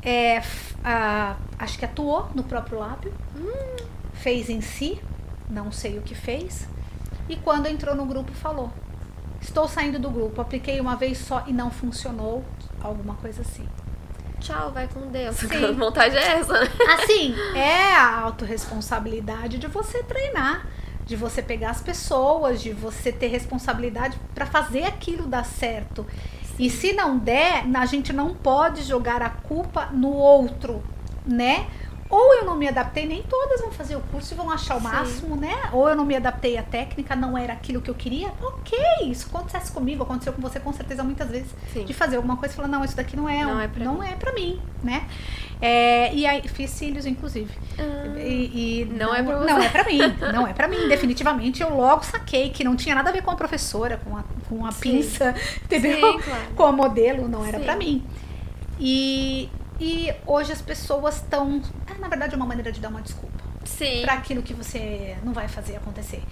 é, ah, acho que atuou no próprio lábio. Fez em si, não sei o que fez. E quando entrou no grupo, falou: Estou saindo do grupo, apliquei uma vez só e não funcionou. Alguma coisa assim. Tchau, vai com Deus. Sim. A vontade é essa, né? Assim, é a autorresponsabilidade de você treinar, de você pegar as pessoas, de você ter responsabilidade para fazer aquilo dar certo. E se não der, a gente não pode jogar a culpa no outro, né? Ou eu não me adaptei, nem todas vão fazer o curso e vão achar o Sim. máximo, né? Ou eu não me adaptei à técnica, não era aquilo que eu queria. Ok, isso acontece comigo, aconteceu com você com certeza muitas vezes Sim. de fazer alguma coisa e falar, não, isso daqui não é, Não um- é pra não mim. é pra mim, né? É, e aí, fiz cílios, inclusive. E, e Não é pra você. Não é pra mim, não é pra mim. Definitivamente, eu logo saquei que não tinha nada a ver com a professora, com a, com a Sim. pinça, entendeu? Claro. Com a modelo, não era Sim. pra mim. E, e hoje as pessoas estão... Na verdade, é uma maneira de dar uma desculpa Sim. para aquilo que você não vai fazer acontecer.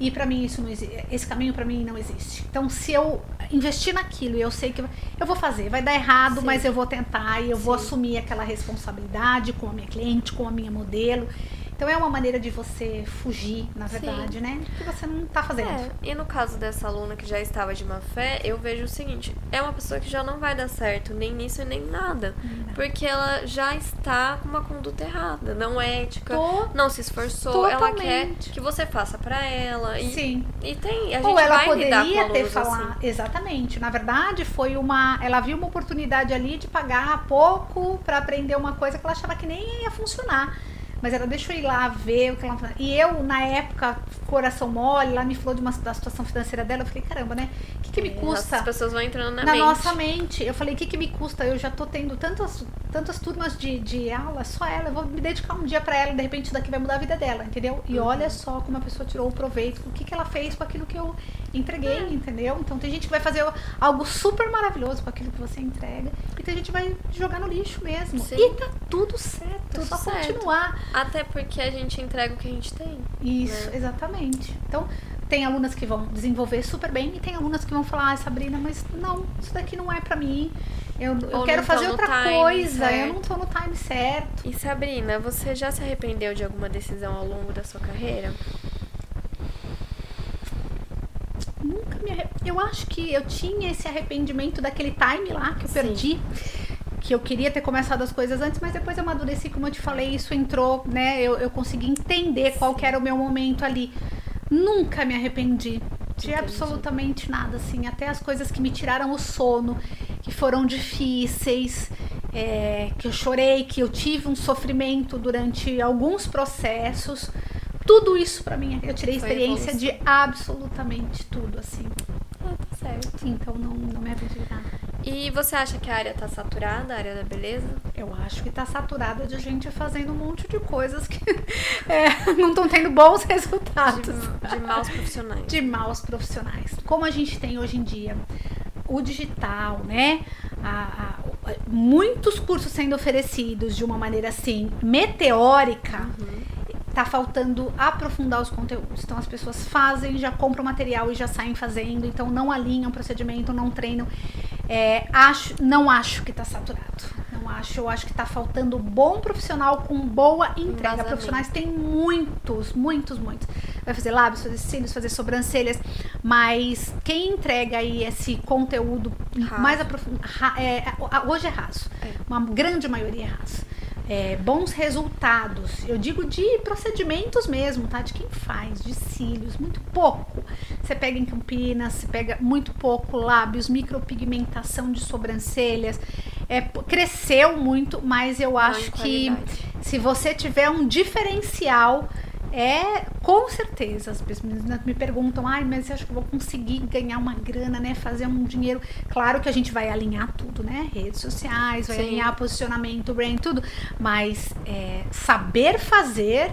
E pra mim isso não existe, esse caminho pra mim não existe. Então se eu investir naquilo e eu sei que eu vou fazer, vai dar errado, Sim. mas eu vou tentar e eu vou Sim. assumir aquela responsabilidade com a minha cliente, com a minha modelo. Então é uma maneira de você fugir, na Sim. verdade, né? Do que você não tá fazendo. É, e no caso dessa aluna que já estava de má fé, eu vejo o seguinte: é uma pessoa que já não vai dar certo, nem nisso e nem nada. Porque ela já está com uma conduta errada, não ética, Tô- não se esforçou, ela quer Totalmente. que você faça pra ela. E, Sim. e tem, a gente Ou ela vai poderia ter falado. assim. Exatamente. Na verdade, foi uma. Ela viu uma oportunidade ali de pagar pouco pra aprender uma coisa que ela achava que nem ia funcionar. Mas ela deixou ir lá ver o que ela E eu, na época, coração mole, ela me falou de uma da situação financeira dela. Eu falei, caramba, né? O que, que me É, custa? As pessoas vão entrando na, na mente. nossa mente. Eu falei, o que, que me custa? Eu já tô tendo tantas, tantas turmas de, de aula, só ela. Eu vou me dedicar um dia pra ela de repente isso daqui vai mudar a vida dela, entendeu? E Uhum. olha só como a pessoa tirou o proveito, o que, que ela fez com aquilo que eu entreguei, É. entendeu? Então tem gente que vai fazer algo super maravilhoso com aquilo que você entrega e tem gente que vai jogar no lixo mesmo. Sim. E tá tudo certo, Tudo é só certo. continuar. Até porque a gente entrega o que a gente tem. Isso, né? exatamente. Então, tem alunas que vão desenvolver super bem e tem alunas que vão falar, ah, Sabrina, mas não, isso daqui não é pra mim. Eu, eu quero fazer outra coisa, eu certo. não tô no time certo. E Sabrina, você já se arrependeu de alguma decisão ao longo da sua carreira? Nunca me arre... Eu acho que eu tinha esse arrependimento daquele time lá que eu Sim. perdi. Que eu queria ter começado as coisas antes, mas depois eu amadureci, como eu te falei, isso entrou, né? Eu, eu consegui entender qual que era o meu momento ali. Nunca me arrependi de Entendi. absolutamente nada, assim. Até as coisas que me tiraram o sono, que foram difíceis, é, que eu chorei, que eu tive um sofrimento durante alguns processos. Tudo isso pra mim, eu tirei Foi experiência de absolutamente tudo, assim. Ah, tá certo. Então não, não me arrependi de nada. E você acha que a área tá saturada, a área da beleza? Eu acho que tá saturada de gente fazendo um monte de coisas que é, não estão tendo bons resultados. De, de maus profissionais. de maus profissionais. Como a gente tem hoje em dia o digital, né? A- a- muitos cursos sendo oferecidos de uma maneira assim meteórica. Tá faltando aprofundar os conteúdos. Então as pessoas fazem, já compram material e já saem fazendo. Então não alinham o procedimento, não treinam. É, acho, não acho que tá saturado. Não acho. Eu acho que tá faltando bom profissional com boa entrega. Profissionais tem muitos, muitos, muitos. Vai fazer lábios, fazer cílios, fazer sobrancelhas. Mas quem entrega aí esse conteúdo Raso. mais aprofundado. É, hoje é raso. É. Uma grande maioria é raso. É, bons resultados. Eu digo de procedimentos mesmo, tá? De quem faz, de cílios, muito pouco. Você pega em Campinas, você pega muito pouco lábios, micropigmentação de sobrancelhas. É, cresceu muito, mas eu acho que se você tiver um diferencial É, com certeza. As pessoas me perguntam, ai, mas você acha que eu vou conseguir ganhar uma grana, né? Fazer um dinheiro. Claro que a gente vai alinhar tudo, né? Redes sociais, vai Sim. alinhar posicionamento, brand, tudo. Mas é, saber fazer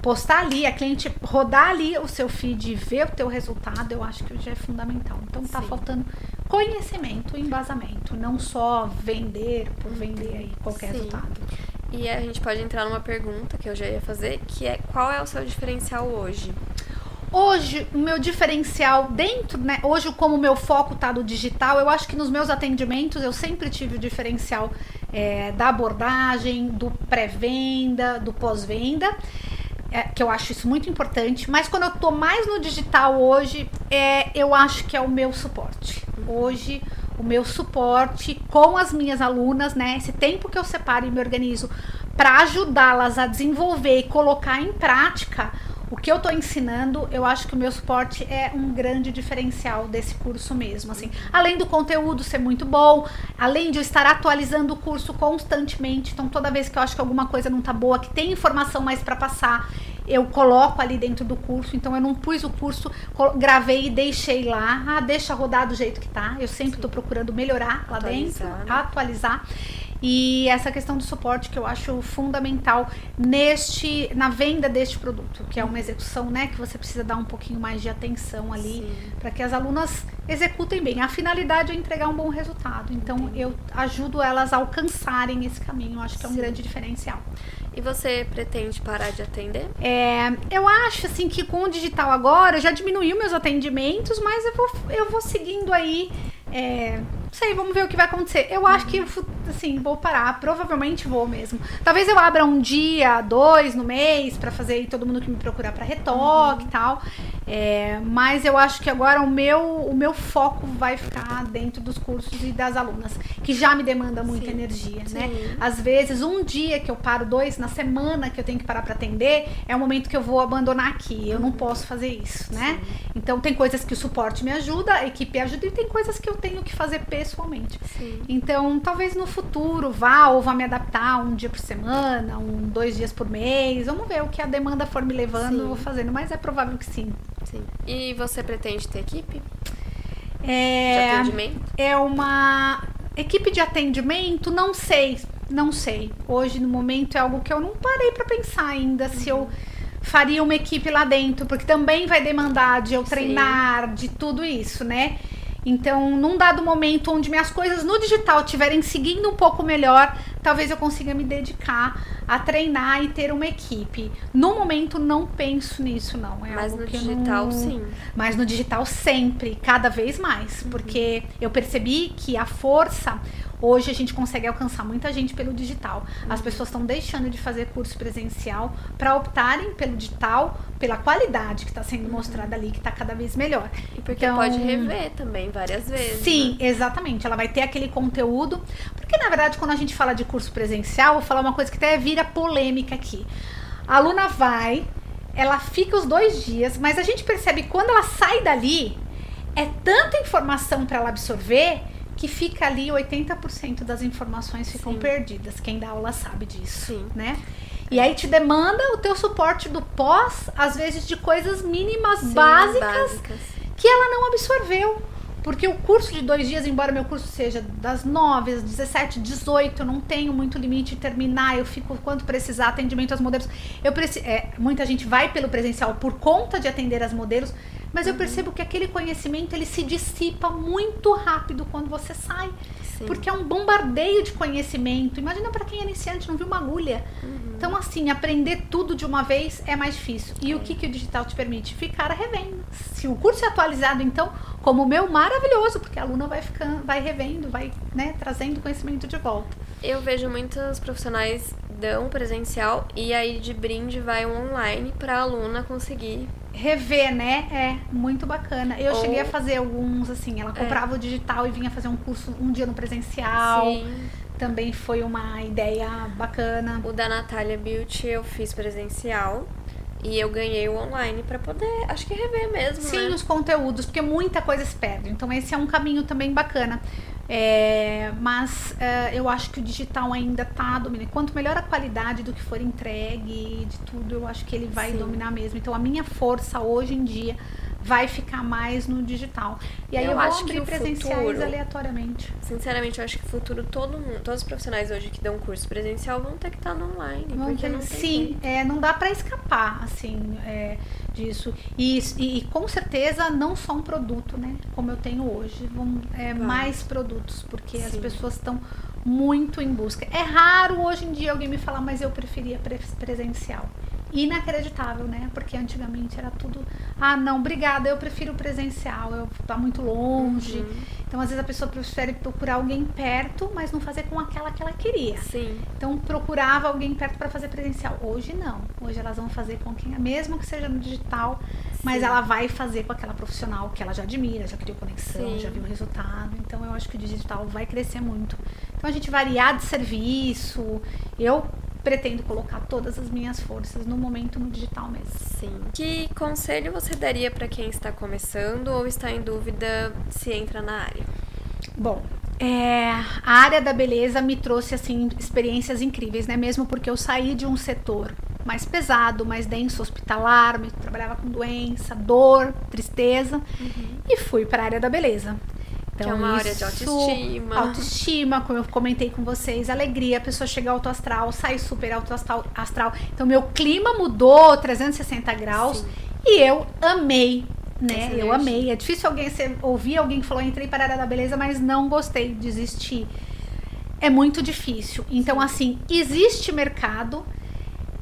postar ali, a cliente rodar ali o seu feed e ver o teu resultado, eu acho que já é fundamental. Então tá Sim. faltando conhecimento, embasamento, não só vender por vender aí qualquer Sim. resultado. E a gente pode entrar numa pergunta que eu já ia fazer, que é qual é o seu diferencial hoje? Hoje, o meu diferencial dentro, né? Hoje, como o meu foco tá no digital, eu acho que nos meus atendimentos eu sempre tive o diferencial é, da abordagem, do pré-venda, do pós-venda é, que eu acho isso muito importante, mas quando eu tô mais no digital hoje, é, eu acho que é o meu suporte. Hoje, o meu suporte com as minhas alunas, né? Esse tempo que eu separo e me organizo para ajudá-las a desenvolver e colocar em prática o que eu estou ensinando, eu acho que o meu suporte é um grande diferencial desse curso mesmo, assim. Além do conteúdo ser muito bom, além de eu estar atualizando o curso constantemente, então toda vez que eu acho que alguma coisa não tá boa, que tem informação mais para passar, eu coloco ali dentro do curso. Então eu não pus o curso, gravei e deixei lá. Ah, deixa rodar do jeito que tá. Eu sempre estou procurando melhorar lá atualizar, dentro, né? atualizar. E essa questão do suporte que eu acho fundamental neste na venda deste produto, que é uma execução, né, que você precisa dar um pouquinho mais de atenção ali para que as alunas executem bem. A finalidade é entregar um bom resultado. Então eu ajudo elas a alcançarem esse caminho. Eu acho que é um Sim. grande diferencial. E você pretende parar de atender? É, eu acho assim que com o digital agora eu já diminui meus atendimentos, mas eu vou, eu vou seguindo aí é, não sei, vamos ver o que vai acontecer. Eu acho que, assim, vou parar. Provavelmente vou mesmo. Talvez eu abra um dia, dois no mês, para fazer todo mundo que me procurar para retoque uhum. e tal. É, mas eu acho que agora o meu, o meu foco vai ficar dentro dos cursos e das alunas, que já me demanda muita Sim. energia, né? Sim. né? Às vezes, um dia que eu paro, dois na semana que eu tenho que parar para atender, é o momento que eu vou abandonar aqui. Eu não posso fazer isso, né? Sim. Então, tem coisas que o suporte me ajuda, a equipe ajuda, e tem coisas que eu tenho que fazer pessoalmente. Sim. Então, talvez no futuro vá ou vá me adaptar um dia por semana, um dois dias por mês. Vamos ver o que a demanda for me levando, sim. vou fazendo. Mas é provável que sim. Sim. E você pretende ter equipe? É, de atendimento? É uma equipe de atendimento, não sei, não sei. Hoje no momento é algo que eu não parei para pensar ainda uhum. se eu uhum. faria uma equipe lá dentro, porque também vai demandar de eu treinar, Sim. de tudo isso, né? Então, num dado momento onde minhas coisas no digital estiverem seguindo um pouco melhor, talvez eu consiga me dedicar a treinar e ter uma equipe. No momento, não penso nisso, não. É Mas no digital, não... sim. Mas no digital, sempre, cada vez mais. Uhum. Porque eu percebi que a força, Hoje a gente consegue alcançar muita gente pelo digital. As uhum. pessoas estão deixando de fazer curso presencial para optarem pelo digital, pela qualidade que está sendo uhum. mostrada ali, que está cada vez melhor. E porque então, pode rever também várias vezes. Sim, né? exatamente. Ela vai ter aquele conteúdo. Porque, na verdade, quando a gente fala de curso presencial, vou falar uma coisa que até vira polêmica aqui. A aluna vai, ela fica os dois dias, mas a gente percebe que quando ela sai dali, é tanta informação para ela absorver que fica ali 80% das informações ficam Sim. perdidas. Quem dá aula sabe disso, Sim. né? E aí te demanda o teu suporte do pós, às vezes de coisas mínimas, Sim, básicas, básicas, que ela não absorveu. Porque o curso de dois dias, embora meu curso seja das 9 às 17, 18, eu não tenho muito limite de terminar, eu fico quanto precisar, atendimento aos modelos. Eu preciso, é, muita gente vai pelo presencial por conta de atender as modelos, mas eu percebo que aquele conhecimento ele se dissipa muito rápido quando você sai. Sim. Porque é um bombardeio de conhecimento. Imagina para quem é iniciante, não viu uma agulha. Uhum. Então, assim, aprender tudo de uma vez é mais difícil. E é. o que, que o digital te permite? Ficar revendo. Se o curso é atualizado, então, como o meu, maravilhoso, porque a aluna vai ficando, vai revendo, vai né, trazendo conhecimento de volta. Eu vejo muitos profissionais dão presencial e aí de brinde vai um online para a aluna conseguir rever, né? É muito bacana. Eu Ou... cheguei a fazer alguns, assim, ela é. comprava é. o digital e vinha fazer um curso um dia no presencial. Sim. Também foi uma ideia bacana. O da Natália Beauty eu fiz presencial. E eu ganhei o online para poder, acho que rever mesmo. Sim, né? os conteúdos, porque muita coisa se perde. Então, esse é um caminho também bacana. É, mas é, eu acho que o digital ainda está dominando. Quanto melhor a qualidade do que for entregue, de tudo, eu acho que ele vai Sim. dominar mesmo. Então a minha força hoje em dia vai ficar mais no digital. E aí eu, eu acho que presenciais futuro, aleatoriamente. Sinceramente, eu acho que no futuro todo mundo, todos os profissionais hoje que dão curso presencial vão ter que estar no online, vão porque ter, não Sim, é, não dá para escapar assim é, disso. E, e, e, com certeza não só um produto, né? Como eu tenho hoje, vão é, mais produtos, porque sim. as pessoas estão muito em busca. É raro hoje em dia alguém me falar, mas eu preferia presencial inacreditável, né? Porque antigamente era tudo, ah, não, obrigada, eu prefiro presencial, eu tá muito longe. Uhum. Então, às vezes a pessoa prefere procurar alguém perto, mas não fazer com aquela que ela queria. Sim. Então, procurava alguém perto para fazer presencial. Hoje não. Hoje elas vão fazer com quem, mesmo que seja no digital, Sim. mas ela vai fazer com aquela profissional que ela já admira, já criou conexão, Sim. já viu o resultado. Então, eu acho que o digital vai crescer muito. Então, a gente variar de serviço. Eu pretendo colocar todas as minhas forças no momento no digital mesmo. Sim. Que conselho você daria para quem está começando ou está em dúvida se entra na área? Bom, é, a área da beleza me trouxe assim experiências incríveis, né? Mesmo porque eu saí de um setor mais pesado, mais denso, hospitalar, me trabalhava com doença, dor, tristeza uhum. e fui para a área da beleza. Então, que é uma área de autoestima. Autoestima, como eu comentei com vocês, alegria, a pessoa chega alto astral, sai super alto astral. Então, meu clima mudou 360 graus Sim. e eu amei. Né? Eu amei. É difícil alguém ouvir alguém que falou entrei para a área da beleza, mas não gostei, desisti. É muito difícil. Então, assim, existe mercado,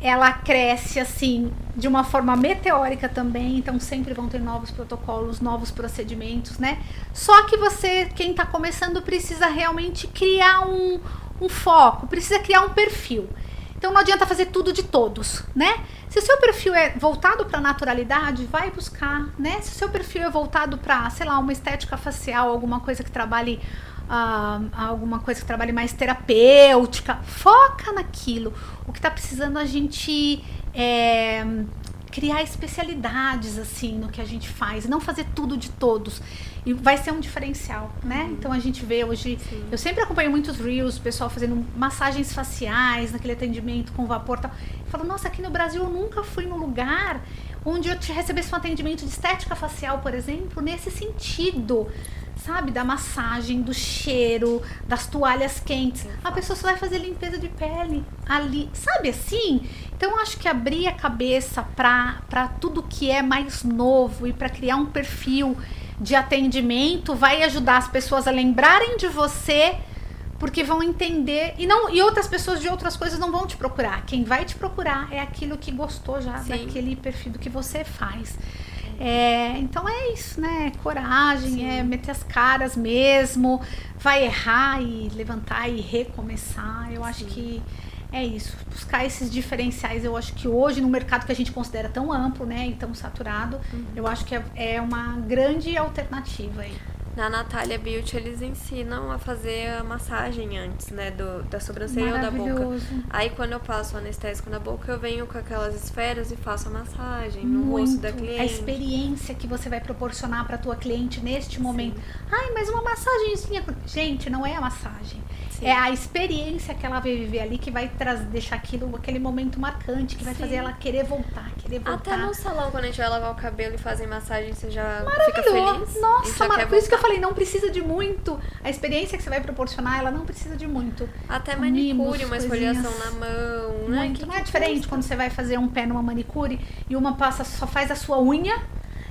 ela cresce assim de uma forma meteórica também, então sempre vão ter novos protocolos, novos procedimentos, né? Só que você, quem está começando, precisa realmente criar um, um foco, precisa criar um perfil. Então não adianta fazer tudo de todos, né? Se o seu perfil é voltado para naturalidade, vai buscar, né? Se o seu perfil é voltado para, sei lá, uma estética facial, alguma coisa que trabalhe ah, alguma coisa que trabalhe mais terapêutica, foca naquilo. O que está precisando a gente é, criar especialidades assim no que a gente faz, não fazer tudo de todos. E vai ser um diferencial, né? Uhum. Então a gente vê hoje, Sim. eu sempre acompanho muitos reels, o pessoal fazendo massagens faciais, naquele atendimento com vapor, tal. Eu falo, nossa, aqui no Brasil eu nunca fui num lugar onde eu te recebesse um atendimento de estética facial, por exemplo, nesse sentido sabe? Da massagem, do cheiro, das toalhas quentes. A pessoa só vai fazer limpeza de pele ali, sabe assim? Então acho que abrir a cabeça para tudo que é mais novo e para criar um perfil de atendimento vai ajudar as pessoas a lembrarem de você porque vão entender e não e outras pessoas de outras coisas não vão te procurar. Quem vai te procurar é aquilo que gostou já Sim. daquele perfil do que você faz. É, então é isso, né? Coragem, Sim. é meter as caras mesmo, vai errar e levantar e recomeçar. Eu Sim. acho que é isso. Buscar esses diferenciais, eu acho que hoje, no mercado que a gente considera tão amplo, né? E tão saturado, uhum. eu acho que é, é uma grande alternativa aí. Na Natália Beauty, eles ensinam a fazer a massagem antes, né? Do, da sobrancelha ou da boca. Aí, quando eu passo o anestésico na boca, eu venho com aquelas esferas e faço a massagem no Muito. rosto da cliente. A experiência que você vai proporcionar para tua cliente neste momento. Sim. Ai, mas uma massagenzinha. Gente, não é a massagem. Sim. É a experiência que ela vai viver ali que vai trazer, deixar aquilo, aquele momento marcante, que vai Sim. fazer ela querer voltar, querer voltar. Até no salão, quando a gente vai lavar o cabelo e fazer massagem, você já fica feliz. Nossa, mar... por isso que eu falei, não precisa de muito. A experiência que você vai proporcionar, ela não precisa de muito. Até manicure, uma esfoliação na mão, né? Muito. Que não é diferente custa? quando você vai fazer um pé numa manicure e uma passa, só faz a sua unha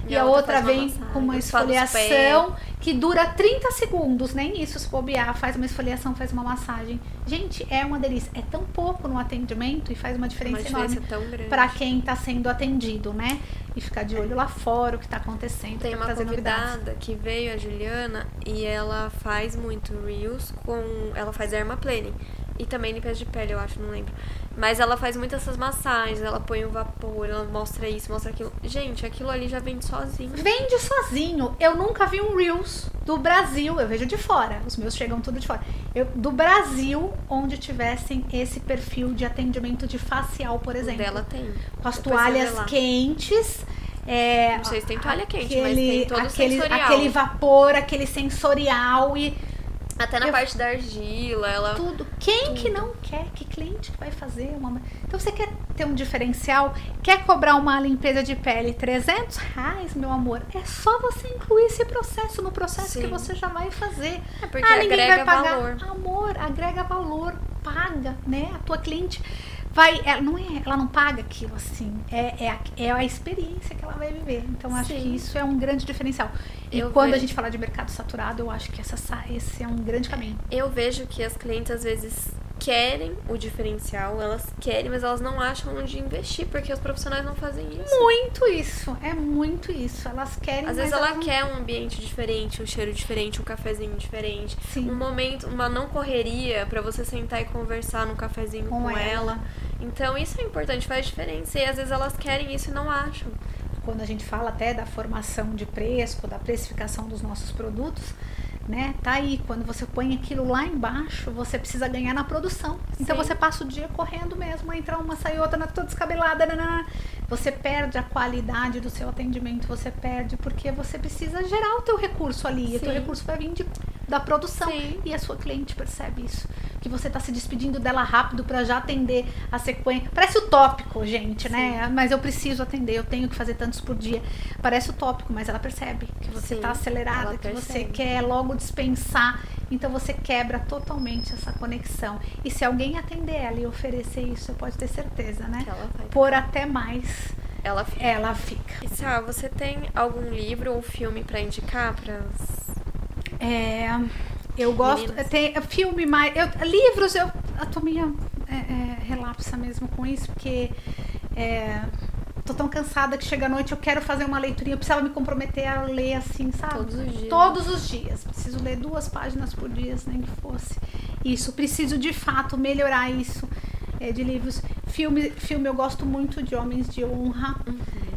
e, a, outra, outra vem com uma esfoliação que dura 30 segundos, nem isso se bobear, faz uma esfoliação, faz uma massagem. Gente, é uma delícia. É tão pouco no atendimento e faz uma diferença, uma diferença enorme para quem está sendo atendido, né? E ficar de olho lá fora o que está acontecendo. Tem uma convidada novidades. que veio, a Juliana, e ela faz muito reels com. Ela faz dermaplaning e também limpeza de pele, eu acho, não lembro. Mas ela faz muitas essas massagens, ela põe o vapor, ela mostra isso, mostra aquilo. Gente, aquilo ali já vende sozinho. Vende sozinho. Eu nunca vi um Reels do Brasil, eu vejo de fora. Os meus chegam tudo de fora. Eu, do Brasil, onde tivessem esse perfil de atendimento de facial, por exemplo. O dela tem. Com as Depois toalhas quentes. É, não sei se tem toalha quente, aquele, mas tem todo aquele, sensorial. Aquele vapor, aquele sensorial e Até na Eu- parte da argila, ela. Tudo. Quem que Tudo. não quer? Que cliente que vai fazer uma. Então você quer ter um diferencial? Quer cobrar uma limpeza de pele 300 reais, meu amor? É só você incluir esse processo no processo Sim. que você já vai fazer. É porque ah, ninguém agrega vai pagar. valor. Amor, agrega valor, paga, né? A tua cliente vai, ela não é, ela não paga aquilo assim. É, é, a, é a experiência que ela vai viver. Então acho Sim. que isso é um grande diferencial. E Eu quando a vejo. gente falar de mercado saturado, eu acho que essa, sa- esse é um grande caminho. Eu vejo que as clientes às vezes querem o diferencial, elas querem, mas elas não acham onde investir, porque os profissionais não fazem isso. Muito isso, é muito isso. Elas querem. Às vezes ela não- quer um ambiente diferente, um cheiro diferente, um cafezinho diferente. Sim. Um momento, uma não correria pra você sentar e conversar num cafezinho com, Com ela. ela. Então isso é importante, faz diferença. E às vezes elas querem isso e não acham. quando a gente fala até da formação de preço, da precificação dos nossos produtos, né? Tá aí, quando você põe aquilo lá embaixo, você precisa ganhar na produção. Então Sim. você passa o dia correndo mesmo, entra uma, sai outra, toda descabelada, nanana. você perde a qualidade do seu atendimento, você perde porque você precisa gerar o teu recurso ali, e o teu Sim. recurso vai vir de, da produção Sim. e a sua cliente percebe isso, que você tá se despedindo dela rápido para já atender a sequência. Parece utópico, gente, né? Mas eu preciso atender, eu tenho que fazer tantos por dia. Parece utópico, mas ela percebe que você Sim, tá acelerada, que você quer logo dispensar. Então você quebra totalmente essa conexão. E se alguém atender ela e oferecer isso, você pode ter certeza, né? Que ela vai. Por até mais, Ela fica. ela fica. E Sá, você tem algum livro ou filme pra indicar para É, eu gosto. Meninas. Tem filme mais. Eu, livros, eu, eu tô meio é, é, relapsa mesmo com isso, porque é, tô tão cansada que chega a noite, eu quero fazer uma leiturinha, eu precisava me comprometer a ler assim, sabe? Todos os dias. Todos os dias. Preciso ler duas páginas por dia, nem que fosse. Isso, preciso de fato melhorar isso é, de livros. Filme, filme, eu gosto muito de Homens de Honra.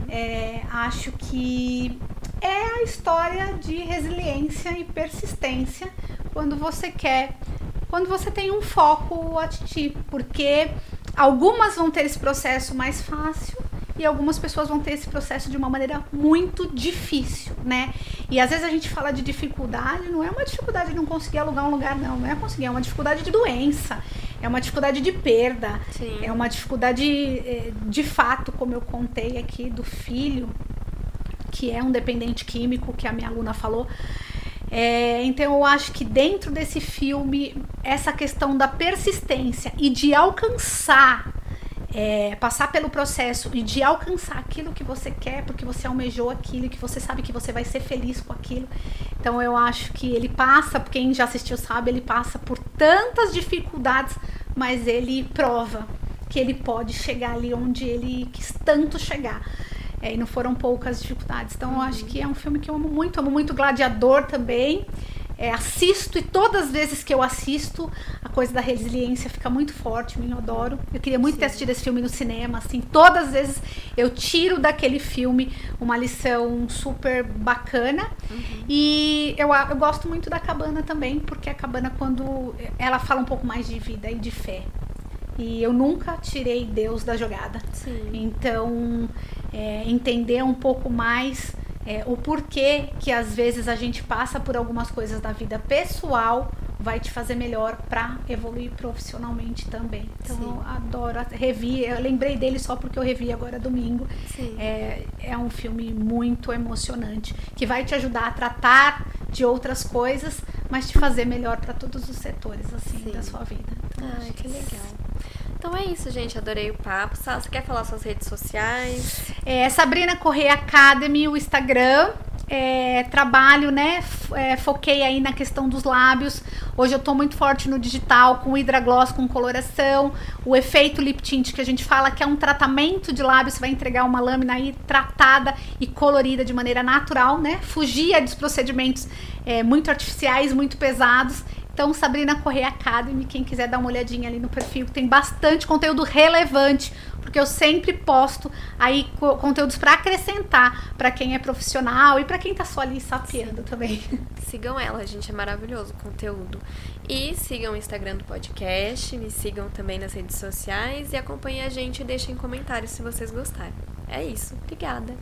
É, acho que é a história de resiliência e persistência quando você quer, quando você tem um foco a ti, porque algumas vão ter esse processo mais fácil e algumas pessoas vão ter esse processo de uma maneira muito difícil, né? E às vezes a gente fala de dificuldade, não é uma dificuldade de não conseguir alugar um lugar, não, não é conseguir, é uma dificuldade de doença, é uma dificuldade de perda, Sim. é uma dificuldade eh, de fato, como eu contei aqui, do filho, que é um dependente químico, que a minha aluna falou. É, então eu acho que dentro desse filme, essa questão da persistência e de alcançar, é, passar pelo processo e de alcançar aquilo que você quer, porque você almejou aquilo, que você sabe que você vai ser feliz com aquilo. Então eu acho que ele passa, quem já assistiu sabe, ele passa por tantas dificuldades, mas ele prova que ele pode chegar ali onde ele quis tanto chegar. É, e não foram poucas dificuldades. Então eu acho que é um filme que eu amo muito, amo muito Gladiador também. É, assisto e todas as vezes que eu assisto, a coisa da resiliência fica muito forte, eu adoro. Eu queria muito ter Sim. assistido esse filme no cinema, assim, todas as vezes eu tiro daquele filme uma lição super bacana. E eu, eu gosto muito da Cabana também, porque a Cabana, quando ela fala um pouco mais de vida e de fé. E eu nunca tirei Deus da jogada. Sim. Então, é, entender um pouco mais é, o porquê que às vezes a gente passa por algumas coisas da vida pessoal vai te fazer melhor para evoluir profissionalmente também. Então, Sim. eu adoro, revi, eu lembrei dele só porque eu revi agora domingo. É, é um filme muito emocionante que vai te ajudar a tratar de outras coisas, mas te fazer melhor para todos os setores assim Sim. da sua vida. Então, que legal. Então é isso, gente. Adorei o papo. Sá, você quer falar suas redes sociais? É, Sabrina Correia Academy, o Instagram. É, trabalho, né? é, foquei aí na questão dos lábios. Hoje eu tô muito forte no digital, com hidragloss, com coloração. O efeito lip tint, que a gente fala que é um tratamento de lábios. Você vai entregar uma lâmina aí tratada e colorida de maneira natural, né? Fugir dos procedimentos é, muito artificiais, muito pesados. Então, Sabrina Correia Academy, quem quiser dar uma olhadinha ali no perfil, tem bastante conteúdo relevante, porque eu sempre posto aí co- conteúdos para acrescentar para quem é profissional e para quem tá só ali sapeando também. Sigam ela, gente. É maravilhoso o conteúdo. E sigam o Instagram do podcast. Me sigam também nas redes sociais. E acompanhem a gente e deixem comentários se vocês gostarem. É isso. Obrigada.